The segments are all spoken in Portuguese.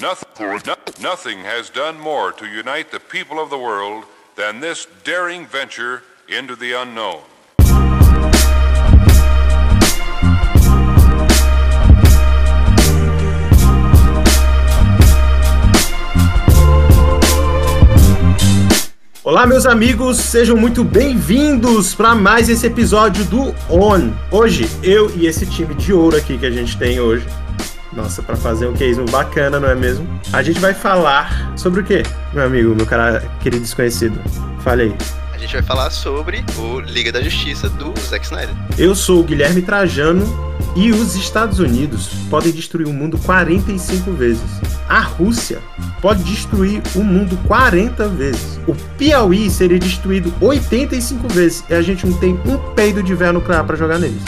Nothing, nothing has done more to unite the people of the world than this daring venture into the unknown. Olá, meus amigos, sejam muito bem-vindos para mais esse episódio do On. Hoje, eu e esse time de ouro aqui que a gente tem hoje, nossa, para fazer um case bacana, não é mesmo? A gente vai falar sobre o quê, meu amigo, meu cara querido desconhecido? Fale aí. A gente vai falar sobre o Liga da Justiça do Zack Snyder. Eu sou o Guilherme Trajano e os Estados Unidos podem destruir o mundo 45 vezes. A Rússia pode destruir o mundo 40 vezes. O Piauí seria destruído 85 vezes e a gente não tem um peido de véia nuclear para jogar neles.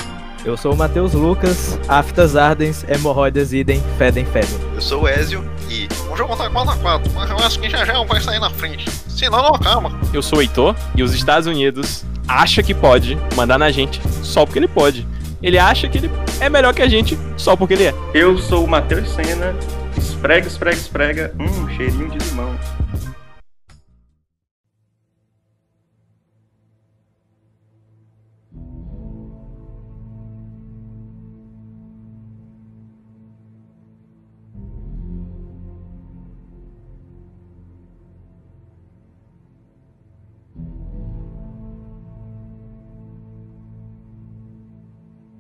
Eu sou o Matheus Lucas, aftas ardens, hemorroidas idem, fedem, fedem. Eu sou o Ezio e o jogo tá 4x4, mas eu acho que já já vai sair na frente. Senão não acaba. Eu sou o Heitor e os Estados Unidos acha que pode mandar na gente só porque ele pode. Ele acha que ele é melhor que a gente só porque ele é. Eu sou o Matheus Senna, esprega, esprega, esprega, hum, cheirinho de limão.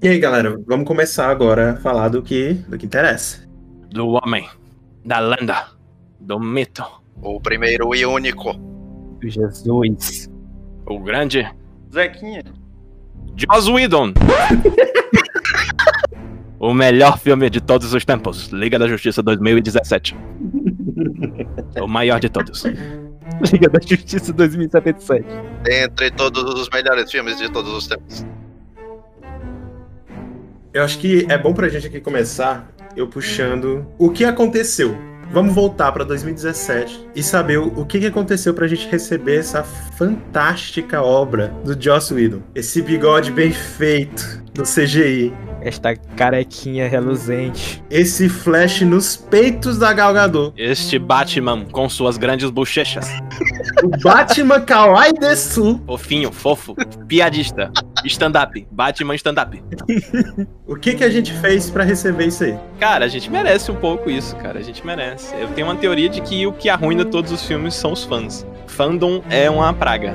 E aí, galera, vamos começar agora a falar do que, do que interessa. Do homem, da lenda, do mito, O primeiro e único. Jesus. o grande Zequinha. Joss Whedon. o melhor filme de todos os tempos, Liga da Justiça 2017. o maior de todos. Liga da Justiça 2077. Entre todos os melhores filmes de todos os tempos. Eu acho que é bom pra gente aqui começar eu puxando o que aconteceu. Vamos voltar pra 2017 e saber o, que, que aconteceu pra gente receber essa fantástica obra do Joss Whedon. Esse bigode bem feito do CGI. Esta carequinha reluzente. Esse flash nos peitos da Gal Gadot. Este Batman com suas grandes bochechas. O Batman Kawaii Desu. Fofinho, fofo, piadista, stand-up, Batman stand-up. O que, que a gente fez pra receber isso aí? Cara, a gente merece um pouco isso, cara. A gente merece. Eu tenho uma teoria de que o que arruina todos os filmes são os fãs. Fandom é uma praga.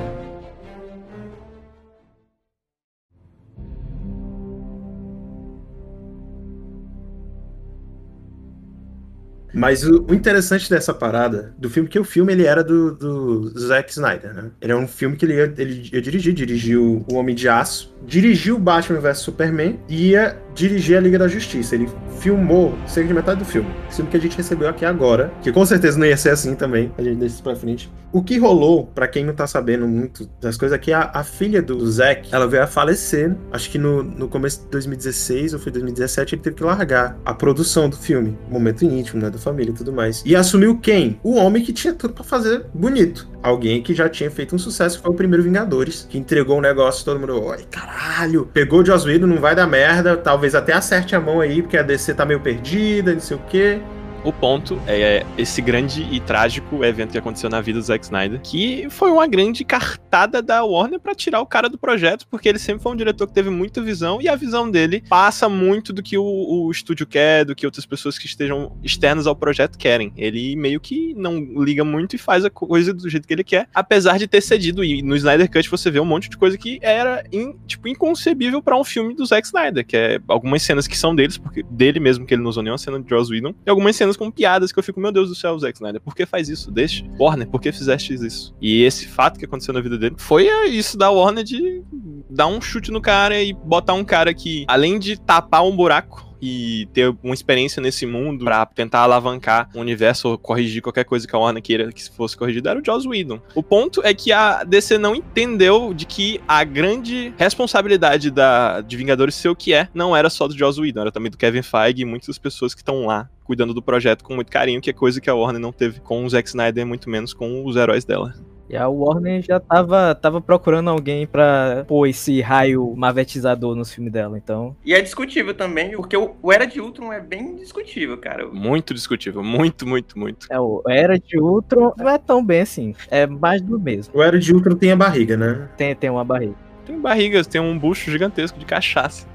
Mas o, o interessante dessa parada, do filme, que o filme ele era do, do Zack Snyder, né? Ele é um filme que ele ia, ele ia dirigir, dirigiu O Homem de Aço, dirigiu Batman vs Superman e ia dirigir a Liga da Justiça. Ele filmou cerca de metade do filme. Esse filme que a gente recebeu aqui agora, que com certeza não ia ser assim também, a gente deixa isso pra frente. O que rolou, pra quem não tá sabendo muito das coisas, é que a, a filha do Zack, ela veio a falecer, acho que no, no começo de 2016 ou foi 2017, ele teve que largar a produção do filme, momento íntimo, né, da família e tudo mais. E assumiu quem? O homem que tinha tudo pra fazer bonito. Alguém que já tinha feito um sucesso, que foi o primeiro Vingadores, que entregou um negócio, todo mundo, ai, caralho, pegou o Joss Whedon, não vai dar merda, talvez até acerte a mão aí, porque a DC tá meio perdida, não sei o quê. O ponto é esse grande e trágico evento que aconteceu na vida do Zack Snyder, que foi uma grande cartada da Warner pra tirar o cara do projeto, porque ele sempre foi um diretor que teve muita visão e a visão dele passa muito do que o, o estúdio quer, do que outras pessoas que estejam externas ao projeto querem. Ele meio que não liga muito e faz a coisa do jeito que ele quer, apesar de ter cedido. E no Snyder Cut você vê um monte de coisa que era in- tipo inconcebível pra um filme do Zack Snyder, que é algumas cenas que são deles, porque dele mesmo que ele não usou nenhuma cena de Joss Whedon, e algumas cenas com piadas que eu fico, meu Deus do céu, Zack Snyder, por que faz isso? Deixa. Warner, por que fizeste isso? E esse fato que aconteceu na vida dele foi é, isso da Warner de dar um chute no cara e botar um cara que, além de tapar um buraco, e ter uma experiência nesse mundo pra tentar alavancar o universo ou corrigir qualquer coisa que a Warner queira que fosse corrigida era o Joss Whedon. O ponto é que a DC não entendeu de que a grande responsabilidade da, de Vingadores ser o que é não era só do Joss Whedon, era também do Kevin Feige e muitas pessoas que estão lá cuidando do projeto com muito carinho, que é coisa que a Warner não teve com o Zack Snyder, muito menos com os heróis dela. E a Warner já tava, tava procurando alguém pra pôr esse raio mavetizador nos filmes dela, então. E é discutível também, porque o, o Era de Ultron é bem discutível, cara. Muito discutível, muito, muito, muito. É, o Era de Ultron não é tão bem assim. É mais do mesmo. O Era de Ultron tem a barriga, né? Tem, tem uma barriga. Tem barrigas, tem um bucho gigantesco de cachaça.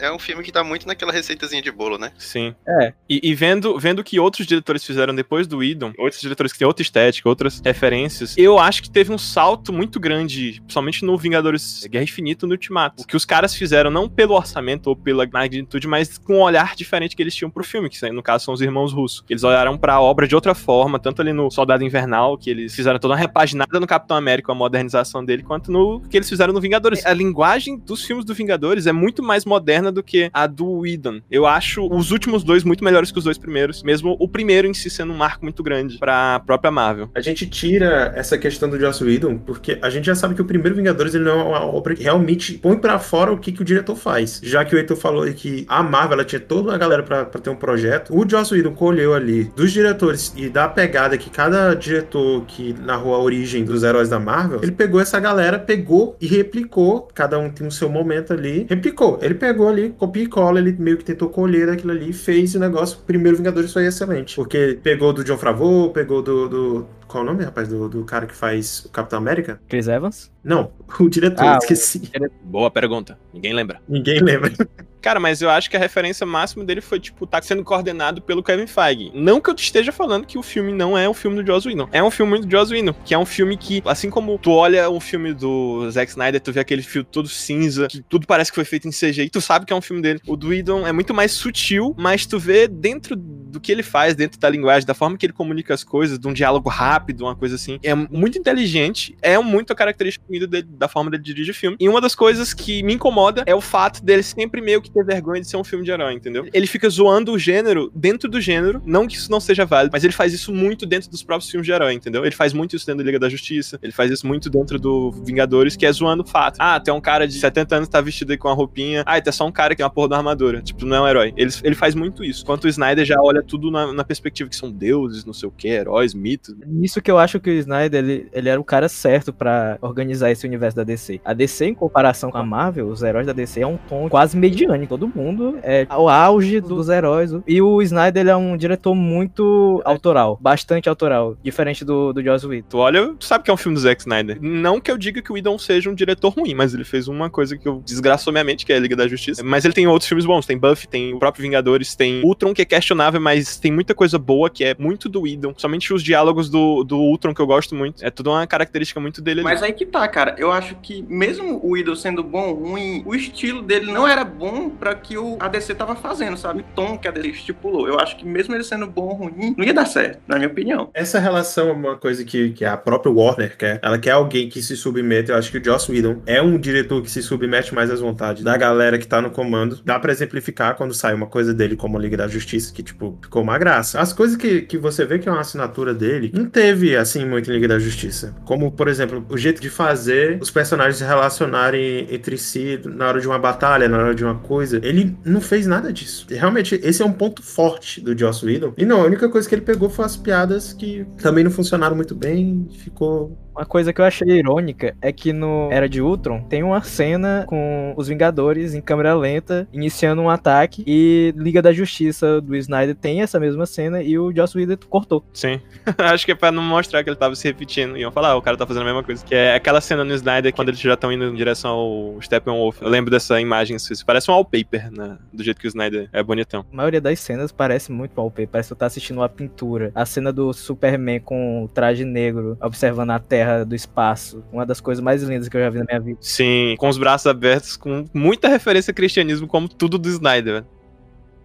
É um filme que tá muito naquela receitazinha de bolo, né? Sim. É. E, e vendo vendo o que outros diretores fizeram depois do Idon, outros diretores que têm outra estética, outras referências, eu acho que teve um salto muito grande, principalmente no Vingadores Guerra Infinita e no Ultimato. O que os caras fizeram, não pelo orçamento ou pela magnitude, mas com um olhar diferente que eles tinham pro filme, que no caso são os irmãos russos. Eles olharam pra obra de outra forma, tanto ali no Soldado Invernal, que eles fizeram toda uma repaginada no Capitão América, a modernização dele, quanto no que eles fizeram no Vingadores. A linguagem dos filmes do Vingadores é muito mais moderna do que a do Whedon. Eu acho os últimos dois muito melhores que os dois primeiros, mesmo o primeiro em si sendo um marco muito grande pra própria Marvel. A gente tira essa questão do Joss Whedon, porque a gente já sabe que o primeiro Vingadores ele não é uma obra que realmente põe pra fora o que, que o diretor faz. Já que o Heitor falou aí que a Marvel ela tinha toda uma galera pra, pra ter um projeto, o Joss Whedon colheu ali dos diretores e da pegada que cada diretor que narrou a origem dos heróis da Marvel, ele pegou essa galera, pegou e replicou, cada um tem o seu momento ali, replicou. Ele pegou ali, copia e cola, ele meio que tentou colher aquilo ali fez o negócio. O primeiro Vingadores foi excelente. Porque pegou do John Favreau, pegou do. do qual é o nome, rapaz? Do, do cara que faz o Capitão América? Chris Evans? Não, o diretor, Ah, o- esqueci. Boa pergunta. Ninguém lembra. Ninguém lembra. Cara, mas eu acho que a referência máxima dele foi, tipo, tá sendo coordenado pelo Kevin Feige. Não que eu esteja falando que o filme não é um filme do Joss Whedon. É um filme do Joss Whedon, que é um filme que, assim como tu olha um filme do Zack Snyder, tu vê aquele filme todo cinza, que tudo parece que foi feito em CGI, tu sabe que é um filme dele. O do Whedon é muito mais sutil, mas tu vê dentro do que ele faz, dentro da linguagem, da forma que ele comunica as coisas, de um diálogo rápido, uma coisa assim. É muito inteligente, é muito a característica dele, da forma dele dirigir filme. E uma das coisas que me incomoda é o fato dele sempre meio que ter vergonha de ser um filme de herói, entendeu? Ele fica zoando o gênero dentro do gênero, não que isso não seja válido, mas ele faz isso muito dentro dos próprios filmes de herói, entendeu? Ele faz muito isso dentro da Liga da Justiça, ele faz isso muito dentro do Vingadores, que é zoando o fato. Ah, tem um cara de 70 anos que tá vestido aí com uma roupinha. Ah, tem só um cara que tem uma porra uma armadura. Tipo, não é um herói. Ele, ele faz muito isso. Enquanto o Snyder já olha tudo na, na perspectiva que são deuses, não sei o que, heróis, mitos. Nisso que eu acho que o Snyder, ele, ele era o cara certo pra organizar esse universo da DC. A DC, em comparação com a Marvel, os heróis da DC é um tom quase mediano. Todo mundo é o auge dos heróis. E o Snyder, ele é um diretor muito autoral. Bastante autoral. Diferente do, do Joss Whedon. Tu olha, tu sabe que é um filme do Zack Snyder. Não que eu diga que o Whedon seja um diretor ruim, mas ele fez uma coisa que eu desgraçou minha mente, que é a Liga da Justiça. Mas ele tem outros filmes bons. Tem Buffy, tem o próprio Vingadores, tem Ultron, que é questionável, mas tem muita coisa boa que é muito do Whedon. Somente os diálogos do, do Ultron, que eu gosto muito. É tudo uma característica muito dele ali. Mas aí que tá, cara. Eu acho que mesmo o Idol sendo bom ou ruim, o estilo dele não era bom pra que o a DC tava fazendo, sabe? O tom que a DC estipulou. Eu acho que mesmo ele sendo bom ou ruim, não ia dar certo, na minha opinião. Essa relação é uma coisa que, que a própria Warner quer. Ela quer alguém que se submeta. Eu acho que o Joss Whedon é um diretor que se submete mais às vontades da galera que tá no comando. Dá pra exemplificar quando sai uma coisa dele como a Liga da Justiça, que, tipo, ficou uma graça. As coisas que, que você vê que é uma assinatura dele, não teve, assim, muito em Liga da Justiça. Como, por exemplo, o jeito de fazer os personagens se relacionarem entre si na hora de uma batalha, na hora de uma coisa. Ele não fez nada disso. E, realmente, esse é um ponto forte do Joss Whedon. E não, a única coisa que ele pegou foi as piadas que também não funcionaram muito bem. Ficou Uma coisa que eu achei irônica é que no Era de Ultron tem uma cena com os Vingadores em câmera lenta iniciando um ataque e Liga da Justiça do Snyder tem essa mesma cena e o Joss Whedon cortou. Sim. Acho que é pra não mostrar que ele tava se repetindo. Iam falar, ah, o cara tá fazendo a mesma coisa. Que é aquela cena no Snyder quando eles já estão indo em direção ao Steppenwolf. Eu lembro dessa imagem, isso parece um wallpaper, né? Do jeito que o Snyder é bonitão. A maioria das cenas parece muito wallpaper, parece que tu tá assistindo uma pintura. A cena do Superman com o traje negro observando a Terra do espaço, uma das coisas mais lindas que eu já vi na minha vida. Sim, com os braços abertos, com muita referência ao cristianismo, como tudo do Snyder.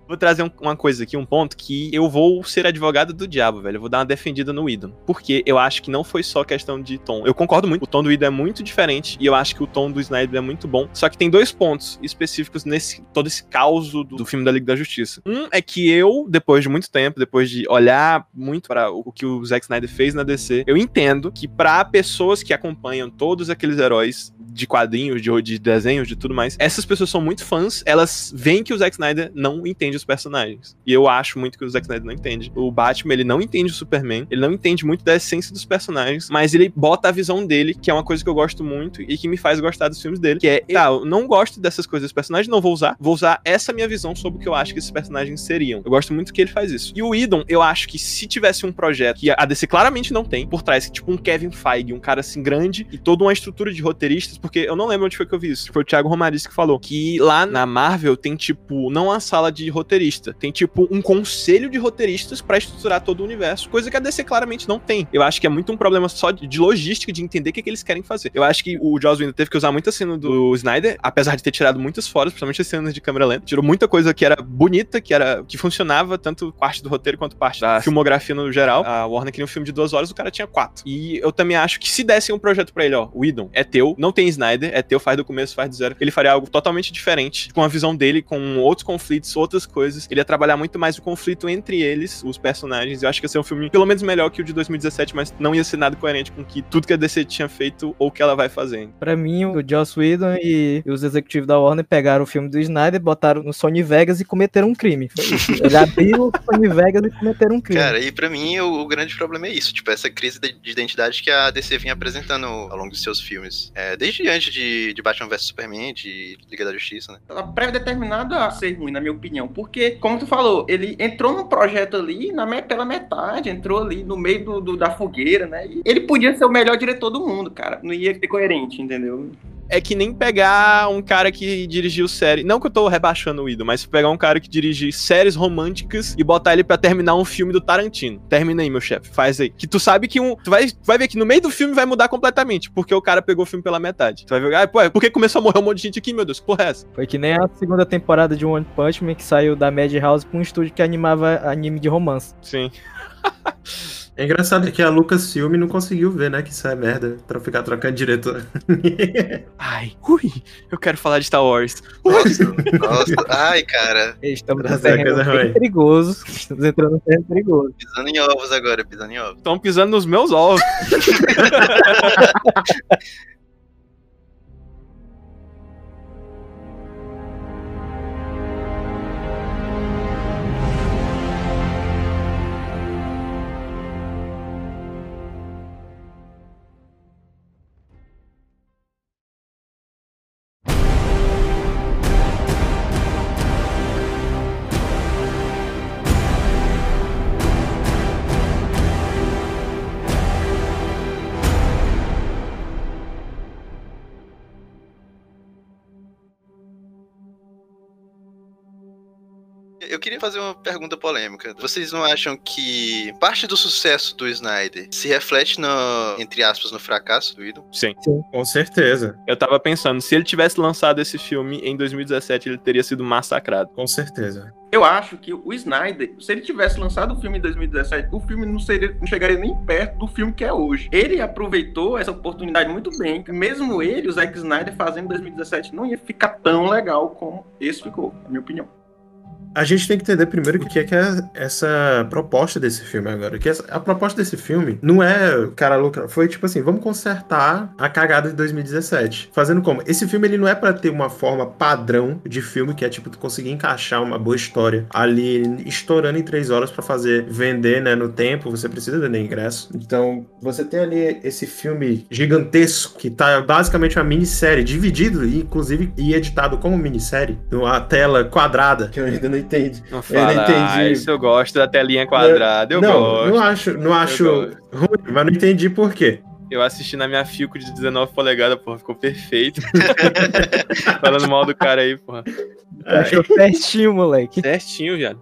Vou trazer um- uma coisa aqui, um ponto que eu vou ser advogado do diabo, velho. Eu vou dar uma defendida no Idon. Porque eu acho que não foi só questão de tom. Eu concordo muito. O tom do Idon é muito diferente e eu acho que o tom do Snyder é muito bom. Só que tem dois pontos específicos nesse todo esse caos do, do filme da Liga da Justiça. Um é que eu, depois de muito tempo, depois de olhar muito para o que o Zack Snyder fez na DC, eu entendo que para pessoas que acompanham todos aqueles heróis de quadrinhos, de, de desenhos, de tudo mais. Essas pessoas são muito fãs, elas veem que o Zack Snyder não entende os personagens. E eu acho muito que o Zack Snyder não entende. O Batman, ele não entende o Superman, ele não entende muito da essência dos personagens, mas ele bota a visão dele, que é uma coisa que eu gosto muito e que me faz gostar dos filmes dele, que é, tá, eu não gosto dessas coisas dos personagens, não vou usar, vou usar essa minha visão sobre o que eu acho que esses personagens seriam. Eu gosto muito que ele faz isso. E o Idon, eu acho que se tivesse um projeto que a DC claramente não tem, por trás, tipo um Kevin Feige, um cara assim grande e toda uma estrutura de roteiristas, porque eu não lembro onde foi que eu vi isso. Foi o Thiago Romariz que falou que lá na Marvel tem tipo, não uma sala de roteirista, tem tipo um conselho de roteiristas para estruturar todo o universo, coisa que a DC claramente não tem. Eu acho que é muito um problema só de logística, de entender o que, que eles querem fazer. Eu acho que o Joss Whedon teve que usar muita cena do Snyder, apesar de ter tirado muitas fora, principalmente as cenas de câmera lenta. Tirou muita coisa que era bonita, que era que funcionava, tanto parte do roteiro quanto parte da filmografia no geral. A Warner queria um filme de duas horas, o cara tinha quatro. E eu também acho que se dessem um projeto para ele, ó, o Idon é teu, não tem Snyder, é teu, faz do começo, faz do zero. Ele faria algo totalmente diferente, com a visão dele, com outros conflitos, outras coisas. Ele ia trabalhar muito mais o conflito entre eles, os personagens. Eu acho que ia ser um filme pelo menos melhor que o de 2017, mas não ia ser nada coerente com que tudo que a DC tinha feito ou que ela vai fazendo. Pra mim, o Joss Whedon e os executivos da Warner pegaram o filme do Snyder, botaram no Sony Vegas e cometeram um crime. Ele abriu o Sony Vegas e cometeram um crime. Cara, e pra mim o, o grande problema é isso, tipo, essa crise de, de identidade que a DC vinha apresentando ao longo dos seus filmes. É, desde antes de, de Batman vs Superman, de Liga da Justiça, né? Ela pré-determinada a ser ruim, na minha opinião. Porque, como tu falou, ele entrou no projeto ali na, pela metade, entrou ali no meio do, do- da fogueira, né? Ele podia ser o melhor diretor do mundo, cara. Não ia ser coerente, entendeu? É que nem pegar um cara que dirigiu série. Não que eu tô rebaixando o Ido, mas pegar um cara que dirige séries românticas e botar ele pra terminar um filme do Tarantino. Termina aí, meu chefe. Faz aí. Que tu sabe que um. Tu vai, tu vai ver que no meio do filme vai mudar completamente. Porque o cara pegou o filme pela metade. Tu vai ver. Ah, pô, por que começou a morrer um monte de gente aqui, meu Deus? Que porra é essa? Foi que nem a segunda temporada de One Punch Man que saiu da Madhouse pra um estúdio que animava anime de romance. Sim. É engraçado que a Lucasfilm não conseguiu ver, né? Que isso é merda pra ficar trocando diretor. Ai, ui, eu quero falar de Star Wars. Nossa, nossa. Ai, cara, Estamos a terreno bem ruim. perigoso. Estamos entrando num terreno perigoso. pisando em ovos agora, pisando em ovos. Estão pisando nos meus ovos. queria fazer uma pergunta polêmica. Vocês não acham que parte do sucesso do Snyder se reflete no, entre aspas, no fracasso do Idol? Sim. Com certeza, Eu tava pensando, se ele tivesse lançado esse filme em 2017, ele teria sido massacrado. com certeza. Eu acho que o Snyder, se ele tivesse lançado o filme em 2017, o filme não, seria, não chegaria nem perto do filme que é hoje. Ele aproveitou essa oportunidade muito bem. Mesmo ele, o Zack Snyder, fazendo em 2017, não ia ficar tão legal como esse ficou, na minha opinião. A gente tem que entender primeiro o que é, que é essa proposta desse filme agora. Que essa- a proposta desse filme não é, cara, lucra, foi tipo assim, vamos consertar a cagada de 2017. Fazendo como? Esse filme ele não é pra ter uma forma padrão de filme, que é tipo tu conseguir encaixar uma boa história ali estourando em três horas pra fazer vender, né, no tempo, você precisa vender ingresso. Então, você tem ali esse filme gigantesco que tá basicamente uma minissérie dividido, inclusive e editado como minissérie, numa tela quadrada, que eu ainda não entendi. Não Eu não fala, entendi. ah, isso eu gosto da telinha quadrada, eu não, gosto. não acho, não acho ruim, mas não entendi por quê. Eu assisti na minha Filco de 19 polegadas, porra, ficou perfeito. Falando mal do cara aí, porra. Achou certinho, moleque. Certinho, viado.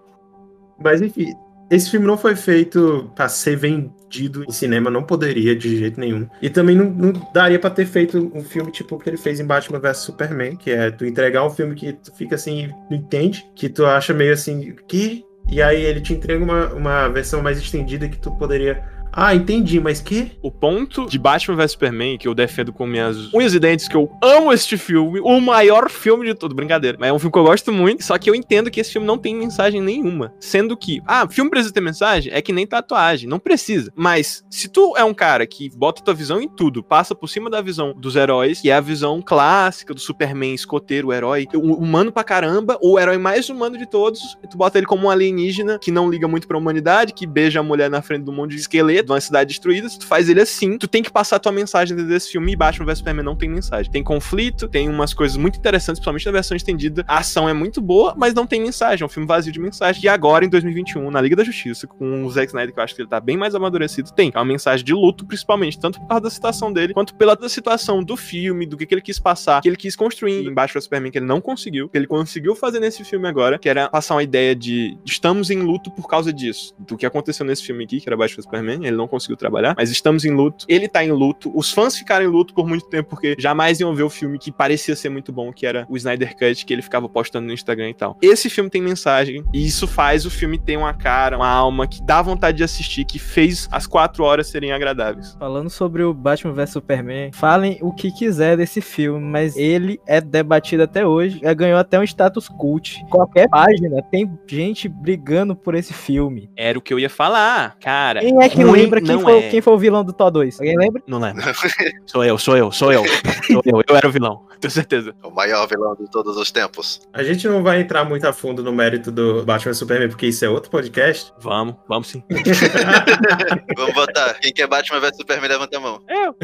Mas enfim, esse filme não foi feito pra ser vendido em cinema, não poderia de jeito nenhum. E também não, não daria pra ter feito um filme tipo o que ele fez em Batman vs Superman, que é tu entregar um filme que tu fica assim, não entende, que tu acha meio assim, que? E aí ele te entrega uma, uma versão mais estendida que tu poderia Ah, entendi, mas que? O ponto de Batman vs Superman, que eu defendo com minhas unhas e dentes, que eu amo este filme, o maior filme de todo, brincadeira. Mas é um filme que eu gosto muito, só que eu entendo que esse filme não tem mensagem nenhuma. Sendo que, ah, filme precisa ter mensagem? É que nem tatuagem, não precisa. Mas, se tu é um cara que bota tua visão em tudo, passa por cima da visão dos heróis, que é a visão clássica do Superman, escoteiro, herói, humano pra caramba, o herói mais humano de todos, tu bota ele como um alienígena que não liga muito pra humanidade, que beija a mulher na frente um monte de esqueleto, de uma cidade destruída, se tu faz ele assim, tu tem que passar a tua mensagem dentro desse filme, e Batman vs Superman não tem mensagem. Tem conflito, tem umas coisas muito interessantes, principalmente na versão estendida, a ação é muito boa, mas não tem mensagem, é um filme vazio de mensagem, e agora, em 2021, na Liga da Justiça, com o Zack Snyder, que eu acho que ele tá bem mais amadurecido, tem. É uma mensagem de luto, principalmente, tanto por causa da situação dele, quanto pela situação do filme, do que, que ele quis passar, que ele quis construir em Batman vs Superman, que ele não conseguiu, que ele conseguiu fazer nesse filme agora, que era passar uma ideia de estamos em luto por causa disso, do que aconteceu nesse filme aqui, que era Batman vs Superman, ele não conseguiu trabalhar, mas estamos em luto, ele tá em luto, os fãs ficaram em luto por muito tempo, porque jamais iam ver o filme que parecia ser muito bom, que era o Snyder Cut, que ele ficava postando no Instagram e tal. Esse filme tem mensagem, e isso faz o filme ter uma cara, uma alma, que dá vontade de assistir, que fez as quatro horas serem agradáveis. Falando sobre o Batman vs Superman, falem o que quiser desse filme, mas ele é debatido até hoje, já ganhou até um status cult. Qualquer página tem gente brigando por esse filme. Era o que eu ia falar, cara. Quem é que ruim lembra quem não foi, é. quem foi o vilão do Thor 2? Alguém lembra? Não lembro. sou eu, sou eu, sou eu. Sou eu, eu era o vilão, tenho certeza. O maior vilão de todos os tempos. A gente não vai entrar muito a fundo no mérito do Batman Superman, porque isso é outro podcast. Vamos, vamos sim. Vamos votar. Quem quer Batman vs Superman, levanta a mão. Eu.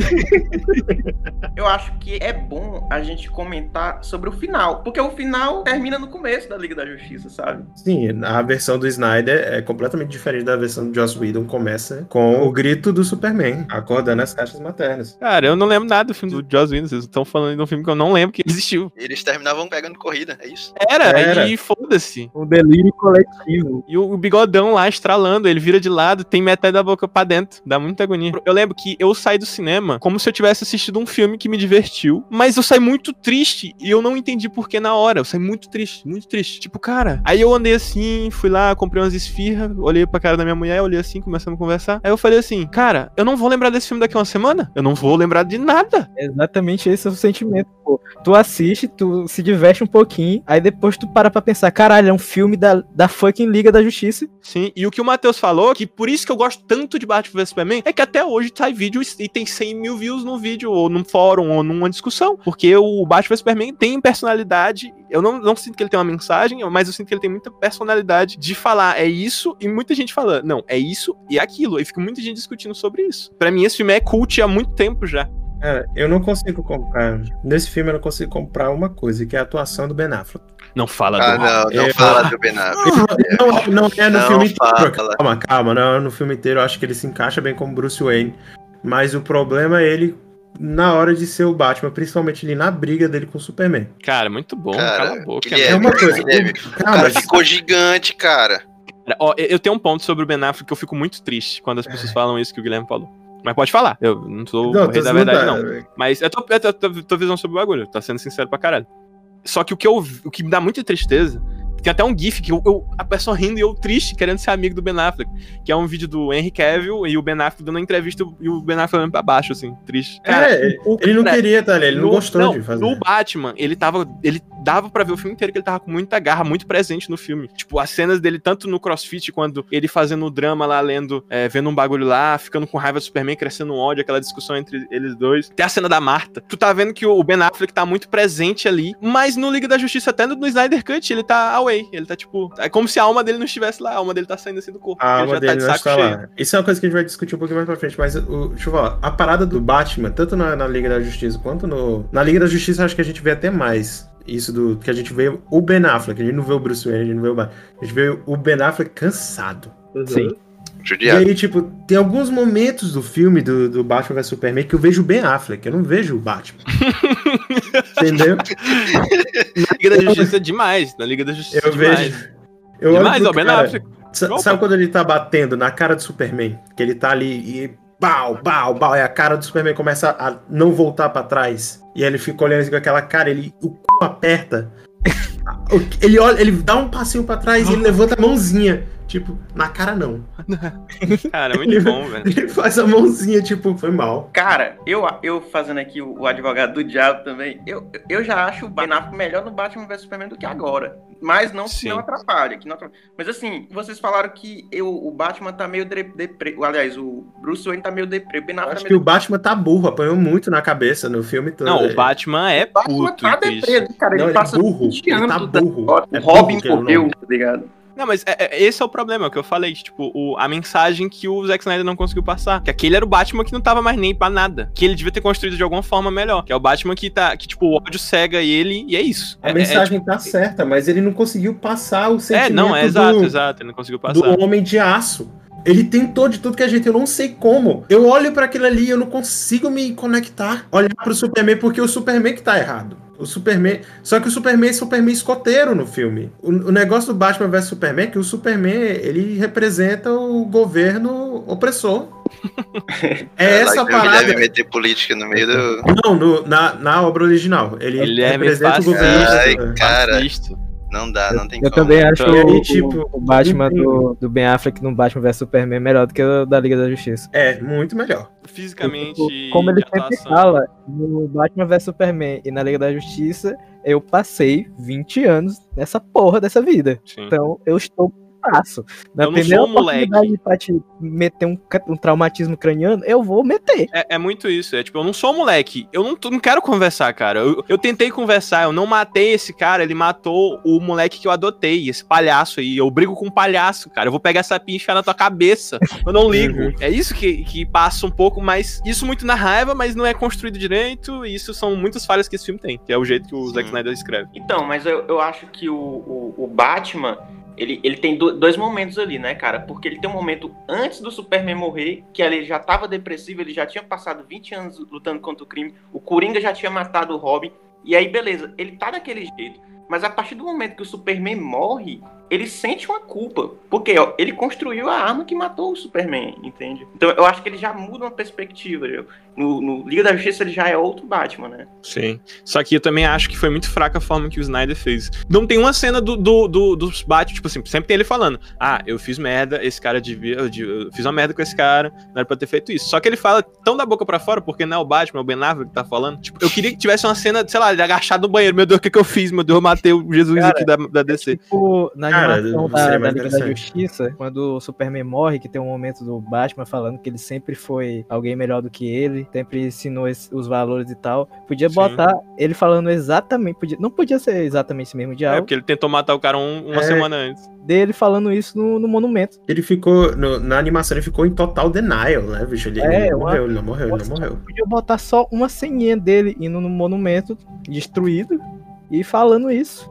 Eu acho que é bom a gente comentar sobre o final, porque o final termina no começo da Liga da Justiça, sabe? Sim, a versão do Snyder é completamente diferente da versão do Joss Whedon. Começa com o grito do Superman, acordando as caixas maternas. Cara, eu não lembro nada do filme do Joss Whedon, vocês estão falando de um filme que eu não lembro que existiu. Eles terminavam pegando corrida, é isso. Era, Era. e foda-se. Um delírio coletivo. E o, o bigodão lá estralando, ele vira de lado, tem metade da boca pra dentro. Dá muita agonia. Eu lembro que eu saí do cinema como se eu tivesse assistido um filme que me divertiu, mas eu saí muito triste e eu não entendi por que na hora. Eu saí muito triste, muito triste. Tipo, cara. Aí eu andei assim, fui lá, comprei umas esfirras, olhei pra cara da minha mulher, olhei assim, começamos a conversar. Aí eu falei assim, cara, eu não vou lembrar desse filme daqui a uma semana? Eu não vou lembrar de nada. Exatamente esse é o sentimento, pô. Tu assiste, tu se diverte um pouquinho, aí depois tu para pra pensar, caralho, é um filme da, da fucking Liga da Justiça. Sim, e o que o Matheus falou, que por isso que eu gosto tanto de Batman vs Superman, é que até hoje sai vídeo e tem 100 mil views no vídeo, ou num fórum, ou numa discussão. Porque o Batman vs Superman tem personalidade. Eu não, não sinto que ele tem uma mensagem, mas eu sinto que ele tem muita personalidade de falar é isso, e muita gente fala, não, é isso e aquilo. E fica muita gente discutindo sobre isso. Pra mim, esse filme é cult há muito tempo já. Cara, eu não consigo comprar. Nesse filme eu não consigo comprar uma coisa, que é a atuação do Ben Affleck. Não fala Ah, do. não, não Eu- fala do Ben Affleck. Não, não é no Não filme inteiro. fala. Calma, calma. Não, no filme inteiro eu acho que ele se encaixa bem como Bruce Wayne. Mas o problema é ele na hora de ser o Batman, principalmente ali na briga dele com o Superman. Cara, muito bom, Cara, cala a boca. Guilherme, É uma coisa. Guilherme, o- cara ficou gigante, cara. Cara, Ó, eu tenho um ponto sobre o Ben Affleck que eu fico muito triste quando as pessoas falam isso que o Guilherme falou. Mas pode falar, eu não sou Não, o rei da verdade, não. Mas eu tô, eu tô, eu tô, tô visão sobre o bagulho, tá sendo sincero pra caralho. Só que o que, eu, o que me dá muita tristeza, tem até um gif que eu, eu- a pessoa rindo e eu triste, querendo ser amigo do Ben Affleck, que é um vídeo do Henry Cavill e o Ben Affleck dando uma entrevista e o Ben Affleck olhando pra baixo, assim, triste. É, o Ele não cara- queria, tá? Ele não no- gostou de fazer. No Batman, ele tava. Ele dava pra ver o filme inteiro que ele tava com muita garra, muito presente no filme. Tipo, as cenas dele, tanto no crossfit, quando ele fazendo o drama lá, lendo, é, vendo um bagulho lá, ficando com raiva do Superman, crescendo um ódio, aquela discussão entre eles dois. Tem a cena da Marta. Tu tá vendo que o Ben Affleck tá muito presente ali, mas no Liga da Justiça, até no, no Snyder Cut, ele tá away. Ele tá tipo. É como se a alma dele não estivesse lá, a alma dele tá saindo assim do corpo. A alma ele dele tá de saco cheio. lá. Isso é uma coisa que a gente vai discutir um pouquinho mais pra frente, mas o, deixa eu falar. A parada do Batman, tanto na, na Liga da Justiça quanto no. Na Liga da Justiça, acho que a gente vê até mais. Isso do. Que a gente vê o Ben Affleck. A gente não vê o Bruce Wayne, a gente não vê o Batman. A gente vê o Ben Affleck cansado. Sim. E Judiado. aí, tipo, tem alguns momentos do filme do, do Batman vs Superman que eu vejo o Ben Affleck, eu não vejo o Batman. Entendeu? Na Liga da Justiça é demais. Na Liga da Justiça Eu é demais. vejo. Eu olho demais, pro ó, Ben Affleck. Sabe quando ele tá batendo na cara do Superman? Que ele tá ali e pau, pau, pau, e a cara do Superman começa a não voltar pra trás. E ele fica olhando assim com aquela cara, ele o c... aperta. Ele olha, ele dá um passinho pra trás e ele levanta a mãozinha. Tipo, na cara não. Cara, é muito bom, velho. Ele faz a mãozinha, tipo, foi mal. Cara, eu, eu fazendo aqui o, o advogado do diabo também, eu, eu já acho o Ben Affleck melhor no Batman vs Superman do que agora. Mas não que não atrapalha. Que não atrapalha. Mas assim, vocês falaram que eu, o Batman tá meio deprê. Aliás, o Bruce Wayne tá meio deprê. O Ben Eu Affleck acho tá que o Batman tá burro, apanhou muito na cabeça no filme todo. Não, o Batman é Batman puto tá com isso. deprê, cara. Ele Não, ele é passa burro. 20 Ele tá da- burro. O É Robin burro que é o morreu, tá ligado? Não, mas é- é- esse é o problema, é o que eu falei. Tipo, o- a mensagem que o Zack Snyder não conseguiu passar. Que aquele era o Batman que não tava mais nem pra nada. Que ele devia ter construído de alguma forma melhor. Que é o Batman que tá. Que, tipo, o ódio cega ele e é isso. A É- é, mensagem tá certa, mas ele não conseguiu passar o É, sentimento não, é exato, do, exato. Ele não conseguiu do passar. Homem de Aço. Ele tentou de tudo que a gente, eu não sei como. Eu olho pra aquilo ali e eu não consigo me conectar. Olhar pro Superman porque é o Superman que tá errado. O Superman. Só que o Superman é Superman escoteiro no filme. O, o negócio do Batman vs Superman é que o Superman ele representa o governo opressor. É essa a Ele deve parada. meter política no meio do. Não, no- na, na obra original. Ele, Ele é representa o fascista. governo. Ai, cara, Fascista. Não dá, não tem Eu como. também acho Então, e aí, o, tipo, o Batman do, do Ben Affleck no Batman vs Superman melhor do que o da Liga da Justiça. É, muito melhor. Fisicamente. Tipo, Como ele sempre atuação. fala, no Batman vs Superman e na Liga da Justiça, eu passei 20 anos nessa porra dessa vida. Sim. Então eu estou passo. Na Eu não primeira sou um moleque. oportunidade pra te meter um, um traumatismo craniano, eu vou meter. É, é muito isso. É tipo, eu não sou moleque. Eu não, não quero conversar, cara. Eu, eu tentei conversar, eu não matei esse cara, ele matou o moleque que eu adotei, esse palhaço aí. Eu brigo com um palhaço, cara. Eu vou pegar essa pincha na tua cabeça. Eu não ligo. Uhum. É isso que, que passa um pouco, mas isso muito na raiva, mas não é construído direito. E isso são muitas falhas que esse filme tem, que é o jeito que o Zack Sim. Snyder escreve. Então, mas eu, eu acho que o, o, o Batman, ele, ele tem do- dois momentos ali, né, cara? Porque ele tem um momento antes do Superman morrer, que ele já tava depressivo, ele já tinha passado 20 anos lutando contra o crime, o Coringa já tinha matado o Robin, e aí, beleza, ele tá daquele jeito. Mas a partir do momento que o Superman morre, ele sente uma culpa. Porque ó, ele construiu a arma que matou o Superman, entende? Então eu acho que ele já muda uma perspectiva. viu? No, no Liga da Justiça ele já é outro Batman, né? Sim. Só que eu também acho que foi muito fraca a forma que o Snyder fez. Não tem uma cena do, do, do- dos Batman, tipo assim, sempre tem ele falando: Ah, eu fiz merda, esse cara devia. Eu, de- eu fiz uma merda com esse cara, não era pra ter feito isso. Só que ele fala tão da boca pra fora, porque não é o Batman, é o Ben Affleck que tá falando. Tipo, eu queria que tivesse uma cena, sei lá, ele agachado no banheiro. Meu Deus, o que, que eu fiz? Meu Deus, eu matei o Jesus Cara, aqui da, da DC. Tipo, na Cara, da, da Liga da. Justiça, quando o Superman morre, que tem um momento do Batman falando que ele sempre foi alguém melhor do que ele, sempre ensinou esse- os valores e tal. Podia Sim. botar ele falando exatamente, podia, não podia ser exatamente esse mesmo É, diálogo, porque ele tentou matar o cara um- uma É. semana antes. dele falando isso no, no monumento. Ele ficou. no- na animação ele ficou em total denial, né, bicho? Ele, É, ele não uma- morreu, ele não morreu, ele não morreu. Podia botar só uma ceninha dele indo no monumento, destruído, e falando isso.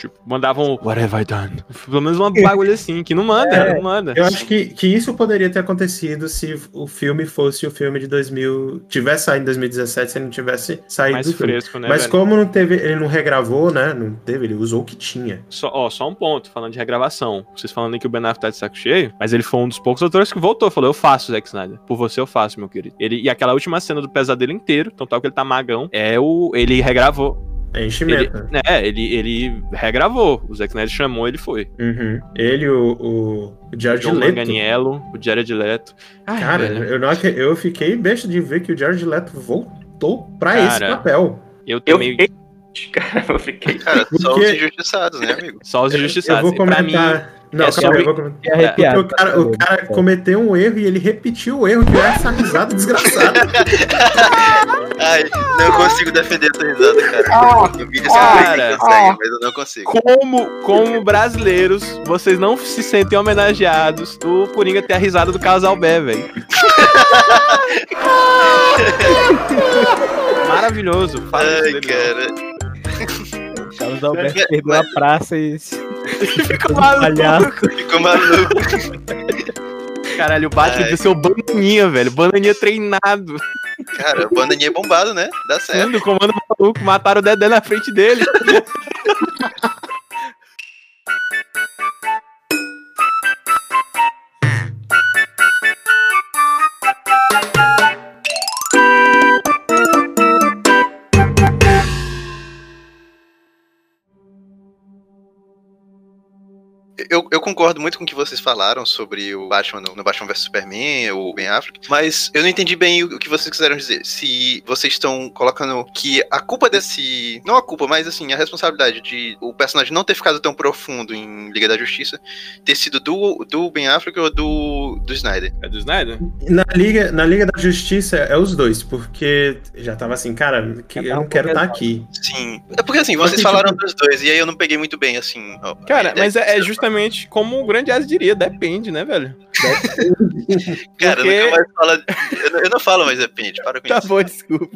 Tipo, mandavam What have I done? Pelo menos uma bagulho assim, que não manda, É. não manda. Eu acho que, que isso poderia ter acontecido se o filme fosse o filme de 2000. Tivesse saído em 2017, se ele não tivesse saído Mais do filme. fresco, né? Mas velho? como não teve, ele não regravou, né? Não teve, ele usou o que tinha. Só, ó, só um ponto, falando de regravação. Vocês falando aí que o Ben Affleck tá de saco cheio, mas ele foi um dos poucos atores que voltou. Falou, eu faço, Zack Snyder. Por você eu faço, meu querido. Ele, e aquela última cena do pesadelo inteiro, então tal que ele tá magão, é o... Ele regravou. É Ele, enchimento. né? é, ele, ele regravou. O Zack Snyder chamou, ele foi. Uhum. Ele, o, o, o Jared John Leto. Manganiello, o Jared Leto. Ai, Cara, velho, eu, não, eu fiquei besta de ver que o Jared Leto voltou pra Cara, esse papel. eu Eu também... fiquei. Cara, eu fiquei. Cara, só Porque- os injustiçados, né, amigo? Só os Eu injustiçados. vou Pra mim, comentar. Não, é calma eu vou arrepiado. Porque o cara, o cara cometeu um erro e ele repetiu o erro, que é essa risada desgraçada. Ai, não consigo defender essa risada, cara. No vídeo você Cara. consegue, mas eu não consigo. Como, como brasileiros, vocês não se sentem homenageados do Coringa ter a risada do casal Bé, velho. Maravilhoso. Ai, dele, cara. Carlos Alberto perdeu a praça e. Ficou Palhaço. maluco. Ficou maluco. Caralho, o Batman Ai. deve ser o Bananinha, velho. Bananinha treinado. Cara, o bananinha é bombado, né? Dá certo. Sendo comando maluco, mataram o Dedé na frente dele. eu concordo muito com o que vocês falaram sobre o Batman no, no Batman vs Superman, o Ben Affleck, mas eu não entendi bem o, o que vocês quiseram dizer. Se vocês estão colocando que a culpa desse. Não a culpa, mas assim, a responsabilidade de o personagem não ter ficado tão profundo em Liga da Justiça ter sido do, do Ben Affleck ou do, do Snyder. É do Snyder? Na Liga, na Liga da Justiça é os dois, porque já tava assim, cara, que- eu não quero estar aqui. Sim. É porque assim, vocês Mas, falaram tipo- dos dois, e aí eu não peguei muito bem, assim. ó, Cara, ideia mas é, é justamente como o grande As diria, depende, né, velho? Cara, Porque- nunca mais fala. Eu, não- eu não falo mais depende, para com Tá isso. bom, desculpa.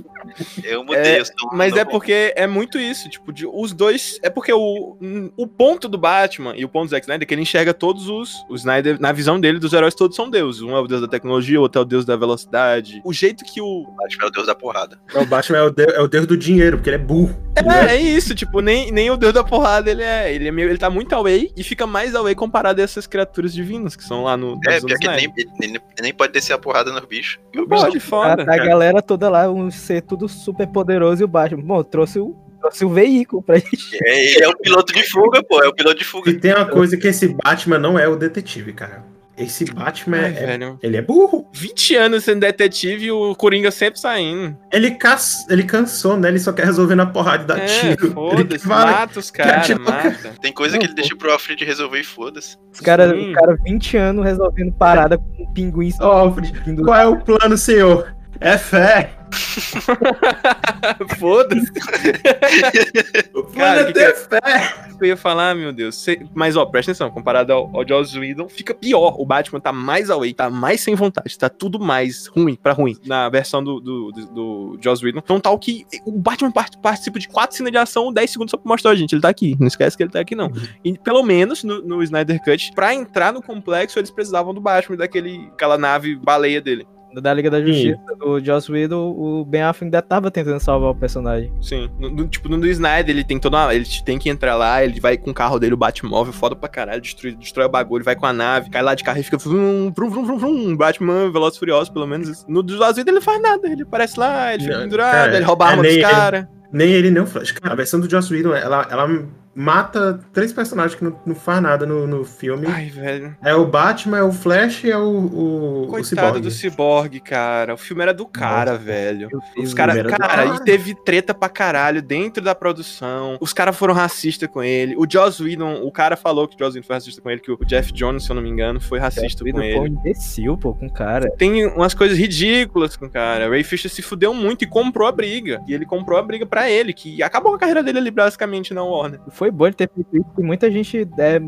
Eu mudei, É, eu sou Mas é novo- porque é muito isso, tipo, de, os dois. É porque o, o ponto do Batman e o ponto do Zack Snyder é que ele enxerga todos os. O Snyder, na visão dele, dos heróis todos são deuses. Um é o deus da tecnologia, o outro é o deus da velocidade. O jeito que o. Batman é o deus da porrada. O Batman é o, de- é o deus do dinheiro, porque ele é burro. É, é isso, tipo, nem, nem o deus da porrada ele é. Ele, é meio, ele tá muito away e fica mais away comparado a essas criaturas divinas que são lá no. É, pior que ele nem, ele, nem pode descer a porrada nos bichos. Pode, A, foda. a galera toda lá, um ser tudo super poderoso e o Batman. Bom, trouxe o, trouxe o veículo pra gente. É, ele é o piloto de fuga, pô. É o piloto de fuga. E tem uma coisa que esse Batman não é o detetive, cara. Esse Batman Ai, é, velho. ele é burro. 20 anos sendo detetive e o Coringa sempre saindo. Ele, cas... ele cansou, né? Ele só quer resolver na porrada e dar É, tiro. Ele foda-se, vai- mata os caras, mata. Tem coisa que ele deixa pro Alfred resolver e foda-se. Os caras, cara 20 anos resolvendo parada com um pinguim Ó, Alfred, pendurado. qual é o plano, senhor? É fé. Foda-se. Cara, é que ter que eu ia falar, meu Deus. Cê- Mas, ó, presta atenção, comparado ao, ao Joss Whedon, fica pior. O Batman tá mais away, tá mais sem vontade, tá tudo mais ruim pra ruim na versão do, do, do, do Joss Whedon. Então, tal que o Batman part- participa de quatro cenas de ação, 10 segundos só pra mostrar a gente. Ele tá aqui. Não esquece que ele tá aqui, não. E pelo menos no, no Snyder Cut, pra entrar no complexo, eles precisavam do Batman, daquele, aquela nave baleia dele. Da Liga da Justiça, do Joss Whedon, o Ben Affleck ainda tava tentando salvar o personagem. Sim. No, no- tipo, no do Snyder, ele tem toda uma, Ele tem que entrar lá, ele vai com o carro dele, o Batmóvel, foda pra caralho, destrói, destrói o bagulho, vai com a nave, cai lá de carro e fica. Vrum, vrum, vrum, vrum, vrum, Batman, Veloz e Furioso, pelo menos. No do Azul ele não faz nada, ele aparece lá, ele fica pendurado, cara, ele rouba a é arma nem dos ele. Nem ele, nem o Flash. Cara, a versão do Joss Whedon, ela, ela mata três personagens que não, não faz nada no, no filme. Ai, velho. É o Batman, é o Flash e é o, o, o Coitado Cyborg. do Cyborg, cara. O filme era do cara, velho. Os caras, do cara, caralho. e teve treta pra caralho dentro da produção. Os caras foram racistas com ele. O Joss Whedon, o cara falou que o Joss Whedon foi racista com ele, que o Jeff Jones, se eu não me engano, foi racista Joss com Whedon ele. foi um imbecil, pô, com o cara. Tem umas coisas ridículas com o cara. Ray Fisher se fudeu muito e comprou a briga. E ele comprou a briga pra ele, que acabou com a carreira dele ali basicamente na Warner. Foi bom ele ter feito isso, porque muita gente é,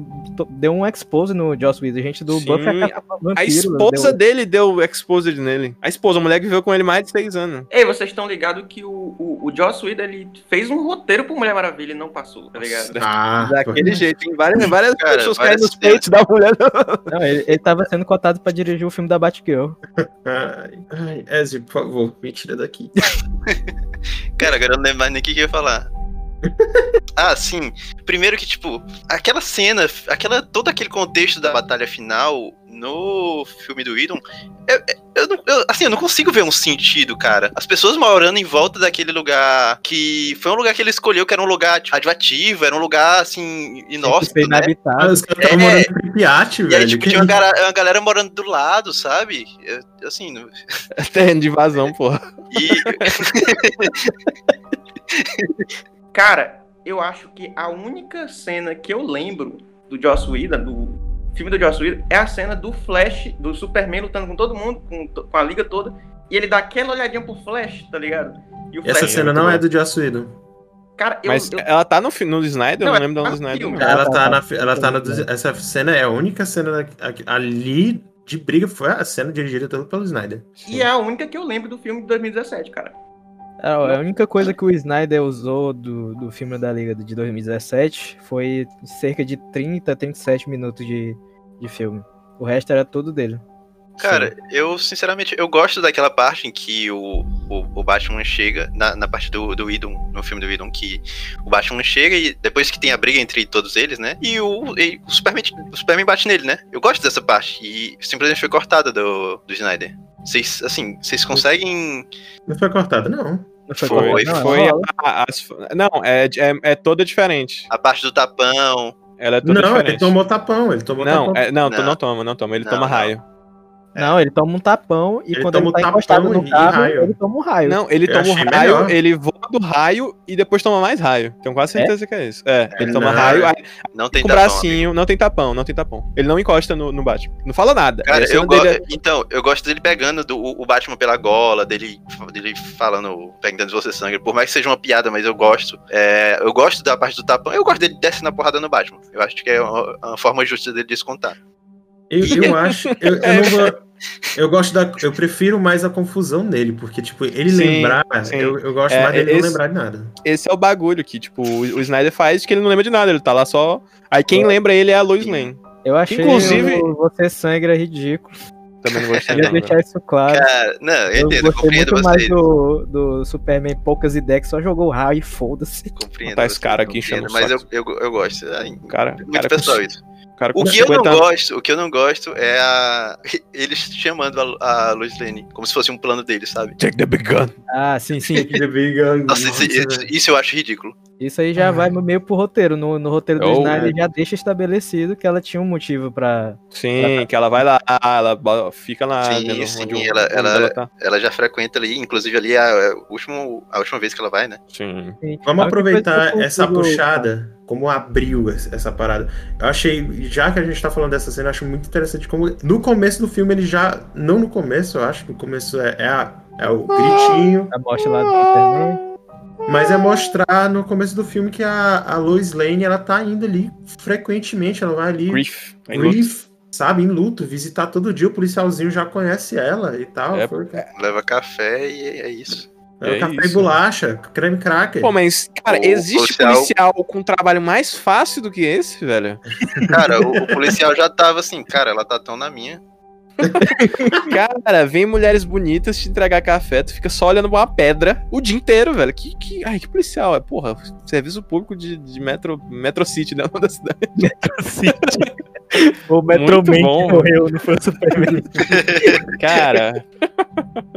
deu um expose no Joss Whedon. A gente do Sim, Buffy a Vampiro, A esposa deu- dele deu exposed nele. A esposa, a mulher que viveu com ele mais de seis anos. Ei, vocês estão ligados que o, o, o Joss Whedon, ele fez um roteiro pro Mulher Maravilha e não passou, tá ligado? Ah, Daquele jeito, tem várias, várias Cara, pessoas caindo nos peitos da mulher. Não, ele, ele tava sendo cotado pra dirigir o filme da Batgirl. Ai, ai, Ezio, por favor, me tira daqui. Cara, agora eu não lembro mais nem o que, que eu ia falar. ah, sim. Primeiro que, tipo, aquela cena, aquela, todo aquele contexto da batalha final no filme do Whedon, eu, eu, não- eu- assim, eu não consigo ver um sentido, cara. As pessoas morando em volta daquele lugar que foi um lugar que ele escolheu, que era um lugar tipo, radioativo, era um lugar, assim, inóspito, né? Inabitado. os caras estavam É. morando em Pripyat, E aí, velho. tipo, que- tinha uma, uma galera morando do lado, sabe? Eu- assim, não- Terreno de invasão, porra. e Cara, eu acho que a única cena que eu lembro do Joss Whedon, do filme do Joss Whedon, é a cena do Flash, do Superman lutando com todo mundo, com, com a liga toda, e ele dá aquela olhadinha pro Flash, tá ligado? E o Essa Flash- cena não é do Joss Whedon. Cara, eu, Mas eu- ela tá no, no Snyder? Não, eu não lembro ela dela no tá no Snyder. filme. não. Ela tá, tá tá. na. Ela tá na. Essa cena é a única cena da- ali de briga. Foi a cena dirigida todo pelo Snyder. E é a única que eu lembro do filme de 2017, cara. É, A única coisa que o Snyder usou do, do filme da Liga de 2017 foi cerca de 30, 37 minutos de, de filme. O resto era tudo dele. Cara, eu sinceramente eu gosto daquela parte em que o, o, o Batman chega, na, na parte do, do Whedon, no filme do Whedon, que o Batman chega e depois que tem a briga entre todos eles, né? E o, e o, Superman, o Superman bate nele, né? Eu gosto dessa parte e simplesmente foi cortada do, do Snyder. Vocês, assim, vocês conseguem. Não foi cortada, não. Não Foi, correto, não, foi a- as- não, é, é, é toda diferente. A parte do tapão. Ela é toda Não, diferente. ele tomou tapão, ele tomou Não, tapão. é, não, Não. não toma, não toma. Ele Não, toma não. raio. Não, ele toma um tapão e Ele quando toma ele tá um encostado no carro, raio. ele toma um raio. Não, ele Eu toma achei raio, melhor. ele voa do raio e depois toma mais raio. Tenho quase certeza que é isso. É, ele toma não. raio, aí Não tem com tapão, bracinho, não tem tapão, não tem tapão. Ele não encosta no, no Batman. Não fala nada. Cara, eu é- Então, eu gosto dele pegando do- o o Batman pela gola, dele, dele falando, pegando você sangue. Por mais que seja uma piada, mas eu gosto. É, eu gosto da parte do tapão. Eu gosto dele descendo a porrada no Batman. Eu acho que é uma, uma forma justa dele descontar. Eu, eu acho. Eu, eu não vou. Eu gosto da. Eu prefiro mais a confusão nele, porque, tipo, ele Sim, lembrar, sim. eu, eu gosto É, mais dele esse- não lembrar de nada. Esse é o bagulho que, tipo, o, o Snyder faz que ele não lembra de nada. Ele tá lá só. Aí quem lembra ele é a Lois Lane. Eu achei Inclusive- o Você Sangra ridículo. Também não gostei. Queria deixar isso claro. Cara, não, eu Eu entendo, eu gostei compreendo muito mais você. do, do Superman Poucas Ideias, que só jogou raio e foda-se. Compreendo Botar esse você, cara aqui enchendo o Mas eu, eu, eu gosto. Ai, Cara, muito cara pessoal isso. Cara com O que eu não 50 anos. gosto, o que eu não gosto é a eles chamando a, a Lois Lane como se fosse um plano deles, sabe? Take the big gun. Ah, sim, sim. The Big Gun. Nossa, isso, isso- isso eu acho ridículo. Isso aí já vai meio pro roteiro. No, no roteiro do Oh. Snyder já deixa estabelecido que ela tinha um motivo pra. Sim, que ela vai lá, ela fica lá. Sim, sim, onde ela- onde ela- tá. Ela já frequenta ali, inclusive ali é a, a última, a última vez que ela vai, né? Sim. Sim. Vamos A que aproveitar essa puxada, como abriu essa parada. Eu achei, já que a gente tá falando dessa cena, eu acho muito interessante como. No começo do filme, ele já. Não no começo, eu acho, no começo é, é, a- é o gritinho, A morte lá do Superman. Mas é mostrar no começo do filme que a, a Lois Lane, ela tá indo ali frequentemente, ela vai ali. Grief. Em luto. grief, sabe, em luto, visitar todo dia, o policialzinho já conhece ela e tal. É, foi- Leva café e é isso. é, é café isso. e bolacha, creme cracker. Pô, mas, cara, O existe policial- policial com um trabalho mais fácil do que esse, velho? Cara, o, o policial já tava assim, cara, ela tá tão na minha. Cara, vem mulheres bonitas te entregar café, tu fica só olhando pra uma pedra o dia inteiro, velho. Que, que, ai, que policial, é, porra, serviço público de, de metro, metro City dentro da cidade. O Muito Metroman bom. que morreu, não foi o Superman. Cara,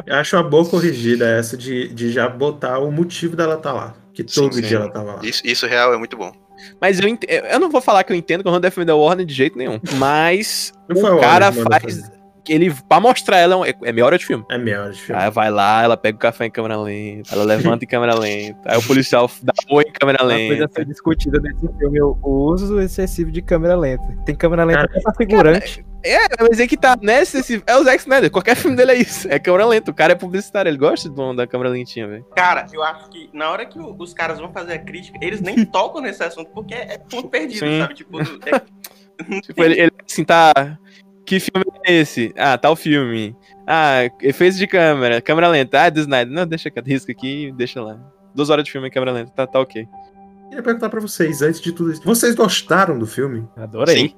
Eu acho uma boa corrigida essa de, de já botar o motivo dela tá lá. Que Sim, todo sim. dia ela tava lá. Isso, isso real é muito bom. mas eu, ent- eu não vou falar que eu entendo que eu não defendo a Warner de jeito nenhum. Mas o cara faz. Ele, pra mostrar ela, é, é meia hora de filme. É meia hora de filme. Aí vai lá, ela pega o café em câmera lenta, ela levanta em câmera lenta, aí o policial dá oi em câmera Uma coisa a lenta. ser discutida nesse filme é o uso excessivo de câmera lenta. Tem câmera lenta Cara, até pra figurante. É, mas é que tá, né? esse- É o Zack Snyder, qualquer filme dele é isso. É câmera lenta, o cara é publicitário, ele gosta do- da câmera lentinha, velho. Cara, eu acho que na hora que o- os caras vão fazer a crítica, eles nem tocam nesse assunto, porque é ponto perdido, Sim. sabe? Tipo, é- Tipo, ele, ele assim, tá. Que filme é esse? Ah, tal filme. Ah, efeitos de câmera, câmera lenta. Ah, do Snyder. Não, deixa risca aqui, deixa lá. Duas horas de filme em câmera lenta, tá, tá ok. Queria perguntar pra vocês, antes de tudo isso. Vocês gostaram do filme? Adorei. Sim.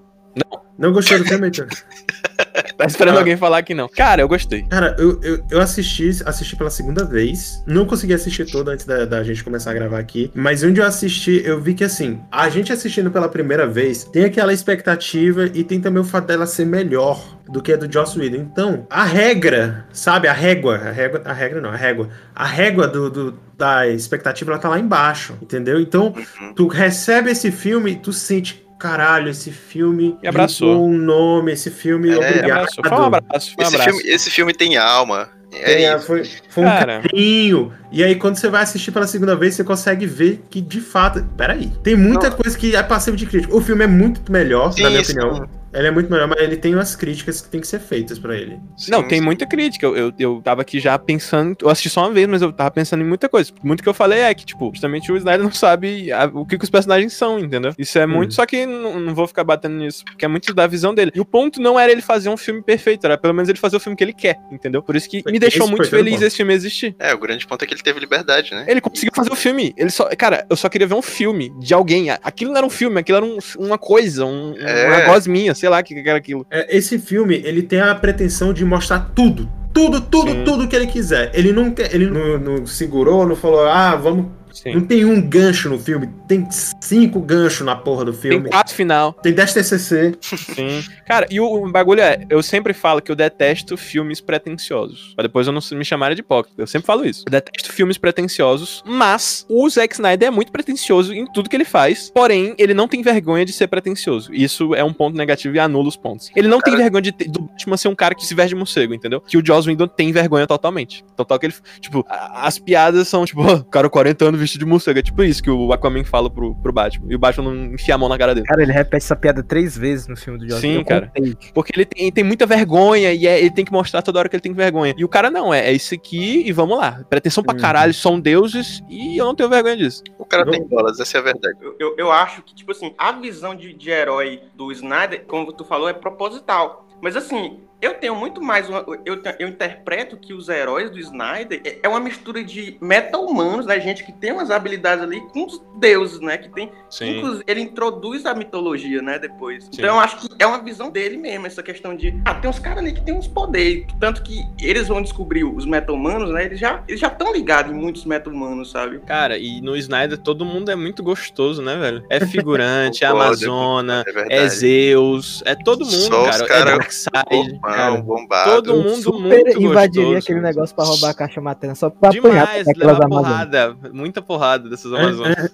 Não gostaram do filme, então? Tá esperando Ah. alguém falar que não. Cara, eu gostei. Cara, eu, eu, eu assisti, assisti pela segunda vez. Não consegui assistir toda antes da, da gente começar a gravar aqui. Mas onde eu assisti, eu vi que assim, a gente assistindo pela primeira vez, tem aquela expectativa e tem também o fato dela ser melhor do que a do Joss Whedon. Então, a regra, sabe? A régua, a régua, a regra não, a régua. A régua do, do- da expectativa, ela tá lá embaixo, entendeu? Então, Uhum. tu recebe esse filme, tu sente, caralho, esse filme Me abraçou. um nome, esse filme, É, obrigado. abraçou. Foi um abraço, foi um Esse abraço. filme, esse filme tem alma. É é, foi, foi um Cara. carinho. E aí, quando você vai assistir pela segunda vez, você consegue ver que, de fato. Peraí. Tem muita Não. coisa que é passivo de crítica. O filme é muito melhor, Sim, na minha sim. opinião. Ele é muito melhor, mas ele tem umas críticas que tem que ser feitas pra ele. Não, Sim, tem sim. muita crítica. Eu, eu, eu tava aqui já pensando. Eu assisti só uma vez, mas eu tava pensando em muita coisa. Muito que eu falei é que, tipo, justamente o Snyder não sabe a- o que, que os personagens são, entendeu? Isso é muito. Hum. Só que não, não vou ficar batendo nisso, porque é muito da visão dele. E o ponto não era ele fazer um filme perfeito, era pelo menos ele fazer o filme que ele quer, entendeu? Por isso que Foi- me deixou esse muito feliz ponto. esse filme existir. É, o grande ponto é que ele teve liberdade, né? Ele conseguiu fazer o filme. Ele só, cara, eu só queria ver um filme de alguém. Aquilo não era um filme, aquilo era um- uma coisa, um, É. uma gosminha, sei lá o que, que era aquilo. É, esse filme, ele tem a pretensão de mostrar tudo. Tudo, tudo, Sim. tudo que ele quiser. Ele não, quer- ele não, não segurou, não falou, ah, vamos Sim. Não tem um gancho no filme, tem cinco ganchos na porra do Tem filme. quatro final. Tem 10 TCC. Sim. Cara, e o, o bagulho é, eu sempre falo que eu detesto filmes pretensiosos. Pra depois eu não me chamarem de hipócrita. Eu sempre falo isso. Eu detesto filmes pretensiosos, mas o Zack Snyder é muito pretensioso em tudo que ele faz. Porém, ele não tem vergonha de ser pretensioso. Isso é um ponto negativo e anula os pontos. Ele não tem vergonha de ter, do Batman ser um cara que se veste de morcego, entendeu? Que o Joss Whedon tem vergonha totalmente. Total que ele. Tipo, a- as piadas são tipo, "Ah, o cara 40 anos vestido de morcego. É tipo isso que o Aquaman fala pro, pro Batman. E o Batman não enfia a mão na cara dele. Cara, ele repete essa piada três vezes no filme do Joss. Sim, Eu cara. contei. Porque ele tem, tem muita vergonha e é- ele tem que mostrar toda hora que ele tem vergonha. E o cara não, é, é isso aqui e vamos lá. Pretensão pra Uhum. caralho, são deuses e eu não tenho vergonha disso. O cara tem bolas, essa é a verdade. Eu, eu, eu acho que, tipo assim, a visão de, de herói do Snyder, como tu falou, é proposital. Mas assim, eu tenho muito mais. Uma, eu, eu interpreto que os heróis do Snyder é- é uma mistura de meta-humanos, né? Gente que tem umas habilidades ali com os deuses, né? Que tem. Inclusive, ele introduz a mitologia, né? Depois. Então eu acho que é uma visão dele mesmo, essa questão de. Ah, tem uns caras ali que tem uns poderes. Tanto que eles vão descobrir os meta-humanos, né? Eles já eles já estão ligados em muitos meta-humanos, sabe? Cara, e no Snyder todo mundo é muito gostoso, né, velho? É figurante, é Amazona, É é Zeus, é todo mundo, Só os cara. cara É Darkseid, cara. Bom, bombado. Todo mundo super muito invadiria gostoso. aquele negócio pra roubar a caixa materna só pra apanhar Demais, aquelas levar Amazonas. porrada, muita porrada dessas É, Amazonas.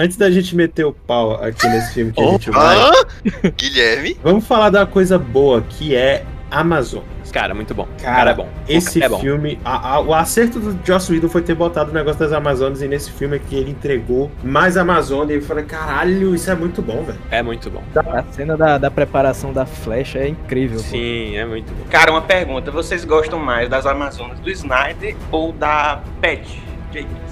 Antes da gente meter o pau aqui nesse filme que a gente vai? Guilherme? vamos falar da coisa boa que é Amazon. Cara, muito bom. Cara, Cara, é bom. Esse é bom. filme, a- a- o acerto do Joss Whedon foi ter botado o negócio das Amazonas e nesse filme aqui ele entregou mais Amazônia e eu falei, caralho, isso é muito bom, velho. É muito bom. A cena da, da preparação da flecha é incrível. pô. Sim, é muito bom. Cara, uma pergunta. Vocês gostam mais das Amazonas do Snyder ou da Pat Jenkins?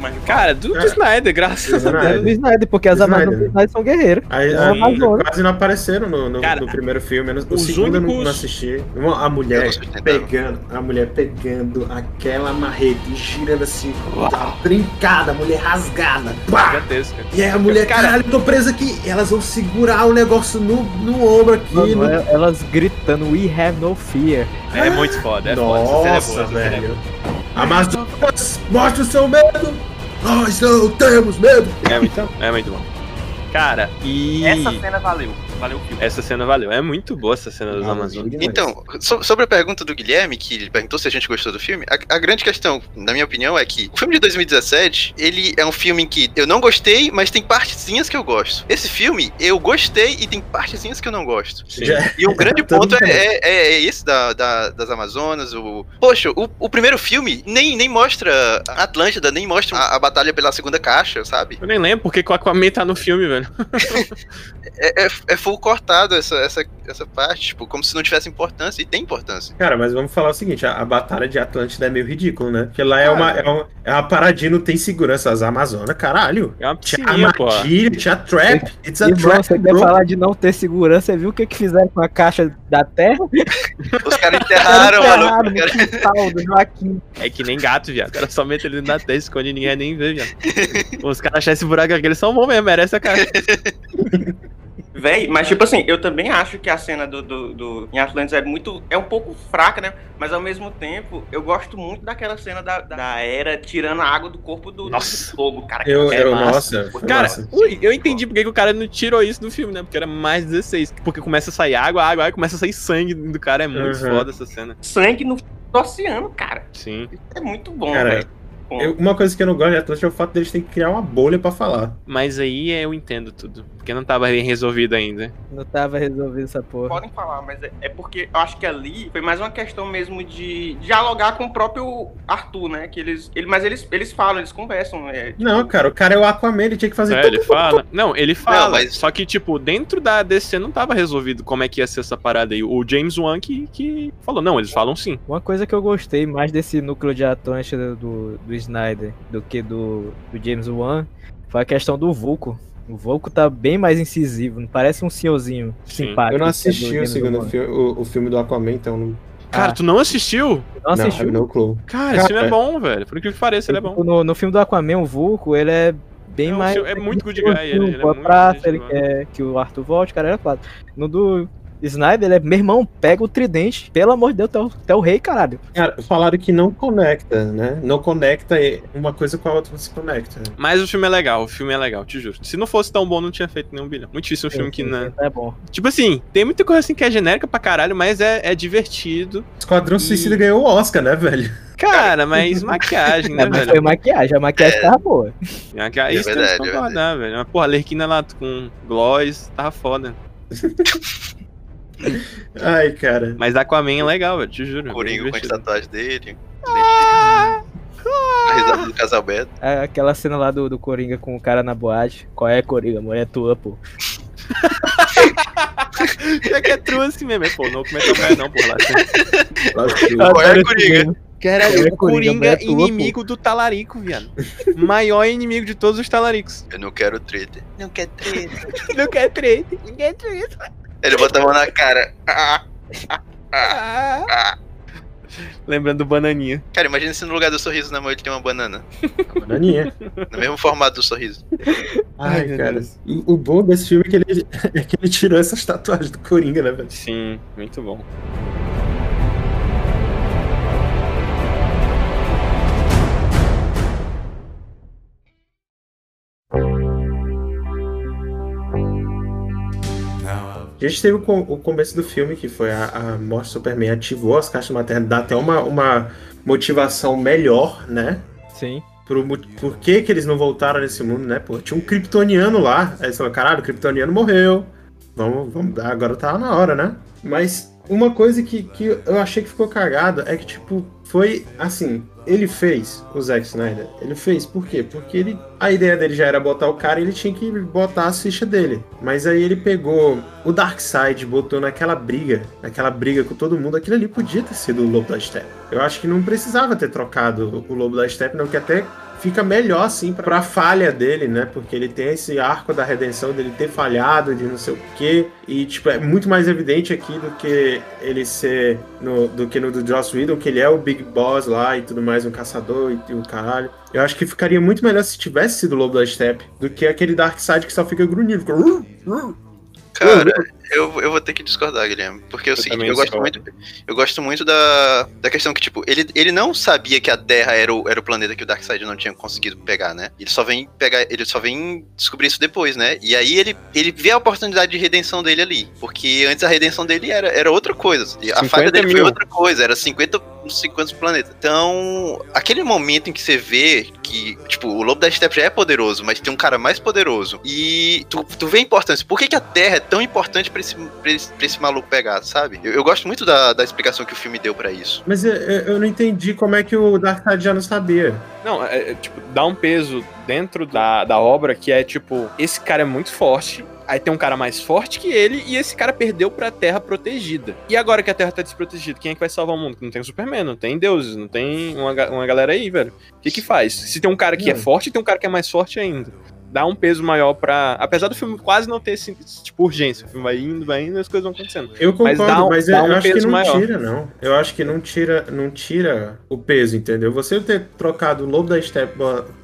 Mais de? Cara, do, do Snyder, graças a. Deus. Do Snyder, porque as Snyder. Amazonas do Snyder são guerreiras. Aí, É aí, quase não apareceram no, no- Cara, no primeiro filme. No, no os segundo eu não, únicos- não assisti. A Eu mulher pegando, a mulher pegando aquela marreta e girando assim, tá trincada, a mulher rasgada. Pá! Gigantesca. E aí a mulher, Cara- caralho, tô presa aqui. Elas vão segurar o negócio no, no ombro aqui. Mano, no- é- elas gritando, we have no fear. É muito foda, é foda. É Nossa, boa, essa cena é velho. Amazonas, mostra o seu medo. Nós não temos medo. É muito, é muito bom. Cara, e. Essa cena valeu. Valeu o filme. Essa cena valeu. É muito boa essa cena dos Ah, Amazonas. Então, so- sobre a pergunta do Guilherme, que ele perguntou se a gente gostou do filme, a, a grande questão, na minha opinião, é que o filme de 2017, ele é um filme em que eu não gostei, mas tem partezinhas que eu gosto. Esse filme, eu gostei e tem partezinhas que eu não gosto. Sim. E o grande Todo ponto é, é, é- é esse da, da- das Amazonas. O... Poxa, o, o primeiro filme nem, nem mostra a Atlântida, nem mostra a, a batalha pela segunda caixa, sabe? Eu nem lembro porque que o Aquaman tá no filme, velho. É, é, é full cortado essa, essa, essa parte, tipo, como se não tivesse importância, e tem importância. Cara, mas vamos falar o seguinte: a, a batalha de Atlântida é meio ridículo, né? Porque lá é Ah, uma, é uma, é uma paradinha, não tem segurança. As Amazonas, caralho. É uma Tinha piscininha, pô. armadilha, tinha trap. It's a trap, você quer falar de não ter segurança? Você viu o que, que fizeram com a caixa da terra? Os caras enterraram, maluco. Enterraram quintal. É que nem gato, viado. O cara só mete ele da terra, esconde e ninguém nem vê, viado. Os caras acham esse buraco aqui, eles são bons mesmo, merece a cara. Véi, mas tipo assim, eu também acho que a cena do, do, do- em Atlantis é muito. é um pouco fraca, né? Mas ao mesmo tempo, eu gosto muito daquela cena da, da era tirando a água do corpo do, do Nossa. fogo, cara. Eu, É eu, massa. nossa, Cara, ui, eu entendi porque que o cara não tirou isso do filme, né? Porque era mais 16. Porque começa a sair água, água, água, começa a sair sangue do cara. É muito Uhum. foda essa cena. Sangue no oceano, cara. Sim. É muito bom, velho. Eu- uma coisa que eu não gosto de Atlântida é o fato deles terem que criar uma bolha pra falar. Mas aí eu entendo tudo. Porque não tava bem resolvido ainda. Não tava resolvido essa porra. Podem falar, mas é, é porque eu acho que ali foi mais uma questão mesmo de dialogar com o próprio Arthur, né? Que eles, ele, mas eles, eles falam, eles conversam. É, tipo, Não, cara, o cara é o Aquaman, ele tinha que fazer É, tudo. ele fala. Não, ele fala. mas- Só que, tipo, dentro da DC não tava resolvido como é que ia ser essa parada aí. O James Wan que, que falou, não, eles falam sim. Uma coisa que eu gostei mais desse núcleo de Atlântida do, do Snyder do que do, do James Wan foi a questão do Vulco. O Volko tá bem mais incisivo, não parece um senhorzinho Sim. simpático. Eu não é assisti o segundo filme, o, o filme do Aquaman, então não. Cara, Ah. tu não assistiu? Não assistiu? Não. Cara, esse filme é bom, velho. Por que pareça, ele é bom. No, no filme do Aquaman, o Vulco, ele é bem É um mais. filme- é muito good guy, ele- ele é muito praça, ele quer que o Arthur volte, cara, era quatro. No do Snyder, ele é, meu irmão, pega o tridente, pelo amor de Deus, até o, até o rei, caralho. Cara, falaram que não conecta, né? Não conecta e uma coisa com a outra não se conecta. Mas o filme é legal, o filme é legal, te juro. Se não fosse tão bom, não tinha feito nenhum bilhão. Muito difícil um filme que não. É bom. Tipo assim, tem muita coisa assim que é genérica pra caralho, mas é, é divertido. Esquadrão Suicida ganhou o Oscar, né, velho? Cara, mas maquiagem, né, É, mas velho? foi maquiagem, a maquiagem tava boa. Maquiagem, É isso verdade, tem que é concordar, velho. Mas, porra, a Lerquina lá com gloss, tava foda. Ai, cara. Mas Aquaman é legal, velho, te juro. é Coringa com as tatuagens dele. A risada do Casalbeto. É Aquela cena lá do, do Coringa com o cara na boate. Qual é, Coringa? Mulher tua, pô. É que é assim mesmo, é, pô, não comenta mais não, porra. Lá. Qual é, Coringa? Caralho, É, o Coringa, Coringa inimigo do talarico, viado. Maior inimigo de todos os talaricos. Eu não quero treta. Não quero treta. Não quer treta, não quer treta. Ele bota a mão na cara. Ah, ah. Lembrando do Bananinha. Cara, imagina se no lugar do sorriso na mão ele tem uma banana. Bananinha. No mesmo formato do sorriso. Ai, cara. O, o bom desse filme é que, ele, é que ele tirou essas tatuagens do Coringa, né, velho? Sim, muito bom. A gente teve o, com- o começo do filme, que foi a, a morte do Superman, ativou as caixas maternas, dá até uma, uma motivação melhor, né? Sim. Pro, por que, que eles não voltaram nesse mundo, né? Pô, tinha um kryptoniano lá. Aí você falou, caralho, o kryptoniano morreu. Vamos, vamos agora tá na hora, né? Mas uma coisa que, que eu achei que ficou cagado é que, tipo, foi assim, ele fez, o Zack Snyder, ele fez, por quê? Porque ele, a ideia dele já era botar o cara ele tinha que botar a ficha dele. Mas aí ele pegou o Darkseid, botou naquela briga, naquela briga com todo mundo, aquilo ali podia ter sido o Lobo da Steppe. Eu acho que não precisava ter trocado o Lobo da Steppe, não, que até fica melhor assim pra falha dele, né? Porque ele tem esse arco da redenção dele ter falhado, de não sei o quê. E, tipo, é muito mais evidente aqui do que ele ser no, do que no do Joss Whedon, que ele é o Big Boss lá e tudo mais, um caçador e, e o caralho. Eu acho que ficaria muito melhor se tivesse sido o Lobo da Steppe do que aquele Darkseid que só fica grunhindo. Fica... "Uh, uh". Cara, eu, eu vou ter que discordar, Guilherme. Porque é o seguinte, também eu gosto discordo. muito. Eu gosto muito da, da questão que, tipo, ele, ele não sabia que a Terra era o, era o planeta que o Darkseid não tinha conseguido pegar, né? Ele só vem pegar. Ele só vem descobrir isso depois, né? E aí ele, ele vê a oportunidade de redenção dele ali. Porque antes a redenção dele era, era outra coisa. A 50 falha dele foi mil. outra coisa, era 50, 50 planetas. Então, aquele momento em que você vê que, tipo, o Lobo da Steppe já é poderoso, mas tem um cara mais poderoso. E tu, tu vê a importância. Por que, que a Terra é tão importante pra esse, pra esse, pra esse maluco pegar, sabe? Eu, eu gosto muito da, da explicação que o filme deu pra isso. Mas eu, eu não entendi como é que o Darkseid já não sabia. Não, é, é, tipo, dá um peso dentro da, da obra que é tipo, esse cara é muito forte. Aí tem um cara mais forte que ele e esse cara perdeu pra Terra protegida. E agora que a Terra tá desprotegida, quem é que vai salvar o mundo? Não tem o Superman, não tem deuses, não tem uma, uma galera aí, velho. O que que faz? Se tem um cara que é forte, tem um cara que é mais forte ainda. Dá um peso maior pra. Apesar do filme quase não ter esse, tipo urgência. O filme vai indo, vai indo e as coisas vão acontecendo. Eu Mas concordo, dá um- mas, eu um acho que não maior. tira, não. Eu acho que não tira, não tira o peso, entendeu? Você ter trocado o Lobo da Steppe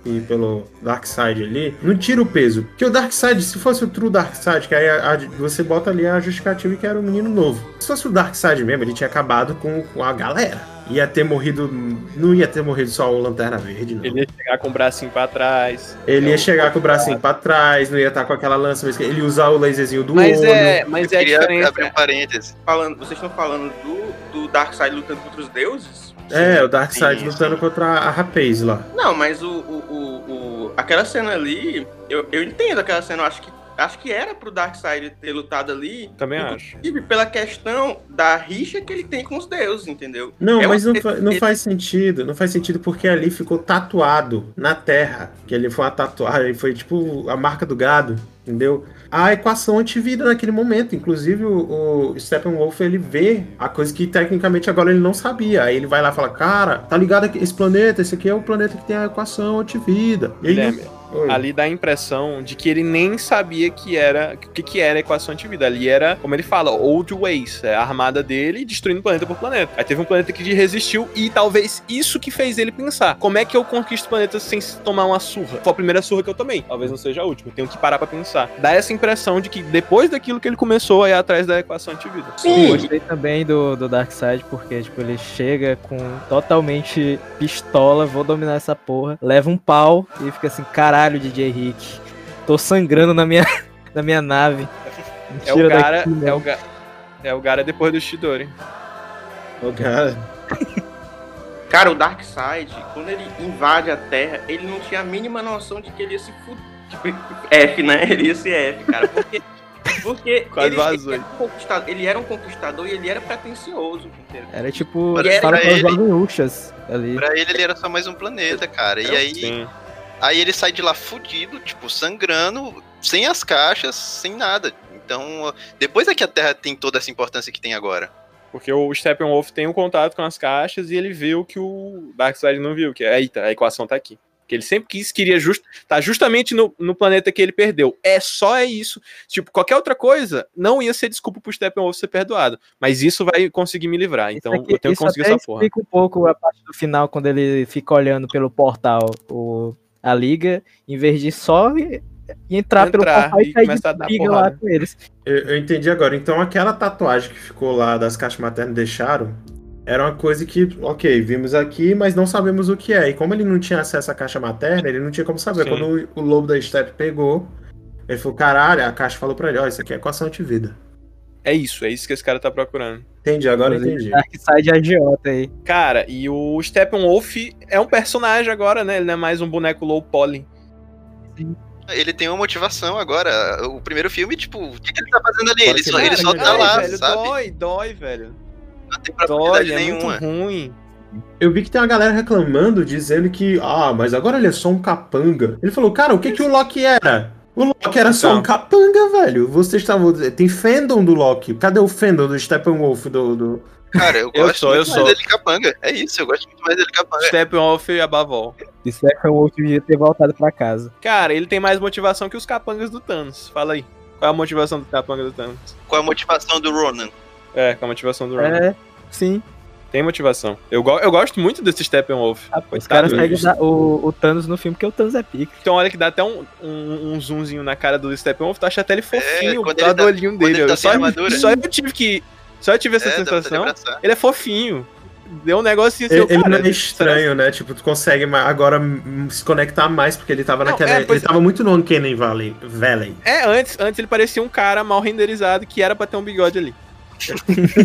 e pelo Darkseid ali, não tira o peso. Porque o Darkseid, se fosse o True Darkseid, que aí a- a- você bota ali a justificativa que era um menino novo. Se fosse o Darkseid mesmo, ele tinha acabado com, com a galera. Ia ter morrido. Não ia ter morrido só o Lanterna Verde, não. Ele ia chegar com o bracinho pra trás. Ele É ia chegar com o bracinho pra trás, não ia estar com aquela lança, mas ele ia usar o laserzinho do Mas olho. é, mas eu é a queria diferença. abrir um parêntese. Falando, vocês estão falando do, do Darkseid lutando contra os deuses? É, o Darkseid Sim, lutando sim. contra a rapaz lá. Não, mas o, o, o, o- aquela cena ali, eu, eu entendo aquela cena, eu acho que acho que era pro Darkseid ter lutado ali. Também acho. Inclusive pela questão da rixa que ele tem com os deuses, entendeu? Não, É mas uma- não, fa- não ele- faz sentido. Não faz sentido porque ali ficou tatuado na terra. Que ele foi uma tatuagem, foi tipo a marca do gado, entendeu? A equação antivida naquele momento. Inclusive o, o Steppenwolf ele vê a coisa que tecnicamente agora ele não sabia. Aí ele vai lá e fala: Cara, tá ligado que esse planeta? Esse aqui é o planeta que tem a equação antivida. E aí, Oi. ali dá a impressão de que ele nem sabia que era o que, que era a equação antivida. Ali era, como ele fala, old ways, é a armada dele destruindo planeta por planeta. Aí teve um planeta que resistiu e talvez isso que fez ele pensar: como é que eu conquisto planetas sem tomar uma surra? Foi a primeira surra que eu tomei. Talvez não seja a última. Eu tenho que parar pra pensar. Dá essa impressão de que depois daquilo que ele começou a ir atrás da equação antivida. Eu gostei também do, do Darkseid, porque, tipo, ele chega com totalmente pistola, vou dominar essa porra, leva um pau e fica assim, caralho, DJ Rick, tô sangrando na minha, na minha nave. É o cara, daqui, né? é o Ga- é o cara depois do Shidori. Ô, cara. Cara, o Darkseid, quando ele invade a Terra, ele não tinha a mínima noção de que ele ia se fuder. Tipo, F, né? Ele ia ser F, cara. Porque. Porque ele, vazou. ele, era um conquistador, ele era um conquistador e ele era pretencioso, entendeu? Era tipo, com ele- Uxas ali. Pra ele, ele era só mais um planeta, cara. E aí, Sim. Aí ele sai de lá fudido, tipo, sangrando, sem as caixas, sem nada. Então, depois é que a Terra tem toda essa importância que tem agora. Porque o Steppenwolf tem um contato com as caixas e ele viu que o Darkseid não viu, que é, eita, a equação tá aqui. Que ele sempre quis, queria just, tá justamente no, no planeta que ele perdeu. É só é isso. Tipo, qualquer outra coisa não ia ser desculpa pro Steppenwolf ser perdoado. Mas isso vai conseguir me livrar. Então aqui- eu tenho que conseguir essa porra. explica um pouco a parte do final, quando ele fica olhando pelo portal o, a liga, em vez de só e- e entrar, pelo Entrar portal e e sair começar a de dar briga porrada. lá com eles. Eu, eu entendi agora. Então aquela tatuagem que ficou lá das caixas maternas deixaram era uma coisa que, ok, vimos aqui, mas não sabemos o que é. E como ele não tinha acesso à caixa materna, ele não tinha como saber. Sim. Quando o, o lobo da Step pegou, ele falou, caralho, a caixa falou pra ele, ó, isso aqui é equação antivida. É isso, é isso que esse cara tá procurando. Entendi, agora Inclusive, entendi. Darkseid agiota aí. Cara, e o Steppenwolf é um personagem agora, né? Ele não é mais um boneco low poly. Ele tem uma motivação agora. O primeiro filme, tipo, o que, que ele tá fazendo ali? Ele só, ele mais só tá Dói, lá, velho, sabe? Dói, dói, velho. Não tem Dói, é nenhuma. muito ruim. Eu vi que tem uma galera reclamando, dizendo que, ah, mas agora ele é só um capanga. Ele falou, cara, o que que o Loki era? O Loki era só Então. um capanga, velho. Vocês estavam. Tem fandom do Loki. Cadê o fandom do Steppenwolf? Do, do... Cara, eu Eu gosto sou, eu muito sou. mais dele capanga. É isso, eu gosto muito mais dele capanga. Steppenwolf e above all. E Steppenwolf devia ter voltado pra casa. Cara, ele tem mais motivação que os capangas do Thanos. Fala aí. Qual é a motivação do capanga do Thanos? Qual a motivação do Ronan? É, qual a motivação do Ronan? É, sim. Tem motivação. Eu, go- eu gosto muito desse Steppenwolf. Os Coitado caras dele. seguem da- o, o Thanos no filme, porque o Thanos é pica. Então olha que dá até um, um, um zoomzinho na cara do Steppenwolf, tu acha até ele fofinho, quando por ele causa do tá- olhinho dele. ele tá Eu só, só eu tive que. Só eu tive essa É, sensação. Ele é fofinho. Deu um negocinho assim, Ele, não é estranho, né? Tipo, tu consegue agora se conectar mais, porque ele tava Não, naquela. é, ele tava muito no Uncanny Valley. Valley. É, antes, antes ele parecia um cara mal renderizado que era pra ter um bigode ali.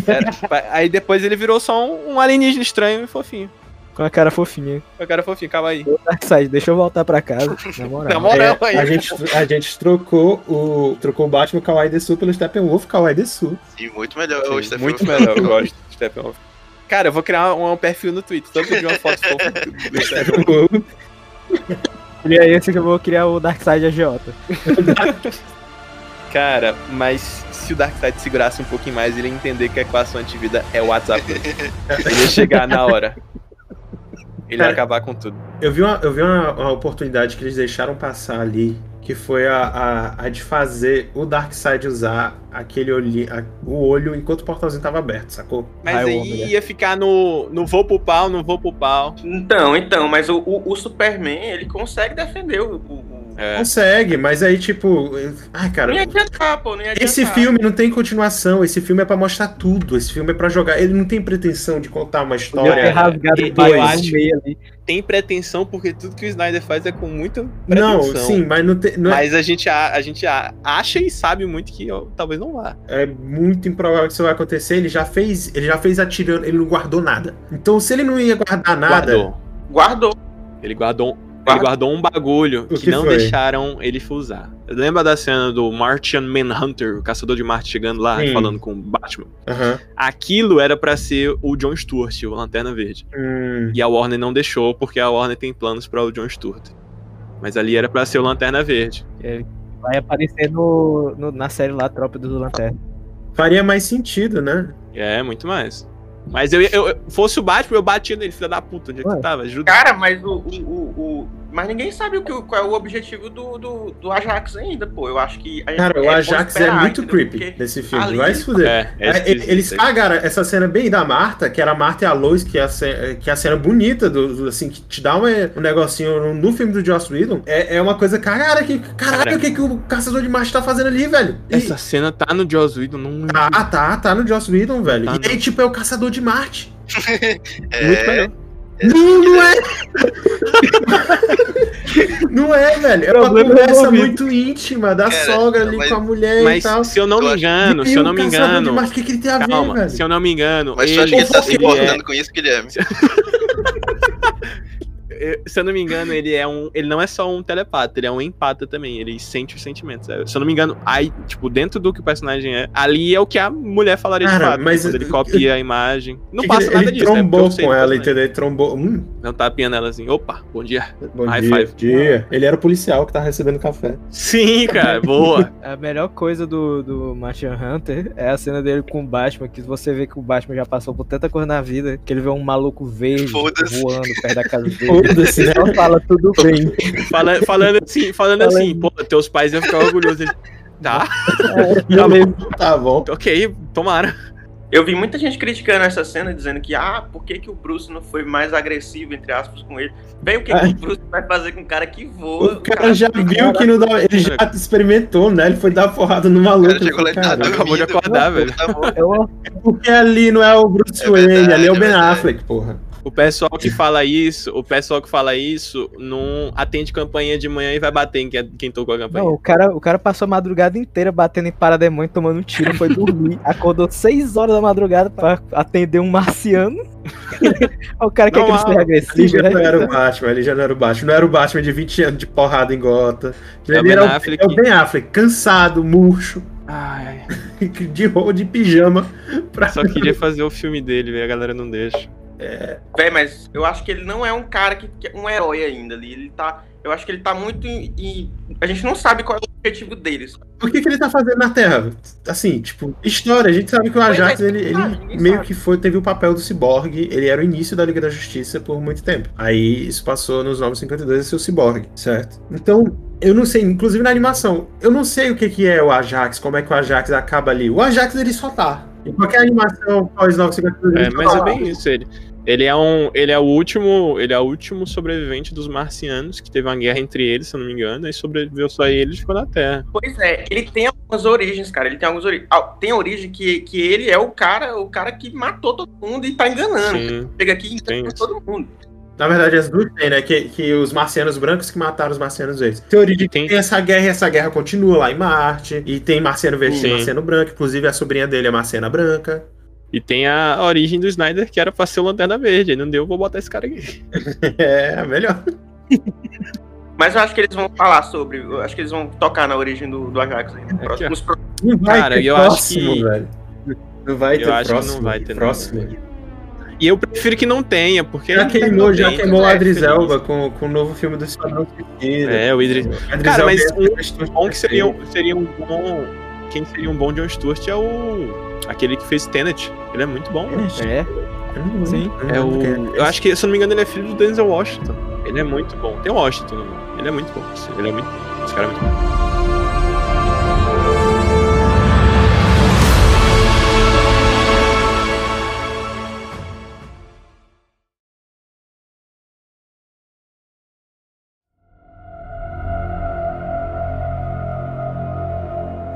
Era- aí depois ele virou só um, um alienígena estranho e fofinho. Com a cara fofinha. O cara fofinho, calma aí. Darkseid, deixa eu voltar pra casa. Na moral. Na moral, É, aí. a, gente, a gente trocou o. Trocou o Batman Kawaii Desu pelo Steppenwolf Kawaii Desu. Sim, muito melhor. Sim, o Stephen muito melhor, eu gosto de Steppenwolf. Cara, eu vou criar um, um perfil no Twitter, todo dia uma foto fofa do- do Steppenwolf. E é esse que eu vou criar o Darkseid agiota. Cara, mas se o Darkseid segurasse um pouquinho mais, ele ia entender que a equação antivida é o WhatsApp dele. Ele ia chegar na hora. Ele ia Cara, acabar com tudo. Eu vi, uma, eu vi uma, uma oportunidade que eles deixaram passar ali, que foi a, a, a de fazer o Darkseid usar aquele olho, o olho enquanto o portalzinho tava aberto, sacou? Mas aí homem, né? ia ficar no, no vou pro pau, no vou pro pau. Então, então, mas o, o, o Superman, ele consegue defender o. o. É. Consegue, mas aí, tipo. Ai, cara. Não ia adiantar, pô, não ia adiantar. Esse filme não tem continuação, esse filme é pra mostrar tudo, esse filme é pra jogar. Ele não tem pretensão de contar uma história. rasgado eu o bairro acho- meio ali. Tem pretensão, porque tudo que o Snyder faz é com muita Não, pretensão. sim, mas não, tem, não é, Mas a gente, a, a gente a- acha e sabe muito que ó, talvez não vá. é muito improvável que isso vai acontecer. Ele já fez, ele já fez atirando, ele não guardou nada. Então, se ele não ia guardar nada, Guardou. Guardou. Ele guardou, ele guardou um bagulho que, que não foi? deixaram ele usar. Lembra da cena do Martian Manhunter, o caçador de Marte chegando lá Sim. falando com o Batman? aham. Aquilo era pra ser o John Stewart, o Lanterna Verde. Hum, E a Warner não deixou, porque a Warner tem planos para o John Stewart. Mas ali era pra ser o Lanterna Verde. Vai aparecer no, no- na série lá, Tropa do Lanterna. faria mais sentido, né? É, muito mais. Mas eu, eu, eu- fosse o Batman, eu batia nele, filha da puta, onde é que tava? Ajuda. Cara, mas o, o, o, o, Mas ninguém sabe o que, qual é o objetivo do, do, do Ajax ainda, pô. Eu acho que. a gente- Cara, o bom Ajax é muito entendeu? creepy Porque nesse filme. ali- Vai se fuder. É, é É, eles é. cagaram essa cena bem da Marta, que era a Marta e a Lois, que é a, ce- que é a cena bonita, do, do- assim, que te dá uma- um negocinho no, no filme do Joss Whedon. É, é uma coisa, cara, que, caralho, Cara. o que, que o caçador de Marte tá fazendo ali, velho? E- Essa cena tá no Joss Whedon, não Tá, tá, tá no Joss Whedon, velho. Tá e aí, tipo, é o caçador de Marte. muito melhor. Não, não é! não é, velho. É uma conversa muito íntima da Cara, sogra ali mas- com a mulher Mas e tal. se eu não me engano, se eu não me engano. Marte, o que, que ele tem a ver, Calma, velho? se eu não me engano. Mas tu acha que ele tá se é- importando com isso, Guilherme? se eu não me engano, ele é um. Ele não é só um telepata, ele é um empata também. Ele sente os sentimentos. é. Se eu não me engano, aí, tipo, dentro do que o personagem é, ali é o que a mulher falaria Cara, de fato. mas ele eu- copia a imagem. Não Que passa ele, nada ele disso, né? Porque trombou sei com ela, entendeu? Ele trombou. Hum, Não tapinha nela assim. Opa, bom dia. bom High dia, five. dia. Ele era o policial que tava recebendo café. Sim, cara, boa. A melhor coisa do, do Martian Hunter é a cena dele com o Batman, que você vê que o Batman já passou por tanta coisa na vida, que ele vê um maluco verde voando perto da casa dele. Foda-se, né? Só fala tudo bem. Fala- falando assim, falando Fala assim, aí. pô, teus pais iam ficar orgulhosos. Tá, Tá bom, tá bom. ok, tomara. Eu vi muita gente criticando essa cena, dizendo que, ah, por que, que o Bruce não foi mais agressivo, entre aspas, com ele? Bem, o que, que o Bruce vai fazer com um cara que voa? O cara já viu que não dá. Ele já experimentou, né? Ele foi dar porrada no maluco. cara chegou lá Ele tá "Cara, acabou de dormindo, acordar, velho. Tá bom. Eu, Porque ali não é o Bruce É Wayne, ali é o é Ben. Affleck, porra. O pessoal que fala isso, o pessoal que fala isso, não atende campanha de manhã e vai bater em quem, quem tocou a campanha. não, o cara, o cara passou a madrugada inteira batendo em parademônio, tomando um tiro, foi dormir. Acordou 6 horas da madrugada pra atender um marciano. o cara quer que ele Normal. seja Ali agressivo, já não né? era o Batman, ali já não era o Batman. Não era o Batman de 20 anos de porrada em gota. É o Ele Ben era Affleck. é o Ben Affleck, cansado, murcho, Ai, de roupa, de pijama. Pra... só queria fazer o filme dele, a galera não deixa. Véi, mas eu acho que ele não é um cara que, que é um herói ainda ali. Ele tá. Eu acho que ele tá muito em. em- A gente não sabe qual é o objetivo deles. O que, que ele tá fazendo na Terra? Assim, tipo, história. A gente sabe que o é, Ajax, ele, ele sabe, meio sabe. que foi, teve o papel do ciborgue. Ele era o início da Liga da Justiça por muito tempo. Aí isso passou nos 952 a ser o ciborgue, certo? Então, eu não sei, inclusive na animação, eu não sei o que, que é o Ajax, como é que o Ajax acaba ali. O Ajax, ele só tá. Em qualquer animação pós 952, É, mas é tá. bem isso, ele. Ele é um. Ele é o último. Ele é o último sobrevivente dos marcianos, que teve uma guerra entre eles, se eu não me engano, e sobreviveu só ele e ficou na Terra. Pois é, ele tem algumas origens, cara. Ele tem algumas origens. Ah, Tem origem que, que ele é o cara, o cara que matou todo mundo e tá enganando. Sim. Chega aqui e Tem engana todo mundo. Na verdade, as duas tem, né? Que, que os marcianos brancos que mataram os marcianos verdes. Teoria de que Tem- tem essa guerra e essa guerra continua lá em Marte. E tem marciano verde e marciano branco. Inclusive, a sobrinha dele é marciana branca. E tem a origem do Snyder, que era pra ser o Lanterna Verde. Aí não deu, vou botar esse cara aqui. É, melhor. Mas eu acho que eles vão falar sobre. Eu acho que eles vão tocar na origem do, do Ajax aí. Nos próximos Não vai Cara, ter eu acho próximo, que- velho. Não vai Eu ter acho que não próximo. vai ter, não. próximo. E eu prefiro que não tenha, porque. Já queimou, já bem, queimou o é Adris. Elba com, com o novo filme do Esquadrão Suicida. É, o Idris. Adris Cara, Elba mas é um bom que seria, um- seria um bom. Quem seria um bom John Stewart é o. Aquele que fez Tenet. Ele é muito bom. né? É, Hum, Sim. hum, É o. Eu acho que, se eu não me engano, ele é filho do Denzel Washington. Ele é muito bom. Tem o Washington, no nome. ele é muito bom. Ele é muito bom. Esse cara é muito bom.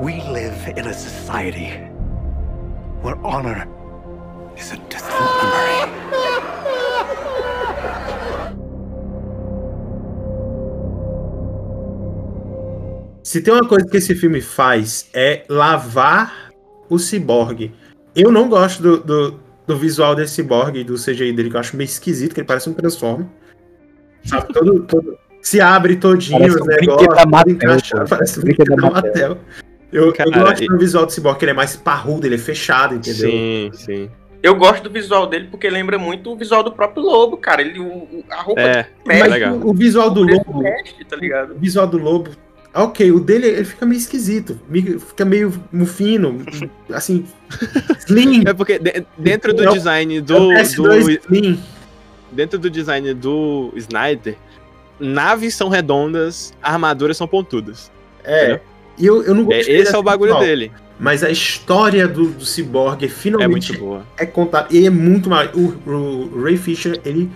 We live in a society where honor is a distant memory. Se tem uma coisa que esse filme faz é lavar o ciborgue. Eu não gosto do, do, do visual desse ciborgue e do CGI dele, que eu acho meio esquisito, que ele parece um Transformer. Sabe, todo, todo- se abre todinho Parece os um negócios, parece um Brinquedo da Mattel. Eu, Cara, eu gosto e- do visual do que ele é mais parrudo, ele é fechado, entendeu? Sim, sim. Eu gosto do visual dele porque lembra muito o visual do próprio Lobo, cara. Ele, o, o- a roupa É, Mas é o, o visual do dele lobo, veste, tá ligado? o visual do lobo, ok, o dele ele fica meio esquisito, fica meio mufino, assim, slim. É porque de- dentro do É o- design É o do, PS2 do. slim. Dentro do design do Snyder, naves são redondas, armaduras são pontudas. É. E eu, eu não É, gostei esse é o bagulho visual, dele. Mas a história do, do Cyborg É finalmente muito boa. é contada. E é muito mais. O, o Ray Fisher, ele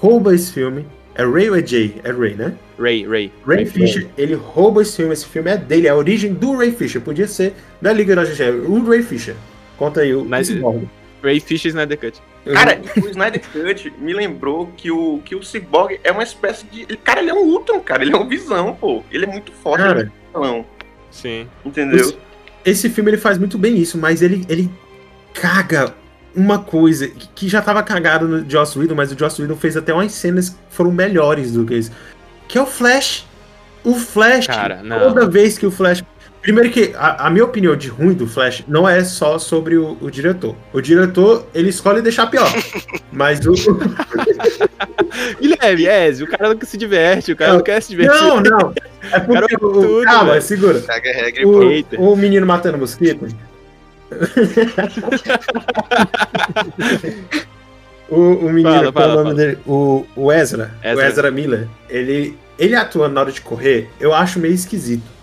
rouba esse filme. É Ray ou é Jay? É Ray, né? Ray, Ray. Ray Fisher, ele rouba esse filme. Esse filme é dele, é a origem do Ray Fisher. Podia ser da Liga da Justiça. O Ray Fisher. Conta aí o Mas- Cyborg. Ray Fisher Snyder Cut. Cara, e o Snyder Cut me lembrou que o, que o Cyborg é uma espécie de. ele- Cara, ele é um Ultron, cara. Ele é um visão, pô. Ele é muito forte, ele é Cara, muito vilão, Sim. entendeu? Esse filme ele faz muito bem isso, mas ele, ele caga uma coisa que- já tava cagado no Joss Whedon, mas o Joss Whedon fez até umas cenas que foram melhores do que isso. Que é o Flash. O Flash, Cara, toda vez que o Flash. Primeiro que a, a minha opinião de ruim do Flash não é só sobre o, o diretor. O diretor, ele escolhe deixar pior. mas o. Guilherme, Ezio, o cara nunca se diverte, o cara Não. não quer se divertir. Não, não. É porque. Cara, o- tudo, calma, velho. segura. O, o menino matando mosquito. o, o menino, Fala, é o fala, nome fala. dele? O, o Ezra, o Ezra. Ezra Miller, ele, ele atuando na hora de correr, eu acho meio esquisito.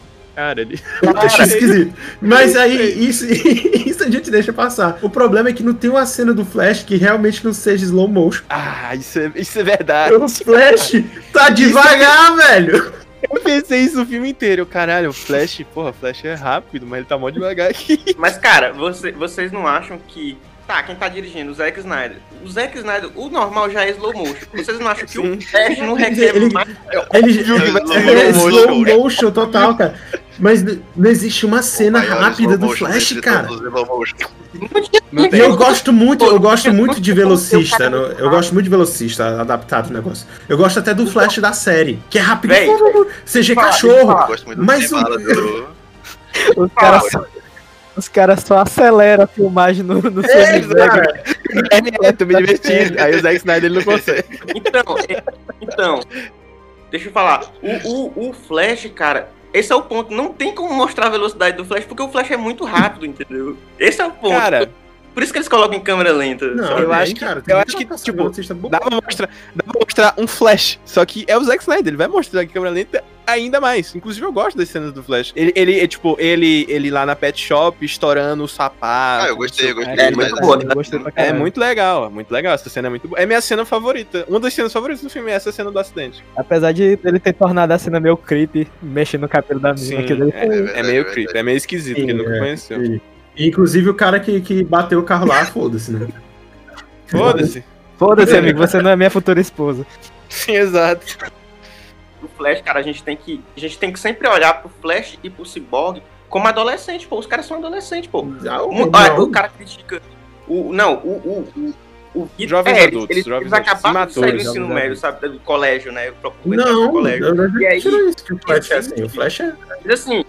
Cara, ele. Eu Cara, esquisito. Mas aí, isso, isso a gente deixa passar. O problema é que não tem uma cena do Flash que realmente não seja slow motion. Ah, isso é, isso é verdade. O Flash tá devagar, velho. Eu pensei isso o filme inteiro. Caralho, o Flash, porra, o Flash é rápido, mas ele tá mó devagar aqui. Mas, cara, você- vocês não acham que. Tá, quem tá dirigindo? O Zack Snyder. O Zack Snyder, o normal já é slow motion. Vocês não acham que Sim. o Flash não requer Ele- mais. Ele, Slow ele é motion. slow motion total, cara. Mas não existe uma cena rápida do Flash, de cara. E eu gosto muito, eu gosto muito de velocista. no- eu gosto muito de velocista adaptado o negócio. Eu gosto até do Flash da série, que é rápido. CG fala, cachorro. Mas o-. Os caras só, os caras só aceleram a filmagem no, no seu É, cara. É, tô me divertindo. Aí o Zack Snyder ele não consegue. Então, é- então, deixa eu falar. O, o, o Flash, cara, esse é o ponto. Não tem como mostrar a velocidade do Flash, porque o Flash é muito rápido, entendeu? Esse é o ponto. Cara, Por isso que eles colocam em câmera lenta. Não, eu acho que- cara, eu acho que, adaptação tipo, velocista boa. dá pra mostrar, dá pra mostrar um Flash. Só que é o Zack Snyder, ele vai mostrar que câmera lenta ainda mais. Inclusive, eu gosto das cenas do Flash. Ele, ele é tipo, ele, ele lá na pet shop estourando o sapato. Ah, eu gostei, eu gostei. É, mas muito boa, É muito legal, é muito legal. Essa cena é muito boa. É minha cena favorita. Uma das cenas favoritas do filme é essa cena do acidente. Apesar de ele ter tornado a cena meio creepy, mexendo no cabelo da menina. Sim, é, verdade, é meio é creepy, é meio esquisito, Sim, que ele nunca é. conheceu. E- e, inclusive o cara que, que bateu o carro lá, foda-se, né? Foda-se. Foda-se, amigo, você não é minha futura esposa. Sim, exato. O Flash, cara, a gente tem que. A gente tem que sempre olhar pro Flash e pro Cyborg como adolescente, pô. Os caras são adolescentes, pô. Ah, Um- não. o cara critica. O, não, o. o, o o Jovens é, adultos, eles, jovens eles adultos. acabaram de sair do ensino jovens médio, sabe? Do colégio, né? O do Não, colégio. eu não E aí- isso que o Flash é assim. O Flash é. Mas assim,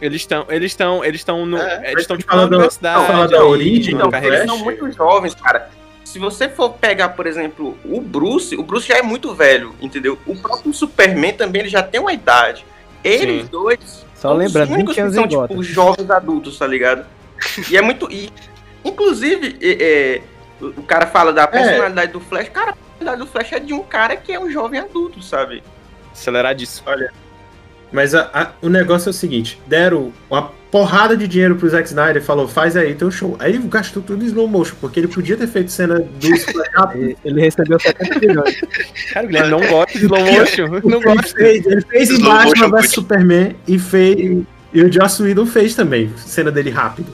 Eles estão, eles estão, eles estão no, É, eles estão tipo fala na da- universidade. fala da origem não, do carreira- eles são muito jovens, cara. Se você for pegar, por exemplo, o Bruce, o Bruce já é muito velho, entendeu? O próprio Superman também ele já tem uma idade. Eles Sim. dois Só são os únicos 20 que são tipo jovens adultos, tá ligado? E é muito. E, inclusive, é, é, o cara fala da personalidade do Flash. Cara, a personalidade do Flash é de um cara que é um jovem adulto, sabe? Aceleradíssimo. Mas a- a- o negócio é o seguinte: deram uma porrada de dinheiro pro Zack Snyder e falou, faz aí teu show. Aí ele gastou tudo em slow motion, porque ele podia ter feito cena do. Ele- Ele recebeu 70 milhões. Cara, o Guilherme não gosta de slow motion. Não Ele gosta. fez, ele fez em Batman vs. Superman e fez. E o Joss Whedon fez também, cena dele rápido.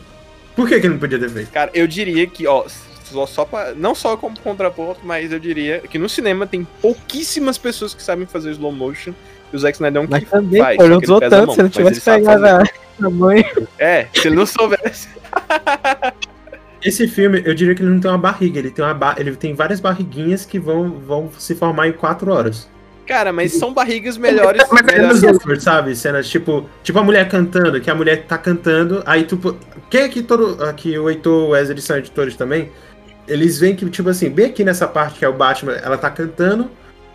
Por que, que ele não podia ter feito? Cara, eu diria que, ó, só, só pra, não só como contraponto, mas eu diria que no cinema tem pouquíssimas pessoas que sabem fazer slow motion. E o Zack Snyder é um Mas que também, faz, pô, ele não usou a tanto, mão, se ele mas tivesse pegado fazer. a mãe. É, se ele não soubesse. Esse filme, eu diria que ele não tem uma barriga, ele tem, uma ba- ele tem várias barriguinhas que vão, vão se formar em quatro horas. Cara, mas são barrigas melhores. Mas é melhores over, sabe? Cenas tipo, tipo a mulher cantando, que a mulher tá cantando, aí tu. Quem é que todo. Aqui o Heitor, o Wesley são editores também. Eles veem que, tipo assim, bem aqui nessa parte que é o Batman, ela tá cantando,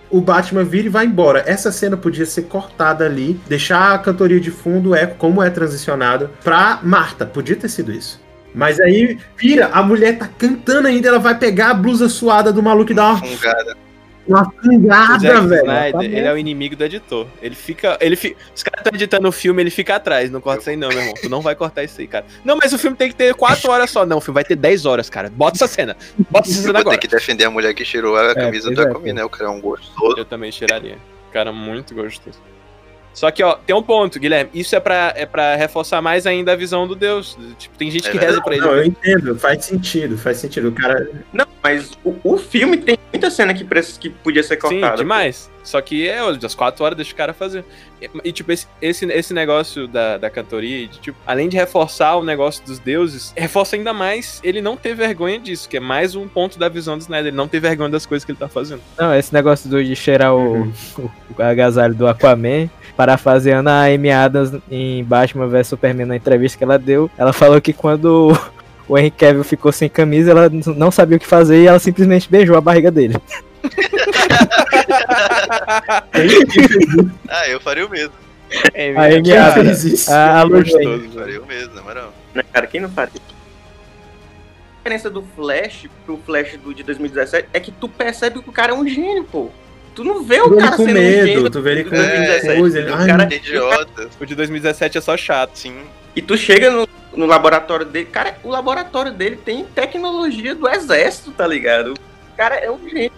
o Batman vira e vai embora. Essa cena podia ser cortada ali, deixar a cantoria de fundo, é como é transicionado, pra Marta. Podia ter sido isso. Mas aí vira, a mulher tá cantando ainda, ela vai pegar a blusa suada do maluco e dar uma Fungada. Uma Zack velho. Snyder, ele é o inimigo do editor. Ele fica. Ele fi... Os caras estão editando o filme, ele fica atrás. Não corta isso aí, não, meu irmão. Tu não vai cortar isso aí, cara. Não, mas o filme tem que ter 4 horas só. Não, o filme vai ter 10 horas, cara. Bota essa cena. Bota essa Eu cena vou agora. ter que defender a mulher que cheirou a camisa pois do é, Aquaman, né? O cara é um gostoso. Eu também cheiraria. Cara, muito gostoso. Só que, ó, tem um ponto, Guilherme. Isso é pra, é pra reforçar mais ainda a visão do Deus. Tipo, tem gente É que reza pra ele. Não, eu entendo, faz sentido, faz sentido. O cara. Não, mas o, o filme tem muita cena que, que podia ser Sim, cortada. demais. Só que é, olha, das quatro horas deixa o cara fazer. E, e, tipo, esse, esse, esse negócio da, da cantoria, de, tipo, além de reforçar o negócio dos deuses, reforça ainda mais ele não ter vergonha disso, que é mais um ponto da visão do Snyder. Ele não ter vergonha das coisas que ele tá fazendo. Não, esse negócio do, de cheirar o, Uhum. o, o agasalho do Aquaman, parafraseando a Amy Adams em Batman vs Superman na entrevista que ela deu, ela falou que quando o Henry Cavill ficou sem camisa, ela não sabia o que fazer e ela simplesmente beijou a barriga dele. Ah, eu faria o mesmo. É, A Amy Quem Adams. fez isso? A, a Luz gostoso, Eu faria o mesmo, na moral. né, cara? Quem não faria? A diferença do Flash pro Flash do de 2017 é que tu percebe que o cara é um gênio, pô. Tu não vê o cara com sendo um medo, gênio tu vê ele com 2017. coisa, ele- O cara- É idiota. O de 2017 é só chato. Sim. E tu chega no, no laboratório dele, cara, o laboratório dele tem tecnologia do exército, tá ligado? O cara é um gênio.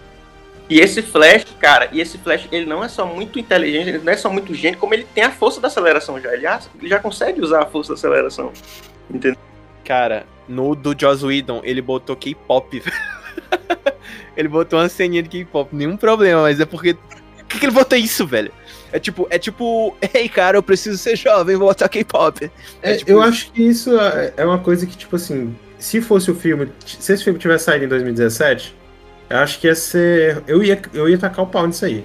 E esse Flash, cara, e esse Flash, ele não é só muito inteligente, ele não é só muito gênio, como ele tem a força da aceleração já. Ele já, ele já consegue usar a força da aceleração. Entendeu? Cara, no do Joss Whedon, ele botou K-pop. velho. ele botou uma ceninha de K-pop. Nenhum problema, mas é porque. Por que, que ele botou isso, velho? É tipo, é tipo, ei, cara, eu preciso ser jovem, vou botar K-pop. É, tipo eu acho que isso é é uma coisa que, tipo assim, se fosse o filme. Se esse filme tivesse saído em 2017, eu acho que ia ser. Eu ia, eu ia tacar o pau nisso aí.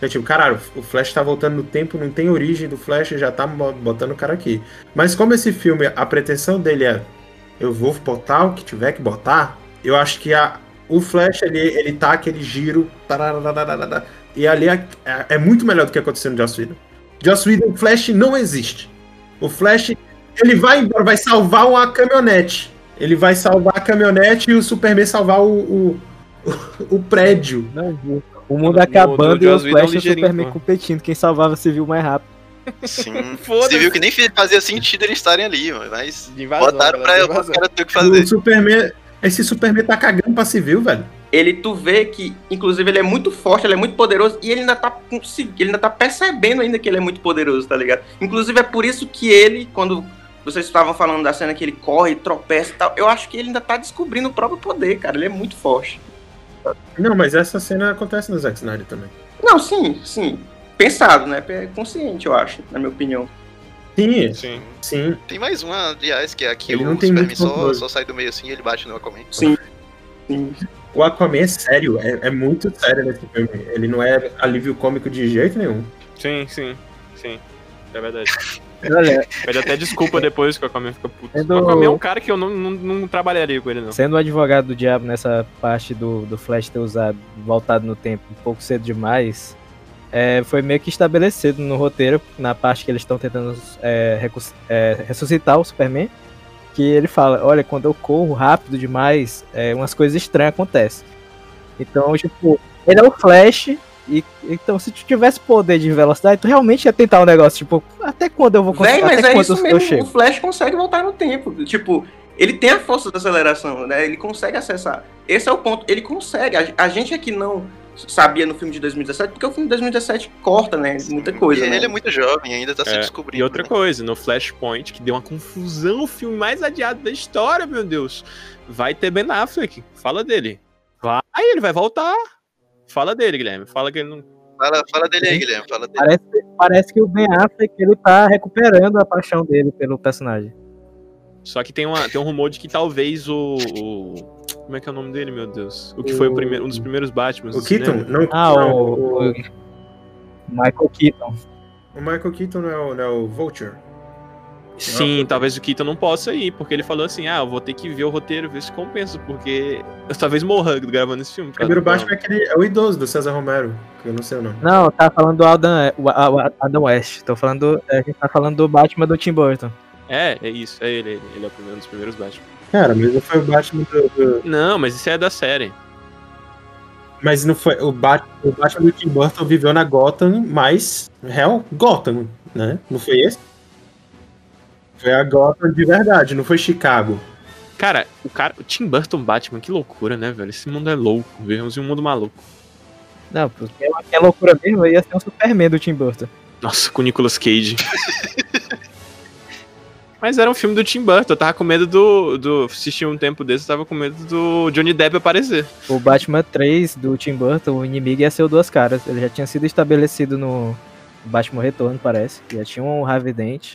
É tipo, caralho, o Flash tá voltando no tempo, não tem origem do Flash, já tá bo- botando o cara aqui. Mas como esse filme, a pretensão dele é eu vou botar o que tiver que botar, eu acho que a, o Flash, ele, ele tá aquele giro. e ali é, é- é muito melhor do que aconteceu no Joss Whedon. Joss Whedon, o Flash não existe. O Flash, ele vai embora, vai salvar uma caminhonete. Ele vai salvar a caminhonete e o Superman salvar o, o, o prédio. Não, o- mundo acabando e o Joss Whedon Flash e o Superman pô. competindo. Quem salvava civil mais rápido. Sim. Você viu que nem fazia sentido eles estarem ali, mano, mas invasão, botaram pra, galera, de pra os caras ter o que fazer. O Superman, esse Superman tá cagando pra civil, velho. Ele, tu vê que, inclusive, ele é muito forte, ele é muito poderoso, e ele ainda tá conseguindo, ele ainda tá percebendo ainda que ele é muito poderoso, tá ligado? Inclusive, é por isso que ele, quando vocês estavam falando da cena que ele corre, tropeça e tal, eu acho que ele ainda tá descobrindo o próprio poder, cara. Ele é muito forte. Não, mas essa cena acontece no Zack Snyder também. Não, sim, sim. Pensado, né? É consciente, eu acho, na minha opinião. Sim, Sim. sim. Tem mais uma, aliás, que é aqui Ele o não tem Superman muito só, só sai do meio assim e ele bate no Aquaman. Sim. sim. O Aquaman é sério, é, é muito sério nesse filme. Ele não é alívio cômico de jeito nenhum. Sim, sim, sim. É verdade. Olha, Pede até desculpa depois que o Aquaman fica puto. É do- O Aquaman é um cara que eu não, não, não trabalharia com ele, não. sendo o advogado do diabo nessa parte do, do Flash ter usado, voltado no tempo um pouco cedo demais, é, foi meio que estabelecido no roteiro, na parte que eles estão tentando é, é, ressuscitar o Superman, que ele fala, olha, quando eu corro rápido demais, é, umas coisas estranhas acontecem. Então, tipo, ele é o Flash, e então se tu tivesse poder de velocidade, tu realmente ia tentar um negócio, tipo, até quando eu vou conseguir, Véi, mas até é quando isso mesmo. chego. O Flash consegue voltar no tempo. Tipo, ele tem a força da aceleração, né? Ele consegue acessar. Esse é o ponto. Ele consegue. A, a gente aqui não sabia no filme de 2017, porque o filme de 2017 corta, né? Muita coisa. E né? ele é muito jovem, ainda tá se É, descobrindo. E outra né? coisa, no Flashpoint, que deu uma confusão, o filme mais adiado da história, meu Deus. Vai ter Ben Affleck. Fala dele. Vai, ele vai voltar. Fala dele, Guilherme. Fala que ele não. Fala, fala dele aí, Guilherme. Fala dele. Parece, parece que o Ben Affleck ele tá recuperando a paixão dele pelo personagem. Só que tem, uma, tem um rumor de que talvez o, o- Como é que é o nome dele, meu Deus? O que foi o primeiro, um dos primeiros Batman. O Keaton? Não, Ah, não, o, o Michael Keaton. o Michael Keaton não é o, não é o Vulture? Sim, talvez o Keaton não possa ir, porque ele falou assim: ah, eu vou ter que ver o roteiro, ver se compensa, porque eu talvez morra gravando esse filme. O primeiro Batman é, aquele, é o idoso, do César Romero, que eu não sei o nome. Não, tá falando do Adam, o Adam West. Tô falando, a gente tá falando do Batman do Tim Burton. É, é isso, é ele, ele, ele é o primeiro, um dos primeiros Batman. Cara, mas não foi o Batman do... do- Não, mas isso é da série. Mas não foi. O, Bat, o Batman do Tim Burton viveu na Gotham, mas. Real Gotham, né? Não foi esse? Foi a Gotham de verdade, não foi Chicago. Cara, o cara, o Tim Burton Batman, que loucura, né, velho? Esse mundo é louco. Vivemos em um mundo maluco. Não, porque é loucura mesmo, ia ser um Superman do Tim Burton. Nossa, com o Nicolas Cage. Mas era um filme do Tim Burton, eu tava com medo do. do assisti um tempo desse, eu tava com medo do Johnny Depp aparecer. O Batman 3 do Tim Burton, o inimigo ia ser o Duas Caras. Ele já tinha sido estabelecido no Batman Retorno, parece. Já tinha um Harvey Dent.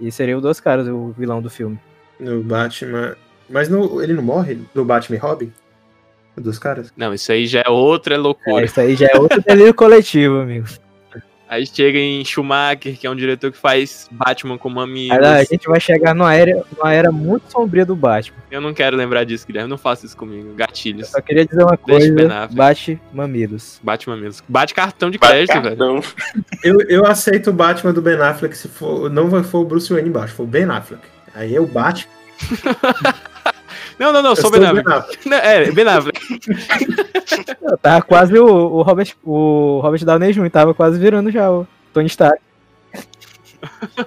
E seria o Duas Caras, o vilão do filme. No Batman. Mas no, ele não morre no Batman e Robin? Dos caras? Não, isso aí já é outra loucura. É, isso aí já é outro delírio coletivo, amigo. Aí chega em Schumacher, que é um diretor que faz Batman com mamilos. Aí, a gente vai chegar numa era, numa era muito sombria do Batman. Eu não quero lembrar disso, Guilherme. Não faça isso comigo. Eu Gatilhos. só queria dizer uma Deixa o coisa: bate mamilos. Bate mamilos. Bate cartão de Bate crédito, velho. cartão. Eu, eu aceito o Batman do Ben Affleck se for. Não for o Bruce Wayne embaixo, for o Ben Affleck. Aí eu bate. Não, não, não, sou Ben o Affleck. É, Ben Affleck. Eu tava quase o, o Robert, o Robert Downey Jr. tava quase virando já o Tony Stark.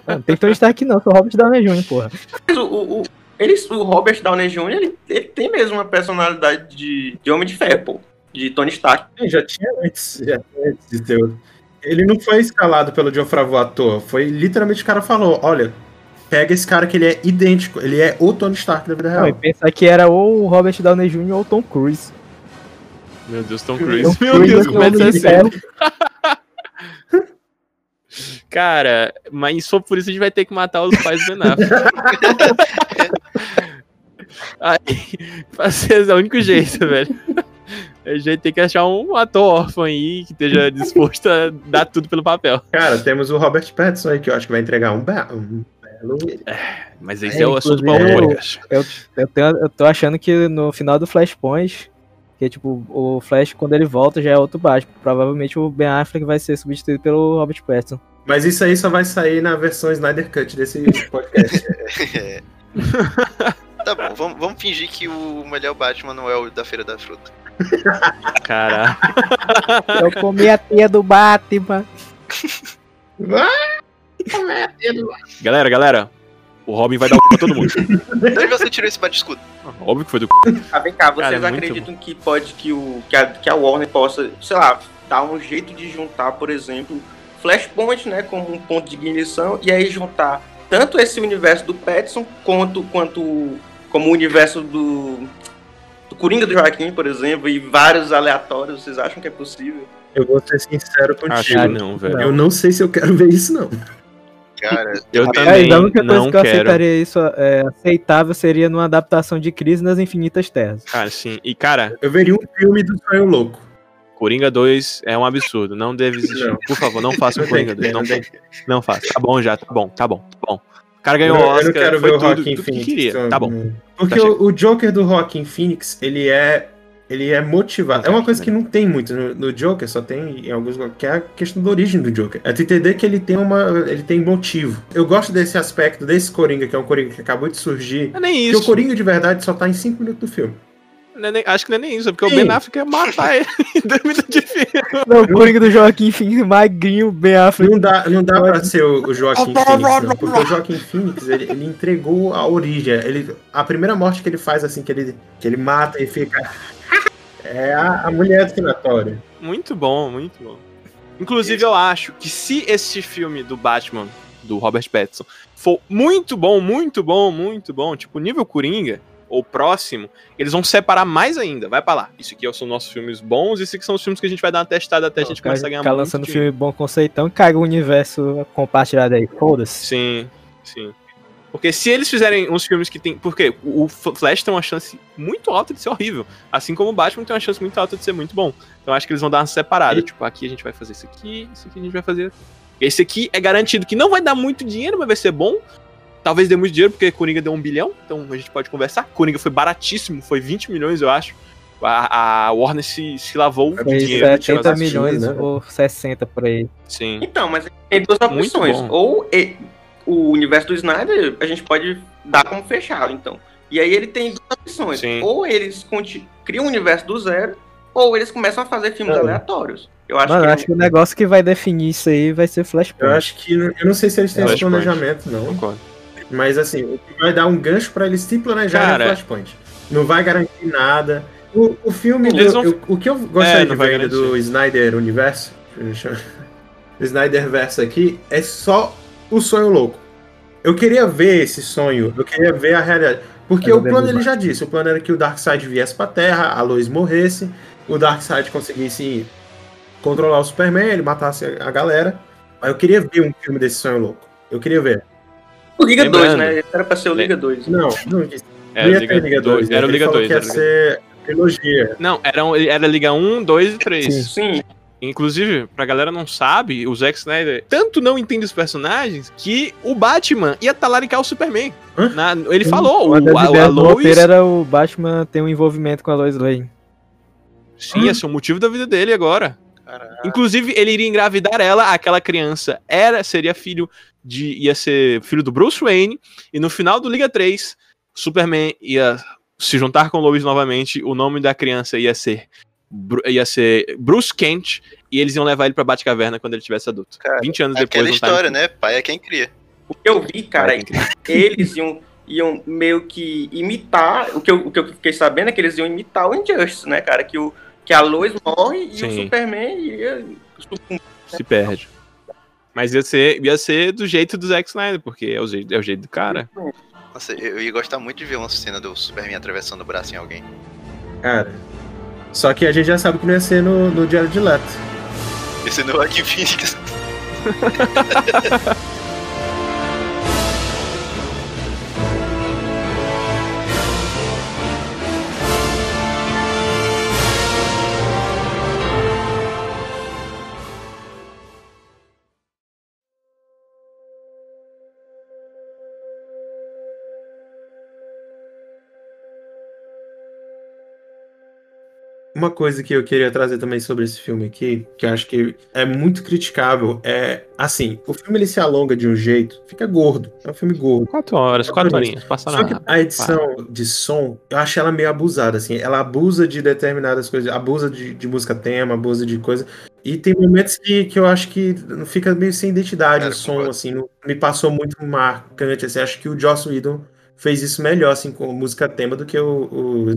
Não, não tem Tony Stark não, sou o Robert Downey Jr., porra. Mas o, o, o- ele, o Robert Downey Jr., ele, ele tem mesmo uma personalidade de, de Homem de Ferro, pô. De Tony Stark. Ele Já tinha antes, já tinha antes de ter. Ele não foi escalado pelo John Favreau à toa. Foi literalmente o cara falou: olha, pega esse cara que ele é idêntico. Ele é o Tony Stark da vida Não, e real. pensar que era ou o Robert Downey Jr. ou o Tom Cruise. Meu Deus, Tom Tom Cruise. Meu Cruise Deus, é como é que? Ferro. Cara, mas só por isso a gente vai ter que matar os pais do Ben Affleck. Aí, pra ser é o único jeito, velho. A gente tem que achar um ator órfão aí que esteja disposto a dar tudo pelo papel. Cara, temos o Robert Pattinson aí, que eu acho que vai entregar um, um belo. Mas esse É, é, o assunto para o eu- podcast. Eu, eu, tenho- eu tô achando que no final do Flashpoint, que tipo, o Flash, quando ele volta, já é outro Batman. Provavelmente o Ben Affleck vai ser substituído pelo Robert Pattinson. Mas isso aí só vai sair na versão Snyder Cut desse podcast. É. Tá bom, vamos, vamos fingir que o melhor Batman não é o da Feira da Fruta. Caralho. Eu comi a tia do Batman. Galera, galera. O Robin vai dar o cu pra todo mundo. De onde você tirou esse bate-escudo? Óbvio que foi do cu. Ah, vem cá, vocês Cara, é muito acreditam que pode que, o, que, a, que a Warner possa, sei lá, dar um jeito de juntar, por exemplo, Flashpoint, né, como um ponto de ignição, e aí juntar tanto esse universo do Petson quanto, quanto como o universo do, do Coringa do Joaquim, por exemplo, e vários aleatórios, vocês acham que é possível? eu vou ser sincero contigo. Que não, velho. Eu não sei se eu quero ver isso, não. Cara, Eu eu também a única coisa não que eu quero. aceitaria isso é, aceitável seria numa adaptação de Crise nas Infinitas Terras. Cara, sim. E, cara, Eu veria um filme do Sonho Louco. Coringa 2 é um absurdo. Não deve existir. Não. Por favor, não faça o Coringa que 2. ter, Não, não que faça. Tá bom já, tá bom, tá bom, tá bom. O cara ganhou Eu, o eu Oscar, não quero foi ver o tudo, Joaquin tudo que Phoenix. queria. então, Tá bom. Porque Tá o, o Joker do Joaquin Phoenix, ele é. Ele é motivado. É uma coisa que não tem muito no, no Joker, só tem em alguns que é a questão da origem do Joker. É tu entender que ele tem uma. ele tem motivo. Eu gosto desse aspecto, desse Coringa, que é um Coringa que acabou de surgir. Não é nem Porque o isso. Coringa de verdade só tá em 5 minutos do filme. Não é nem- acho que não é nem isso, é porque Sim. o Ben Affleck ia matar ele em dois minutos de filme. Não, o Coringa do Joaquim Phoenix, magrinho, Ben Affleck. Não dá, não dá pra ser o, o Joaquim Phoenix, não. Porque o Joaquim Phoenix, ele, ele entregou a origem. Ele, a primeira morte que ele faz, assim, que ele, que ele mata e fica. É a, a mulher do sanatório. Muito bom, muito bom. Inclusive, eu acho que se esse filme do Batman, do Robert Pattinson, for muito bom, muito bom, muito bom, tipo nível Coringa, ou próximo, eles vão separar mais ainda. Vai pra lá. Isso aqui são nossos filmes bons, isso aqui são os filmes que a gente vai dar uma testada até a gente começar a ganhar muito lançando dinheiro. filme bom conceitão e caga o universo compartilhado aí. Foda-se. Sim, sim. Porque se eles fizerem uns filmes que tem. Porque o Flash tem uma chance muito alta de ser horrível. Assim como o Batman tem uma chance muito alta de ser muito bom. Então acho que eles vão dar uma separada. E- Tipo, aqui a gente vai fazer isso aqui, isso aqui a gente vai fazer. Esse aqui é garantido que não vai dar muito dinheiro, mas vai ser bom. Talvez dê muito dinheiro, porque Coringa deu um bilhão. Então a gente pode conversar. Coringa foi baratíssimo, foi 20 milhões, eu acho. A, a Warner se, se lavou Foi de dinheiro. tirou 70 as- milhões né? ou 60 por aí. Sim. Então, mas tem duas opções. Ou e- o universo do Snyder, a gente pode dar como fechado, então. E aí ele tem duas opções. Sim. Ou eles criam um universo do zero, ou eles começam a fazer filmes É. aleatórios. Eu acho Mano, que eu acho que o negócio que vai definir isso aí vai ser Eu Flashpoint. acho que. Eu não sei se eles têm esse planejamento, não. Concordo. Mas assim, o que vai dar um gancho pra eles se planejarem Cara, no Flashpoint. Não vai garantir nada. O, o filme. Do- vão- eu- o que eu gostaria É, de ver do. Snyder Universo. eu- O Snyder Verso aqui é só o sonho louco. Eu queria ver esse sonho, eu queria ver a realidade. Porque o plano ele já disse: o plano era que o Darkseid viesse pra Terra, a Lois morresse, o Darkseid conseguisse controlar o Superman, ele matasse a galera. Mas eu queria ver um filme desse sonho louco. Eu queria ver. o Liga 2, Lembrando- né? Era pra ser o Liga 2. Não, não quis. Era não o ia ter Liga 2. Era o ele Liga falou 2. que ia Era, o Liga- ser trilogia. Não, era, um- era Liga 1, 2 e 3. Sim. Sim, Inclusive, pra galera não sabe, o Zack Snyder tanto não entende os personagens que o Batman ia talaricar o Superman. Na- ele falou, Uma o, das a, a Lois era o Batman ter um envolvimento com a Lois Lane. sim, esse é o motivo da vida dele agora. Caralho. Inclusive, ele iria engravidar ela, aquela criança era seria filho de ia ser filho do Bruce Wayne e no final do Liga 3, Superman ia se juntar com Lois novamente, o nome da criança ia ser ia ser Bruce Kent e eles iam levar ele pra Batcaverna quando ele tivesse adulto. Cara, 20 anos depois Aquela história, né? Pai é quem cria. o que eu vi, cara, quem cria. eles iam, iam meio que imitar. O que, eu, o que eu fiquei sabendo é que eles iam imitar o Injustice, né, cara? Que, o, que a Lois morre e o Sim. Superman ia. sucumbir. se perde. Mas ia ser, ia ser do jeito do Zack Snyder, porque é o jeito, é o jeito do cara. Nossa, eu ia gostar muito de ver uma cena do Superman atravessando o braço em alguém. Cara. Só que a gente já sabe que não ia ser no, no Jared Leto. Esse no Joaquin Phoenix. Uma coisa que eu queria trazer também sobre esse filme aqui, que eu acho que é muito criticável, é assim, o filme ele se alonga de um jeito, fica gordo. É um filme gordo. Quatro horas, quatro horinhas, passaram Só que a edição de som, eu acho ela meio abusada, assim. Ela abusa de determinadas coisas, abusa de, de música tema, abusa de coisa. E tem momentos que, que eu acho que fica meio sem identidade Cara, o som, assim. Não, me passou muito marcante, assim. Acho que o Joss Whedon fez isso melhor, assim, com música tema do que o... o...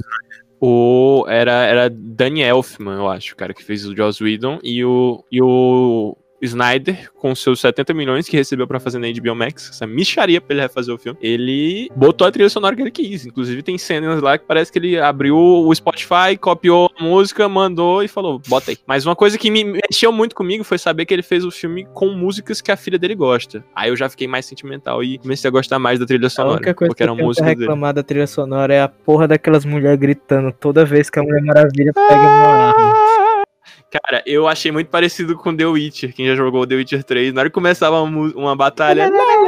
O, era, era Danny Elfman, eu acho, o cara que fez o Joss Whedon, e o, e o Snyder, com seus 70 milhões que recebeu pra fazer na HBO Max, essa micharia pra ele refazer o filme, ele botou a trilha sonora que ele quis. Inclusive tem cenas lá que parece que ele abriu o Spotify, copiou a música, mandou e falou, bota aí. Mas uma coisa que me mexeu muito comigo foi saber que ele fez o filme com músicas que a filha dele gosta. Aí eu já fiquei mais sentimental e comecei a gostar mais da trilha A sonora, única coisa porque que eu era pra música dele. reclamar da trilha sonora é a porra daquelas mulheres gritando toda vez que a Mulher Maravilha pega uma arma. Cara, eu achei muito parecido com The Witcher. Quem já jogou The Witcher 3, na hora que começava uma, uma batalha.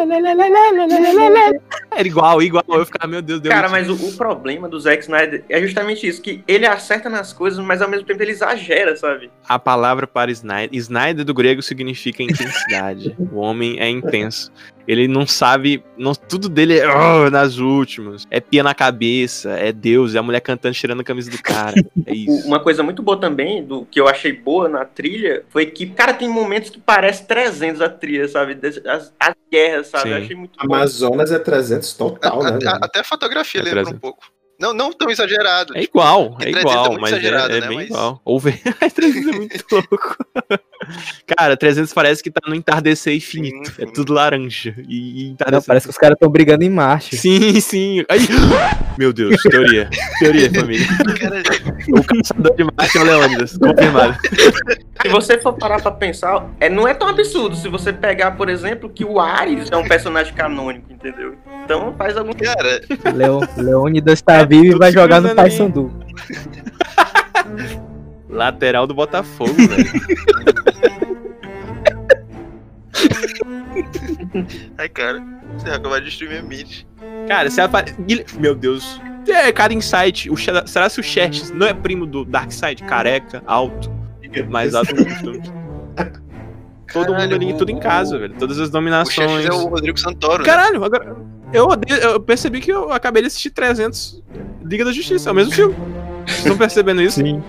Era igual, igual. Eu ficava, meu Deus, The Cara, mas o, o problema do Zack Snyder é justamente isso, que ele acerta nas coisas, mas ao mesmo tempo ele exagera, sabe? A palavra para Snyder. Snyder do grego significa intensidade. o homem é intenso. Ele não sabe. Não, tudo dele é "Oh", nas últimas. É pia na cabeça, é Deus, é a mulher cantando, tirando a camisa do cara. É isso. Uma coisa muito boa também, do que eu achei boa na trilha, foi que, cara, tem momentos que parece 300 a trilha, sabe? As, as guerras, sabe? Achei muito bom. Amazonas é 300 total, né? A- a- velho? até a fotografia É lembra trazer. um pouco. Não, não tão exagerado. É tipo, igual, é 300 é igual, muito mas é, é né, bem mas- igual. Ou vem- 300 é muito louco. Cara, 300 parece que tá no entardecer infinito. Sim, É sim. tudo laranja. E, e Não, parece que os caras estão brigando em Marte. Sim, sim. Ai. Meu Deus, teoria. Teoria, família. Cara, O caçador de Marte é o Leônidas, confirmado. Se você for parar pra pensar, é, não é tão absurdo se você pegar, por exemplo, que o Ares é um personagem canônico, entendeu? Então faz algum cara, Leo, Leônidas tá É vivo e vai jogar no. Paysandu. Lateral do Botafogo, velho. ai cara, você vai acabar de destruir minha mente. Cara, você apare... Meu Deus. É, cada insight. O Será se o Xerxes não é primo do Darkseid? Careca, alto, mais alto que o costume. Todo mundo ali, o- tudo em casa, velho. Todas as O dominações. chefe é o Rodrigo Santoro. né? Caralho, agora. Eu, odeio- eu percebi que eu acabei de assistir 300 Liga da Justiça, é o mesmo filme. Vocês estão percebendo isso? Sim.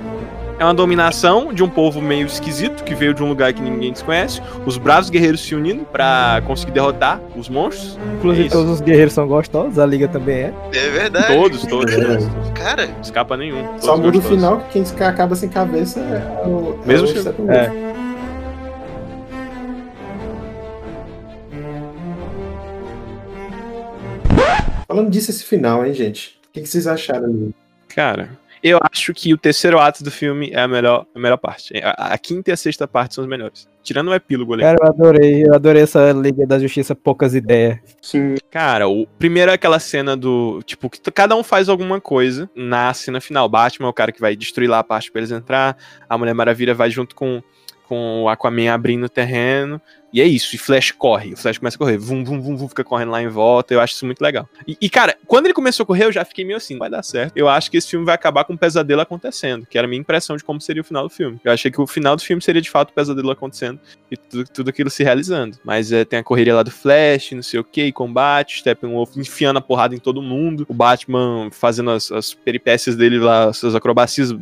É uma dominação de um povo meio esquisito que veio de um lugar que ninguém desconhece. Os bravos guerreiros se unindo pra conseguir derrotar os monstros. Inclusive, É todos os guerreiros são gostosos, a liga também é. É verdade. Todos, todos. É. todos. Cara, Não escapa nenhum. Todos Só muda o final que quem acaba sem cabeça é o. Mesmo é o. Steppenwolf. É. Falando disso, esse final, hein, gente? O que, que vocês acharam ali? Cara, eu acho que o terceiro ato do filme é a melhor, a melhor parte. A, a quinta e a sexta parte são as melhores. Tirando o epílogo ali. Cara, eu adorei, eu adorei essa Liga da Justiça poucas ideias. Sim. Cara, o primeiro é aquela cena do. Tipo, que cada um faz alguma coisa na cena final. Batman é o cara que vai destruir lá a parte pra eles entrar. A Mulher Maravilha vai junto com, com o Aquaman abrindo o terreno. E é isso. E Flash corre. O Flash começa a correr. Vum, vum, vum, vum, fica correndo lá em volta. Eu acho isso muito legal. E, e, cara, quando ele começou a correr, eu já fiquei meio assim, vai dar certo. Eu acho que esse filme vai acabar com um pesadelo acontecendo. Que era a minha impressão de como seria o final do filme. Eu achei que o final do filme seria de fato o pesadelo acontecendo e tudo, tudo aquilo se realizando. Mas é, tem a correria lá do Flash, não sei o que, combate, Steppenwolf enfiando a porrada em todo mundo, o Batman fazendo as, as peripécias dele lá, suas acrobacias,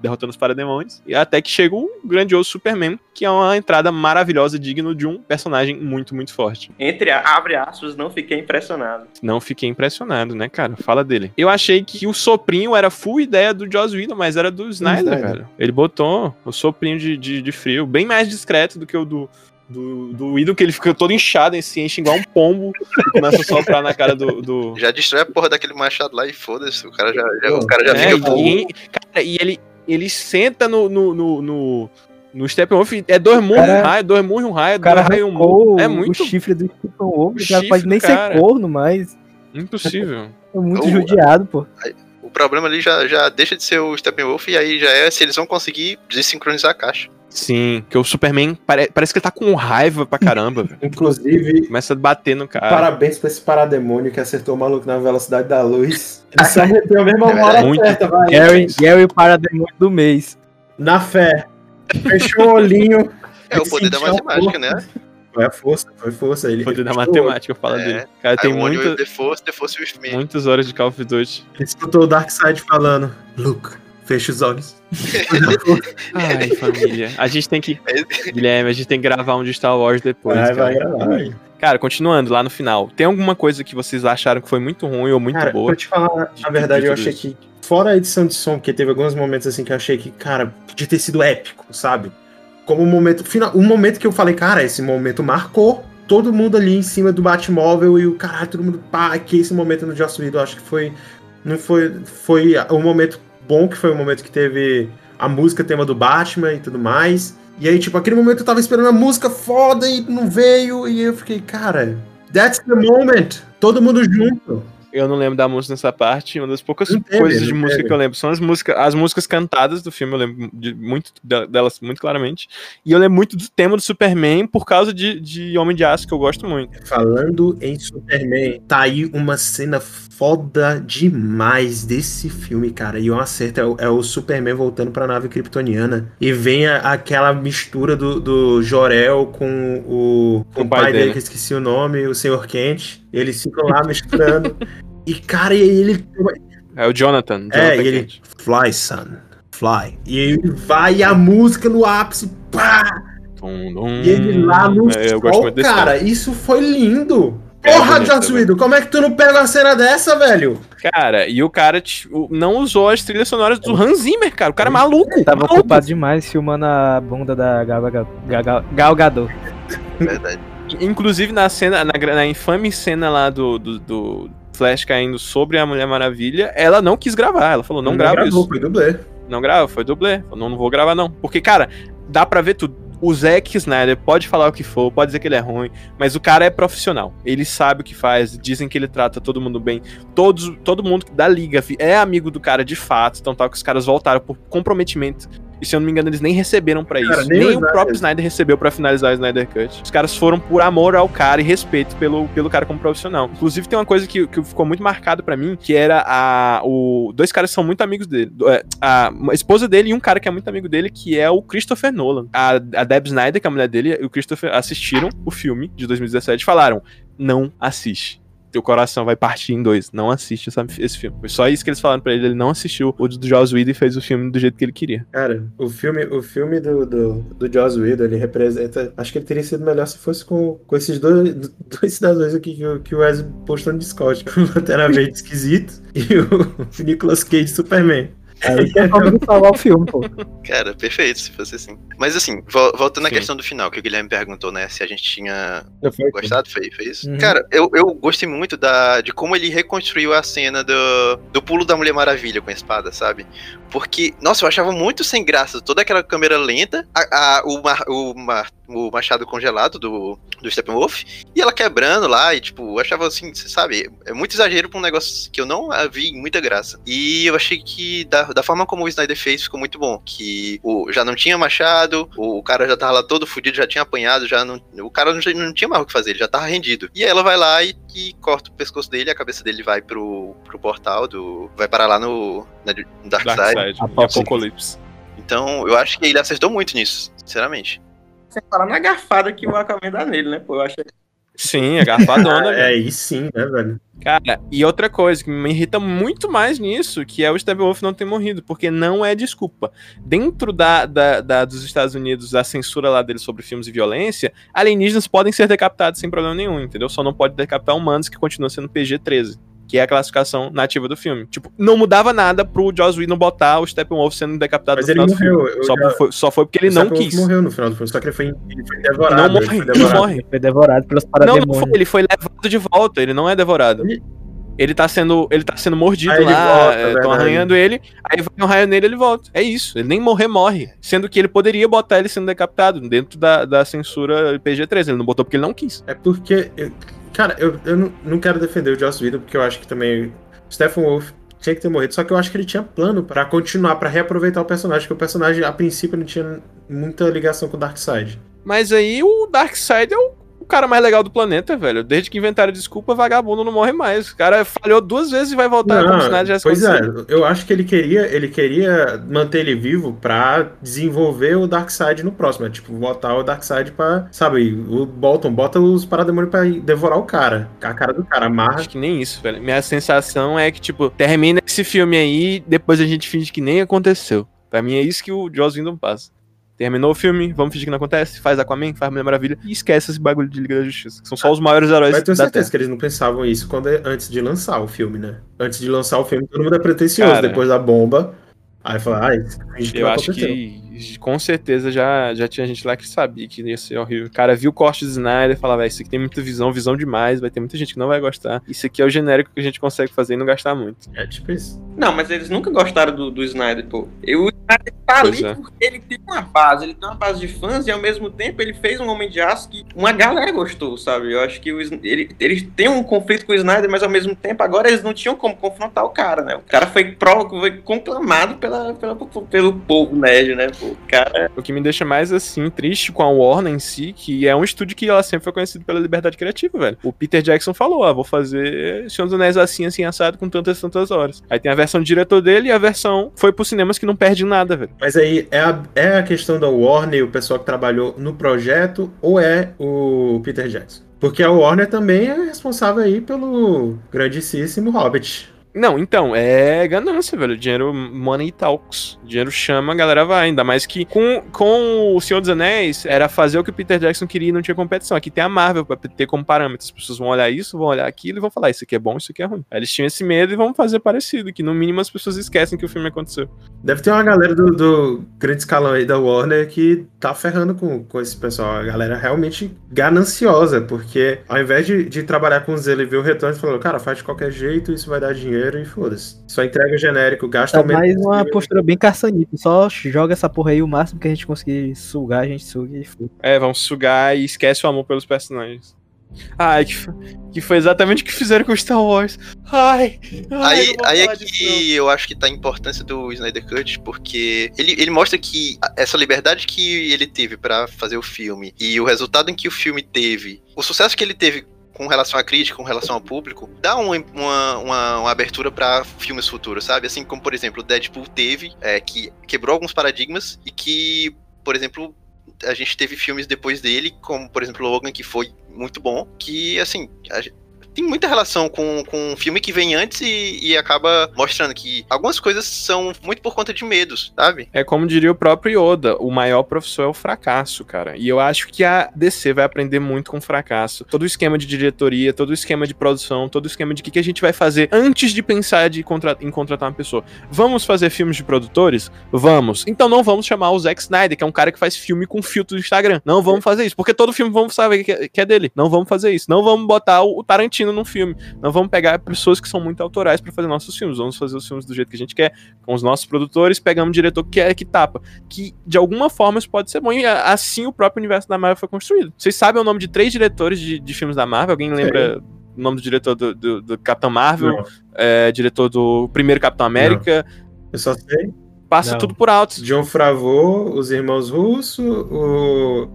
derrotando os parademônios, e até que chega o grandioso Superman, que é uma entrada maravilhosa, digno de um personagem muito, muito forte. Entre a- abre aspas, não fiquei impressionado. Não fiquei impressionado, né, cara? Fala dele. Eu achei que o soprinho era full ideia do Joss Whedon, mas era do Snyder, Snyder. velho. Ele botou o soprinho de, de, de frio, bem mais discreto do que o do, do, do que ele fica todo inchado, e se enche igual um pombo e começa a soprar na cara do... do... já destrói a porra daquele machado lá e foda-se. O cara já, já- o cara já É, fica e, cara, e ele, ele senta no... no, no, no no Steppenwolf é dois murros e um raio, dois murros e um raio, O cara dois raios e um murro. É o muito chifre do Steppenwolf, o o cara pode chifre nem cara. ser corno, mas impossível. é muito Oh, judiado, pô. O problema ali já, já deixa de ser o Steppenwolf e aí já é se eles vão conseguir desincronizar a caixa. Sim, que o Superman pare- parece que ele tá com raiva pra caramba, velho. Inclusive, Começa a bater no cara. parabéns pra esse parademônio que acertou o maluco na velocidade da luz. Ele se arrependeu mesmo a hora Muito. certa, vai. Gary, Gary Parademônio do mês. Na fé. Fechou o olhinho. É o poder da matemática, né? Foi a força, foi força. Ele, O poder da matemática, fala É. dele. Cara, tem muita, The Force, The Force with me. muitas horas de Call of Duty. Ele escutou o Darkseid falando: Luke, fecha os olhos. Ai, família. A gente tem que. Guilherme, a gente tem que gravar um de Star Wars depois. Vai, cara. vai gravar. Cara, continuando lá no final. Tem alguma coisa que vocês acharam que foi muito ruim ou muito Cara, boa? pra te falar, de- na verdade, de eu achei isso? que, fora a edição de som, porque teve alguns momentos assim que eu achei que, cara, podia ter sido épico, sabe? Como um momento final, um momento que eu falei, cara, esse momento marcou todo mundo ali em cima do Batmóvel e o caralho, todo mundo, pá, que esse momento no Joss Whedon, eu acho que foi, não foi, foi um momento bom, que foi o momento que teve a música tema do Batman e tudo mais. E aí, tipo, aquele momento eu tava esperando a música foda e não veio, e eu fiquei, cara, that's the moment, todo mundo junto. Eu não lembro da música nessa parte. Uma das poucas coisas de música que eu lembro são as músicas, as músicas cantadas do filme. Eu lembro de muito de- delas muito claramente. E eu lembro muito do tema do Superman por causa de, de Homem de Aço, que eu gosto muito. Falando em Superman, tá aí uma cena foda demais desse filme, cara. E um acerto é o, é o Superman voltando pra nave kryptoniana. E vem a- aquela mistura do, do Jorel com o, com o pai, dele. que eu esqueci o nome, o Senhor Kent. Eles ficam lá misturando. E, cara, e aí ele. É o Jonathan. Jonathan É, e ele. Kent. Fly, son. Fly. E aí ele vai e a música no ápice. Pá! Tum, dum. E ele lá no É, eu gosto sol, cara, isso foi lindo. É Porra, Joss também. Whedon, como é que tu não pega uma cena dessa, velho? Cara, e o cara tipo, não usou as trilhas sonoras do Hans Zimmer, cara. O cara é maluco. Tava maluco. ocupado demais filmando a bunda da Gal, Gal, Gal, Gal Gadot. Verdade. Inclusive na cena, na, na infame cena lá do, do, do Flash caindo sobre a Mulher Maravilha, ela não quis gravar. Ela falou, não, grava gravou, isso. Foi dublê. Não grava, foi dublê. Falou, Não, não vou gravar não. Porque, cara, dá pra ver tudo. O Zack Snyder pode falar o que for, pode dizer que ele é ruim, mas o cara é profissional. Ele sabe o que faz, dizem que ele trata todo mundo bem. Todos, todo mundo da liga é amigo do cara de fato, então tal que os caras voltaram por comprometimento. E se eu não me engano, eles nem receberam pra isso. Cara, nem nem o Snyder. próprio Snyder recebeu pra finalizar o Snyder Cut. Os caras foram por amor ao cara e respeito pelo, pelo cara como profissional. Inclusive, tem uma coisa que, que ficou muito marcado pra mim, que era a. O, dois caras que são muito amigos dele. é, A, a esposa dele e um cara que é muito amigo dele, que é o Christopher Nolan. A, a Deb Snyder, que é a mulher dele, e o Christopher assistiram o filme de 2017 e falaram: não assiste. Teu coração vai partir em dois. Não assiste essa, esse filme. Foi só isso que eles falaram pra ele. Ele não assistiu o do Joss Whedon e fez o filme do jeito que ele queria. Cara, o filme, o filme do, do, do Joss Whedon, ele representa... Acho que ele teria sido melhor se fosse com, com esses dois, dois cidadãos aqui que, o- que o Wesley postou no Discord. O Lanterna Verde esquisito e o Nicolas Cage Superman. Aí tem como salvar o filme, pô. Cara, perfeito, se fosse assim. Mas assim, vol- voltando à questão do final, que o Guilherme perguntou, né? Se a gente tinha foi? gostado, foi, foi isso? Uhum. Cara, eu, eu gostei muito da, de como ele reconstruiu a cena do, do pulo da Mulher Maravilha com a espada, sabe? Porque, nossa, eu achava muito sem graça toda aquela câmera lenta, a, a- o, mar- o, mar- o machado congelado do, do Steppenwolf, e ela quebrando lá, e tipo, eu achava assim, você sabe, é muito exagero pra um negócio que eu não vi muita graça. E eu achei que, da, da forma como o Snyder fez, ficou muito bom. Que o, já não tinha machado, o, cara já tava lá todo fudido, já tinha apanhado, já não, o cara não, não tinha mais o que fazer, ele já tava rendido. E aí ela vai lá e, e corta o pescoço dele, a cabeça dele vai pro, pro portal do. vai parar lá no, na, no Dark, Side. Darkseid e Apocalipse. Então, eu acho que ele acertou muito nisso, sinceramente. Sem falar na garfada que o Aquaman dá nele, né? Pô, eu acho Sim, a garfadona, É, velho. aí sim, né, velho? Cara, e outra coisa que me irrita muito mais nisso, que é o Steppenwolf não ter morrido, porque não é desculpa. Dentro da, da, da- dos Estados Unidos, a censura lá deles sobre filmes e violência, alienígenas podem ser decapitados sem problema nenhum, entendeu? Só não pode decapitar humanos, que continua sendo PG-13. Que é a classificação nativa do filme. Tipo, não mudava nada pro Joss Whedon botar o Steppenwolf sendo decapitado Mas no ele final do morreu. Só, já- foi, só foi porque ele o não quis. morreu no final do filme, só que ele foi, ele foi Não devorado. morre, ele foi não devorado. morre. Foi devorado pelos Não, não parademônios. foi, ele foi levado de volta, ele não é devorado. Ele- Ele tá sendo, ele tá sendo mordido Aí ele lá, é estão verdade. arranhando ele, aí vai um raio nele ele volta. É isso, ele nem morrer, morre. Sendo que ele poderia botar ele sendo decapitado dentro da, da censura PG-13, ele não botou porque ele não quis. É porque. Cara, eu, eu não, não quero defender o Joss Whedon, porque eu acho que também o Stephen Wolf tinha que ter morrido. Só que eu acho que ele tinha plano pra continuar, pra reaproveitar o personagem, porque o personagem, a princípio, não tinha muita ligação com o Darkseid. Mas aí o Darkseid é o cara mais legal do planeta, velho. Desde que inventaram desculpa, vagabundo não morre mais. O cara falhou duas vezes e vai voltar como se nada tivesse pois acontecido. é, eu acho que ele queria, ele queria manter ele vivo pra desenvolver o Darkseid no próximo. É, tipo, botar o Darkseid pra. Sabe, o Bolton bota os parademônios pra devorar o cara. A cara do cara, amarra. Acho que nem isso, velho. Minha sensação é que, tipo, termina esse filme aí, depois a gente finge que nem aconteceu. Pra mim é isso que o Joss Whedon passa. Terminou o filme, vamos fingir que não acontece, faz Aquaman, faz Mulher Maravilha e esquece esse bagulho de Liga da Justiça. Que são só os maiores heróis Mas eu tenho certeza Terra. que eles não pensavam isso quando, antes de lançar o filme, né? Antes de lançar o filme, todo mundo é pretencioso. Cara. Depois da bomba, aí fala, ai, finge que Eu acho aconteceu. que com certeza já, já tinha gente lá que sabia que ia ser horrível. O cara viu o corte do Snyder e falava, "Véi, isso aqui tem muita visão, visão demais, vai ter muita gente que não vai gostar. Isso aqui é o genérico que a gente consegue fazer e não gastar muito. É tipo isso. Não, mas eles nunca gostaram do, do Snyder, pô. E o Snyder tá ali é. porque ele tem uma base, ele tem uma base de fãs e ao mesmo tempo ele fez um Homem de Aço que uma galera gostou, sabe? Eu acho que o, ele, ele tem um conflito com o Snyder, mas ao mesmo tempo agora eles não tinham como confrontar o cara, né? O cara foi, pro, foi conclamado pela, pela, pelo povo nerd, né? Pô, cara. O que me deixa mais assim triste com a Warner em si, que é um estúdio que ela sempre foi conhecido pela liberdade criativa, velho. O Peter Jackson falou: "Ah, vou fazer Senhor dos Anéis assim assim assado com tantas tantas horas". Aí tem a versão do diretor dele e a versão foi pros cinemas que não perde nada, velho. Mas aí, é a, é a questão da Warner, o pessoal que trabalhou no projeto, ou é o Peter Jackson? Porque a Warner também é responsável aí pelo grandíssimo Hobbit. Não, então, é ganância, velho. Dinheiro, money talks. Dinheiro chama, a galera vai. Ainda mais que com, com o Senhor dos Anéis era fazer o que o Peter Jackson queria e não tinha competição. Aqui tem a Marvel pra ter como parâmetro. As pessoas vão olhar isso, vão olhar aquilo e vão falar: Isso aqui é bom, isso aqui é ruim. Aí eles tinham esse medo e vão fazer parecido, que no mínimo as pessoas esquecem que o filme aconteceu. Deve ter uma galera do, do grande escalão aí da Warner que tá ferrando com, com esse pessoal. A galera realmente gananciosa, porque ao invés de, de trabalhar com zelo e ver o retorno, falou, cara, faz de qualquer jeito, isso vai dar dinheiro e foda-se. Só entrega o genérico, gasta Tá o menos mais uma postura bem caçanita. Só joga essa porra aí o máximo que a gente conseguir sugar, a gente suga e foda. É, vão sugar e esquece o amor pelos personagens. Ai, que, que foi exatamente o que fizeram com Star Wars. Ai, ai Aí, aí é que eu acho que tá a importância do Snyder Cut, porque ele, ele mostra que essa liberdade que ele teve pra fazer o filme e o resultado em que o filme teve, o sucesso que ele teve com relação à crítica, com relação ao público, dá uma, uma, uma- uma abertura pra filmes futuros, sabe? Assim como, por exemplo, Deadpool teve, é, que quebrou alguns paradigmas e que, por exemplo, a gente teve filmes depois dele, como, por exemplo, Logan, que foi muito bom, que, assim, a tem muita relação com, com um filme que vem antes e, e acaba mostrando que algumas coisas são muito por conta de medos, sabe? É como diria o próprio Yoda, o maior professor é o fracasso, cara. E eu acho que a DC vai aprender muito com fracasso. Todo o esquema de diretoria, todo o esquema de produção, todo o esquema de o que, que a gente vai fazer antes de pensar de contra em contratar uma pessoa. Vamos fazer filmes de produtores? Vamos. Então não vamos chamar o Zack Snyder, que é um cara que faz filme com filtro do Instagram. Não vamos fazer isso, porque todo filme vamos saber que é, é dele. Não vamos fazer isso. Não vamos botar o, o Num filme. Não vamos pegar pessoas que são muito autorais para fazer nossos filmes. Vamos fazer os filmes do jeito que a gente quer, com os nossos produtores, pegamos um diretor que é que tapa. Que de alguma forma isso pode ser bom. E assim o próprio universo da Marvel foi construído. Vocês sabem o nome de três diretores de, de filmes da Marvel? Alguém lembra o nome do diretor do, do, do Capitão Marvel? Não, É, diretor do primeiro Capitão América? eu só sei. Passa Não. tudo por alto. John Favreau, os irmãos Russo, o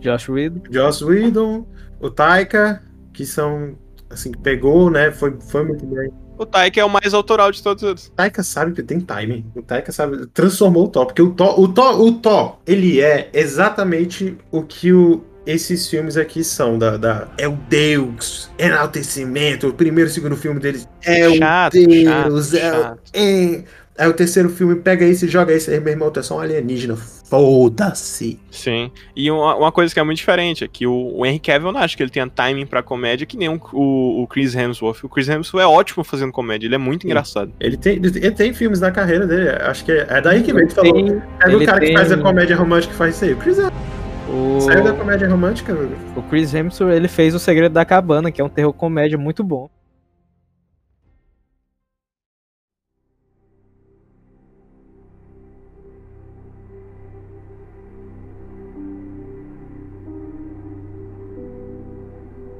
Josh Whedon. Joss Whedon, o Taika, que são, assim, que pegou, né, foi, foi muito bem. O Taika é o mais autoral de todos eles. O Taika sabe que tem timing. O Taika sabe, transformou o Thor, porque o Thor, o Thor, o Thor, ele é exatamente o que o, esses filmes aqui são, da, da- é o Deus, enaltecimento, o primeiro e segundo filme deles é o chato, Deus, chato, é o chato. é. Aí o terceiro filme pega isso e joga isso aí, meu irmão, tu é só um alienígena. Foda-se. Sim. E uma, uma coisa que é muito diferente é que o, o Henry Cavill eu não acho que ele tenha timing pra comédia que nem o, o, o Chris Hemsworth. O Chris Hemsworth é ótimo fazendo comédia, ele é muito Sim. engraçado. Ele tem, ele tem filmes na carreira dele, acho que é, é daí que vem. Tu falou, Tem- é do cara que tem- faz a comédia romântica que faz isso aí. O Chris Evans o, saiu da comédia romântica. o Chris Hemsworth, ele fez O Segredo da Cabana, que é um terror comédia muito bom.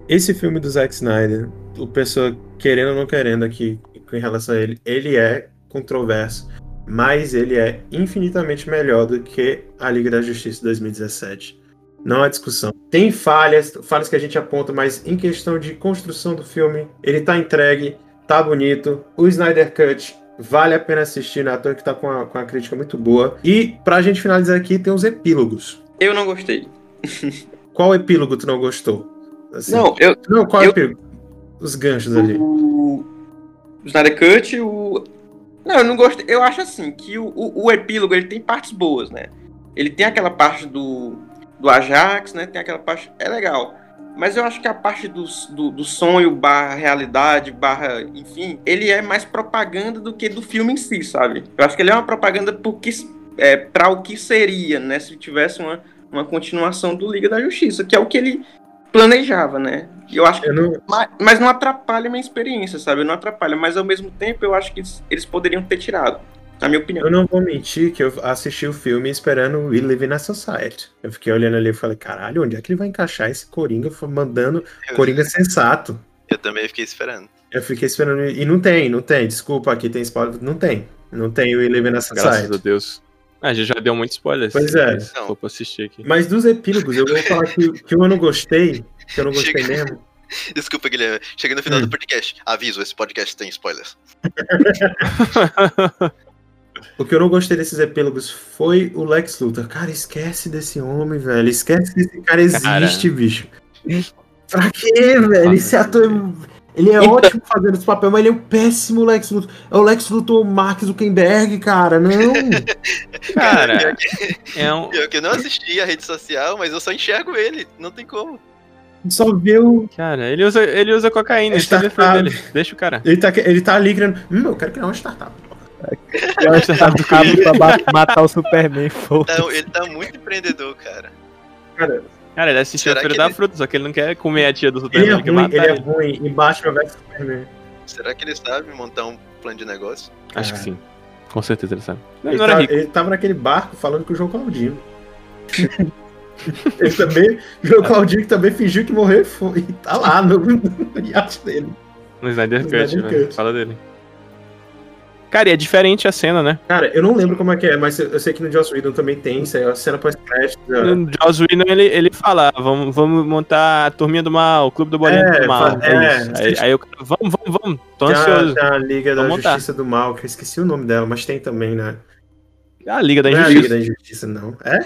Esse filme do Zack Snyder, o pessoa querendo ou não querendo aqui em relação a ele, ele é controverso, mas ele é infinitamente melhor do que a Liga da Justiça de 2017. Não há discussão. Tem falhas, falhas que a gente aponta, mas em questão de construção do filme, ele tá entregue, tá bonito. O Snyder Cut vale a pena assistir, né? Ator que tá com a, com a crítica muito boa. E pra gente finalizar aqui, tem os epílogos. Eu não gostei. Qual epílogo tu não gostou? Assim, Não, eu. Não, qual eu- epílogo? Os ganchos ali. O, o Snyder Cut, o. Não, eu não gostei. Eu acho assim que o, o, o epílogo ele tem partes boas, né? Ele tem aquela parte do, do Ajax, né? Tem aquela parte. É legal. Mas eu acho que a parte do, do, do sonho barra realidade, barra, enfim, ele é mais propaganda do que do filme em si, sabe? Eu acho que ele é uma propaganda é, para o que seria, né? Se tivesse uma, uma continuação do Liga da Justiça, que é o que ele planejava, né? Eu acho que Eu não, mas, mas não atrapalha a minha experiência, sabe? Não atrapalha, mas ao mesmo tempo eu acho que eles, poderiam ter tirado, na minha opinião. eu não vou mentir que eu assisti o filme esperando o We Live in a Society. Eu fiquei olhando ali e falei, caralho, onde é que ele vai encaixar esse Coringa foi mandando Coringa sensato? Eu também fiquei esperando. Eu fiquei esperando. E não tem, não tem. Desculpa, aqui tem spoiler. Não tem. Não tem o We Live in a Graças a Society. Deus. Ah, a gente já deu muito spoiler. Pois é. Pra assistir aqui. Mas dos epílogos, eu vou falar que, que eu não gostei, que eu não gostei Chega. mesmo. Desculpa, Guilherme. Cheguei no final Hum. do podcast. Aviso, esse podcast tem spoilers. O que eu não gostei desses epílogos foi o Lex Luthor. Cara, esquece desse homem, velho. Esquece que esse cara existe, bicho. Pra quê, velho? Esse ator. É- Ele é Então- ótimo fazendo esse papel, mas ele é um péssimo Lex Luthor. É o Lex Luthor Mark Zuckerberg, cara. Não. Cara, é um. pior que eu não assisti a rede social, mas eu só enxergo ele. Não tem como. Só vê o. Cara, ele usa, ele usa cocaína, É é defesa startup. dele. Deixa o cara. Ele tá, ele tá ali criando. Hum, eu quero criar uma startup. Eu acho que tá do cabo pra matar o Superman, foda Tá- ele tá muito empreendedor, cara. Cara, Cara, ele assistiu Será a Feira da ele- Fruta, só que ele não quer comer a tia do ele é Superman, ele quer ruim, ele é ele. ruim em Batman vs Superman. Será que ele sabe montar um plano de negócio? Acho que sim. Com certeza ele sabe. Ele, não era tá- rico. ele tava naquele barco falando com o João Claudinho. ele também. O João Claudinho que também fingiu que morreu e foi. E tá lá no, no iate dele. No Snyder Cut, velho. Cut. Fala dele. Cara, e é diferente a cena, né? Cara, eu não lembro como é que é, mas eu sei que no Joss Whedon também tem isso aí, a cena pós-crédito. né? No Joss Whedon, ele, ele fala, "Ah, vamos, vamos montar a turminha do mal, o clube do bolinho É, do mal. É, é, isso. Aí, aí eu, vamos, vamos, vamos. Tô Tem a, ansioso. tem a Liga da montar. Justiça do Mal, que eu esqueci o nome dela, mas tem também, né? A Liga da Não é a Injustiça. Liga da Injustiça, não. É?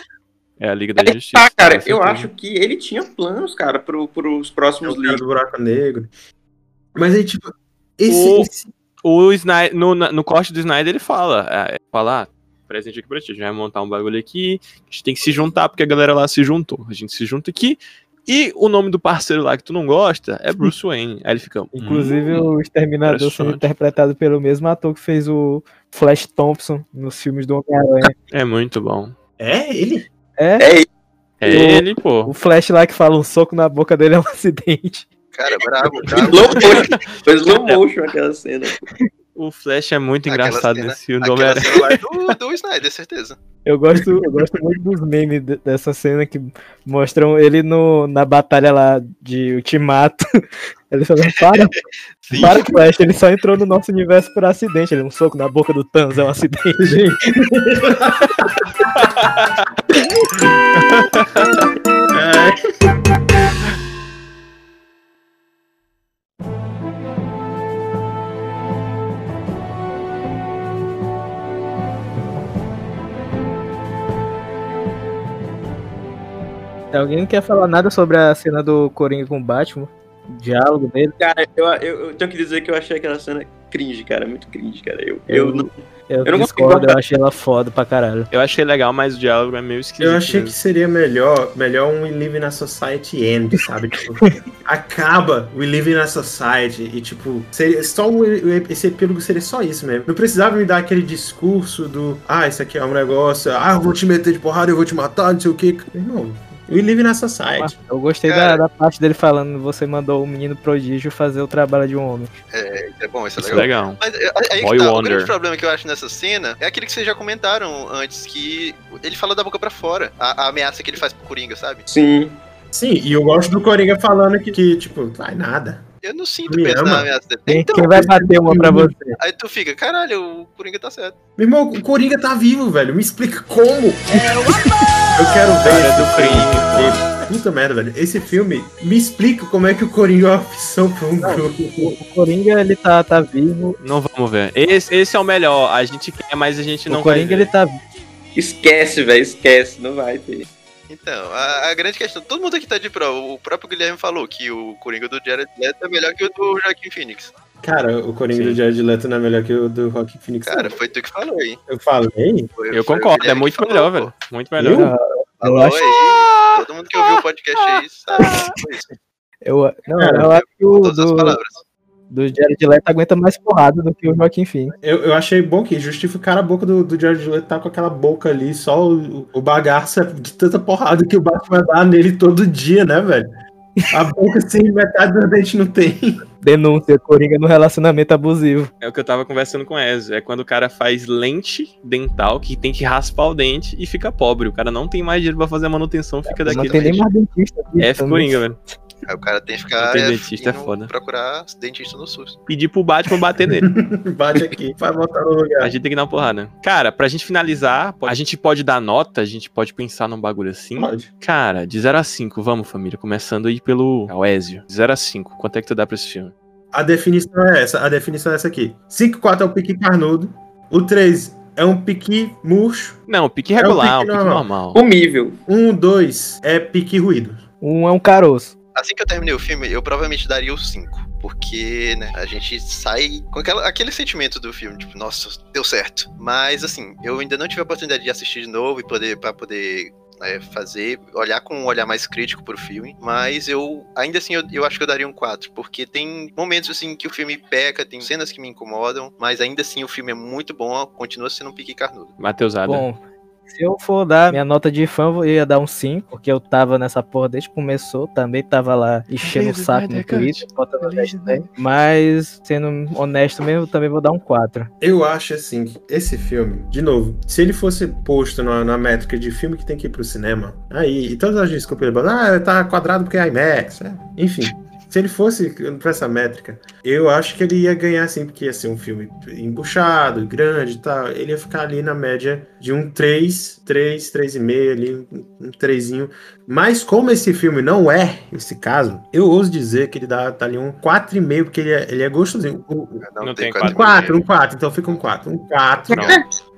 É a Liga da Aí Injustiça. tá, cara, eu acho que ele tinha planos, cara, pro, pros É próximos cara livros. do Buraco Negro. Mas aí, tipo, esse. O- esse- O Snyder, no, no corte do Snyder, ele fala: é, fala, ah, presente aqui pra ti, a gente vai montar um bagulho aqui, a gente tem que se juntar, porque a galera lá se juntou. A gente se junta aqui. E o nome do parceiro lá que tu não gosta é Bruce Wayne. Aí ele fica. "Hum, Inclusive o Exterminador sendo interpretado pelo mesmo ator que fez o Flash Thompson nos filmes do Homem-Aranha. É muito bom. É, ele? É, É O- ele, pô. o Flash lá que fala um soco na boca dele é um acidente. Cara, brabo, brabo. Slow motion. Foi slow motion aquela cena. O Flash é muito Aquela engraçado cena- nesse filme do Homem-Aranha. é do, do Snyder, certeza. Eu gosto, eu gosto muito dos memes de- dessa cena que mostram ele no, na batalha lá de Ultimato. Ele falando, para, Sim. para Flash, ele só entrou no nosso universo por acidente. Ele um soco na boca do Thanos é um acidente. Gente. É. Alguém não quer falar nada sobre a cena do Coringa com o Batman? O diálogo dele? Cara, eu, eu, eu tenho que dizer que eu achei aquela cena cringe, cara. Muito cringe, cara. Eu, eu, não. Eu, Eu não discordo, consigo- eu achei ela foda pra caralho. Eu achei legal, mas o diálogo é meio esquisito. Eu achei que mesmo. seria melhor, melhor um We Live in a Society End, sabe? Tipo, acaba We Live in a Society e, tipo, seria só um, esse epílogo seria só isso mesmo. Não precisava me dar aquele discurso do, ah, isso aqui é um negócio, ah, eu vou te meter de porrada, eu vou te matar, não sei o que. Não, We Live in a Society. Eu gostei da, da parte dele falando: você mandou o menino prodígio fazer o trabalho de um homem. É, é bom, isso é Isso é legal. legal. Mas é, aí que Boy tá, o Wonder. grande problema que eu acho nessa cena é aquele que vocês já comentaram antes, que ele fala da boca pra fora. A, a ameaça que ele faz pro Coringa, sabe? Sim. Sim, e eu gosto do Coringa falando que, que tipo, vai nada. Eu não sinto Me peso ama. na ameaça dele. Quem, Então, quem vai bater uma pra você? aí tu fica, caralho, o Coringa tá certo. Meu irmão, o Coringa tá vivo, velho. Me explica como. Eu quero ver. Cara do crime, filme. Puta merda, velho. Esse filme me explica como é que o Coringa é uma opção pra um grupo. O Coringa, ele tá, tá vivo. Não vamos ver. Esse, esse é o melhor. A gente quer, mas a gente não o Coringa, vai ele ver. tá vivo. Esquece, velho. Esquece. Não vai ter. Então, a, a grande questão, todo mundo aqui tá de prova. O próprio Guilherme falou que o Coringa do Jared Leto é melhor que o do Joaquim Phoenix. Cara, o Coringa Sim. do Jared Leto não é melhor que o do Rock Phoenix. Cara, foi tu que falou aí. eu falei. Foi- Eu foi concordo, é muito falou, melhor, pô. velho. Muito melhor. Eu? Eu Falou acho, aí, todo mundo que ouviu o podcast aí sabe isso. eu, não, Cara, eu acho que o Todas as do, palavras. Do Jared Leto aguenta mais porrada do que o Joaquim Phoenix. Eu, eu achei bom que justificaram a boca do, do Jared Leto tá com aquela boca ali, só o, o bagaço é de tanta porrada que o Batman dá nele todo dia, né, velho? A boca sem metade dos dentes não tem. Denúncia, Coringa no relacionamento abusivo. É o que eu tava conversando com o Ezio. É quando o cara faz lente dental, que tem que raspar o dente e fica pobre. O cara não tem mais dinheiro pra fazer a manutenção, fica Não daquele tem nem mais dentista. aqui, F então, Coringa, velho. Aí o cara tem que ficar tem é, dentista, é foda. procurar dentista no SUS. Pedir pro Batman bater nele. Bate aqui, vai voltar no lugar. A gente tem que dar uma porrada. Cara, pra gente finalizar, a gente pode dar nota, a gente pode pensar num bagulho assim. Pode. Cara, de 0 a 5, vamos, família. Começando aí pelo Ezio. De 0 a 5, quanto é que tu dá pra esse filme? A definição é essa, a definição é essa aqui. 5 4 é o pique carnudo. O 3 é um pique murcho. Não, pique É o regular, um pique pique normal. normal. Comível. Um, 2 é pique ruído. Um é um caroço. Assim que eu terminei o filme, eu provavelmente daria o 5. Porque, né, a gente sai com aquela- aquele sentimento do filme, tipo, nossa, deu certo. Mas, assim, eu ainda não tive a oportunidade de assistir de novo e poder, pra poder né, fazer, olhar com um olhar mais crítico pro filme. Mas eu, ainda assim, eu, eu acho que eu daria um 4. Porque tem momentos, assim, que o filme peca, tem cenas que me incomodam. Mas ainda assim, o filme é muito bom, continua sendo um pique carnudo. Mateusada. Bom, se eu for dar minha nota de fã, eu ia dar um 5, porque eu tava nessa porra desde que começou, também tava lá enchendo o saco no Twitter, botando 10 de 10. Mas, sendo honesto mesmo, eu também vou dar um 4. Eu acho assim que esse filme, de novo, se ele fosse posto na, na métrica de filme que tem que ir pro cinema, aí, e todas as desculpas, ah, tá quadrado porque é IMAX, né? enfim. Se ele fosse pra essa métrica, eu acho que ele ia ganhar assim, porque ia ser um filme embuchado, grande e tal. Ele ia ficar ali na média de um 3, 3, 3,5 ali, um, um 3. Mas como esse filme não é esse caso, eu ouso dizer que ele dá tá ali um 4,5, porque ele é, ele é gostosinho. O- o- Não tem quatro um 4, um 4, então fica um 4. Um 4. Não.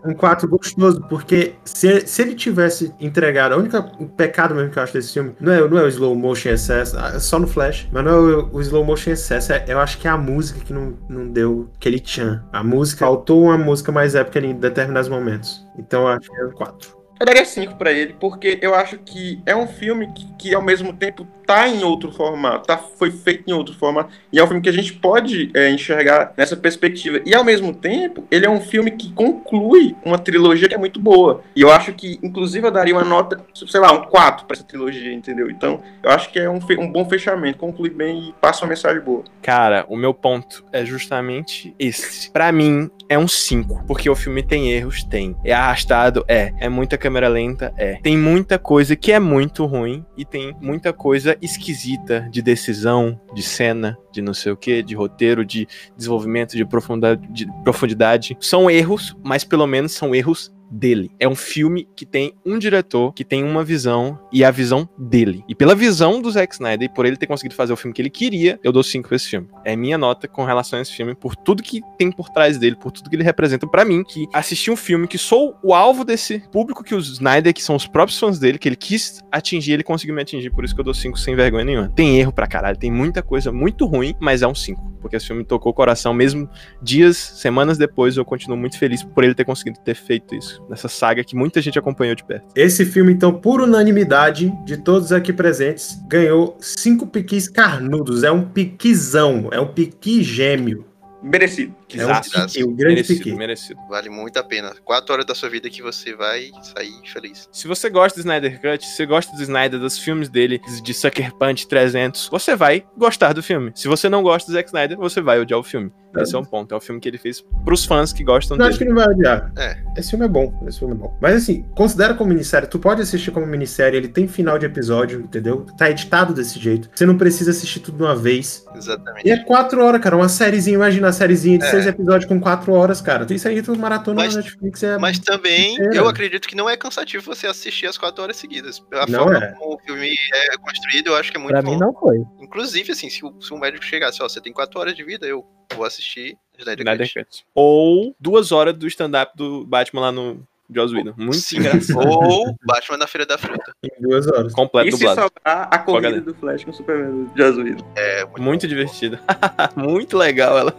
Um 4 gostoso, porque se, se ele tivesse entregado, o pecado mesmo que eu acho desse filme, não é, não é o slow motion excesso, ah, só no Flash, mas não é o, o slow motion excesso, é, eu acho que é a música que não, não deu aquele tchan. A música, faltou uma música mais épica em determinados momentos. Então eu acho que é um 4. Eu daria 5 pra ele, porque eu acho que é um filme que, que ao mesmo tempo tá em outro formato, tá, foi feito em outro formato, e é um filme que a gente pode é, enxergar nessa perspectiva. E ao mesmo tempo, ele é um filme que conclui uma trilogia que é muito boa. E eu acho que, inclusive, eu daria uma nota, sei lá, um 4 pra essa trilogia, entendeu? Então, eu acho que é um, um bom fechamento, conclui bem e passa uma mensagem boa. Cara, o meu ponto é justamente esse. Pra mim, é um 5. Porque o filme tem erros? Tem. É arrastado? É. É muita câmera lenta? É. Tem muita coisa que é muito ruim. E tem muita coisa esquisita de decisão, de cena, de não sei o que, de roteiro, de desenvolvimento, de profundidade, de profundidade. São erros, mas pelo menos são erros dele. É um filme que tem um diretor, que tem uma visão e a visão dele. E pela visão do Zack Snyder e por ele ter conseguido fazer o filme que ele queria, eu dou 5 pra esse filme. É minha nota com relação a esse filme por tudo que tem por trás dele, por tudo que ele representa pra mim, que assisti um filme que sou o alvo desse público que o Snyder, que são os próprios fãs dele, que ele quis atingir, ele conseguiu me atingir, por isso que eu dou 5 sem vergonha nenhuma. Tem erro pra caralho, tem muita coisa muito ruim, mas é um 5, porque esse filme tocou o coração mesmo dias, semanas depois, eu continuo muito feliz por ele ter conseguido ter feito isso nessa saga que muita gente acompanhou de perto. Esse filme, então, por unanimidade de todos aqui presentes, ganhou cinco piquis carnudos. É um piquizão, é um piqui gêmeo. Merecido. É um Exato. piqui, um grande merecido, piqui. merecido. Vale muito a pena. Quatro horas da sua vida que você vai sair feliz. Se você gosta do Snyder Cut, se você gosta do Snyder, dos filmes dele, de Sucker Punch 300, você vai gostar do filme. Se você não gosta do Zack Snyder, você vai odiar o filme. Esse é um ponto. É o filme que ele fez pros fãs que gostam Eu acho que dele. não vai odiar. É. Esse filme é bom, esse filme é bom. Mas assim, considera como minissérie. Tu pode assistir como minissérie, ele tem final de episódio, entendeu? Tá editado desse jeito. Você não precisa assistir tudo de uma vez. Exatamente. E é quatro horas, cara. Uma sériezinha, imagina a sériezinha de É. seis episódios com quatro horas, cara. Isso aí, tu maratona Mas- na Netflix. É... Mas também, Inteira. eu acredito que não é cansativo você assistir as quatro horas seguidas. A Não forma é. como o filme é construído, eu acho que é muito Pra bom. mim não foi. Inclusive, assim, se o, se o médico chegasse, ó, você tem quatro horas de vida, eu vou assistir Snyder. Cut. Ou duas horas do stand-up do Batman lá no Joss Whedon. Muito Sim. engraçado. Ou Batman na Feira da Fruta. Em duas horas. Completo E se sobrar a corrida do Flash com o Superman de Azuído. É, muito, Muito divertido. Muito legal ela.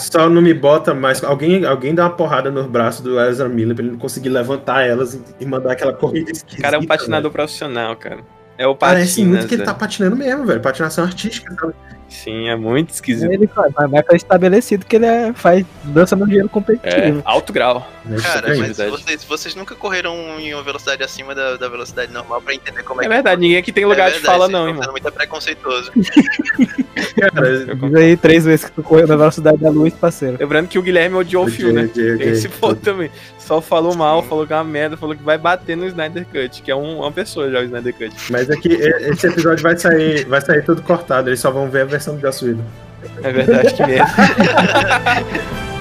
Só não me bota mais. Alguém, alguém dá uma porrada no braço do Ezra Miller pra ele não conseguir levantar elas e- mandar aquela corrida esquisita. O cara é um patinador profissional, cara. É o Parece muito que ele é. tá patinando mesmo, velho. Patinação artística, sabe? Sim, é muito esquisito. Ele faz, mas vai ficar estabelecido que ele é, faz dança no dinheiro É, competitivo. alto grau. Cara, mas verdade. vocês, vocês nunca correram em uma velocidade acima da, da velocidade normal pra entender como é, É que verdade, ninguém aqui tem lugar é de verdade, fala, vocês não, estão irmão. sendo muito preconceituoso. Cara, Diz aí três vezes que tu correu na velocidade da luz, parceiro. Lembrando que o Guilherme odiou o filme, né? ok, ok. Tem esse ponto também. Só falou mal, falou que é uma merda, falou que vai bater no Snyder Cut, que é um- uma pessoa já o Snyder Cut. Mas é que e- esse episódio vai sair, vai sair todo cortado. Eles só vão ver a versão do Joss Whedon. É verdade que merda.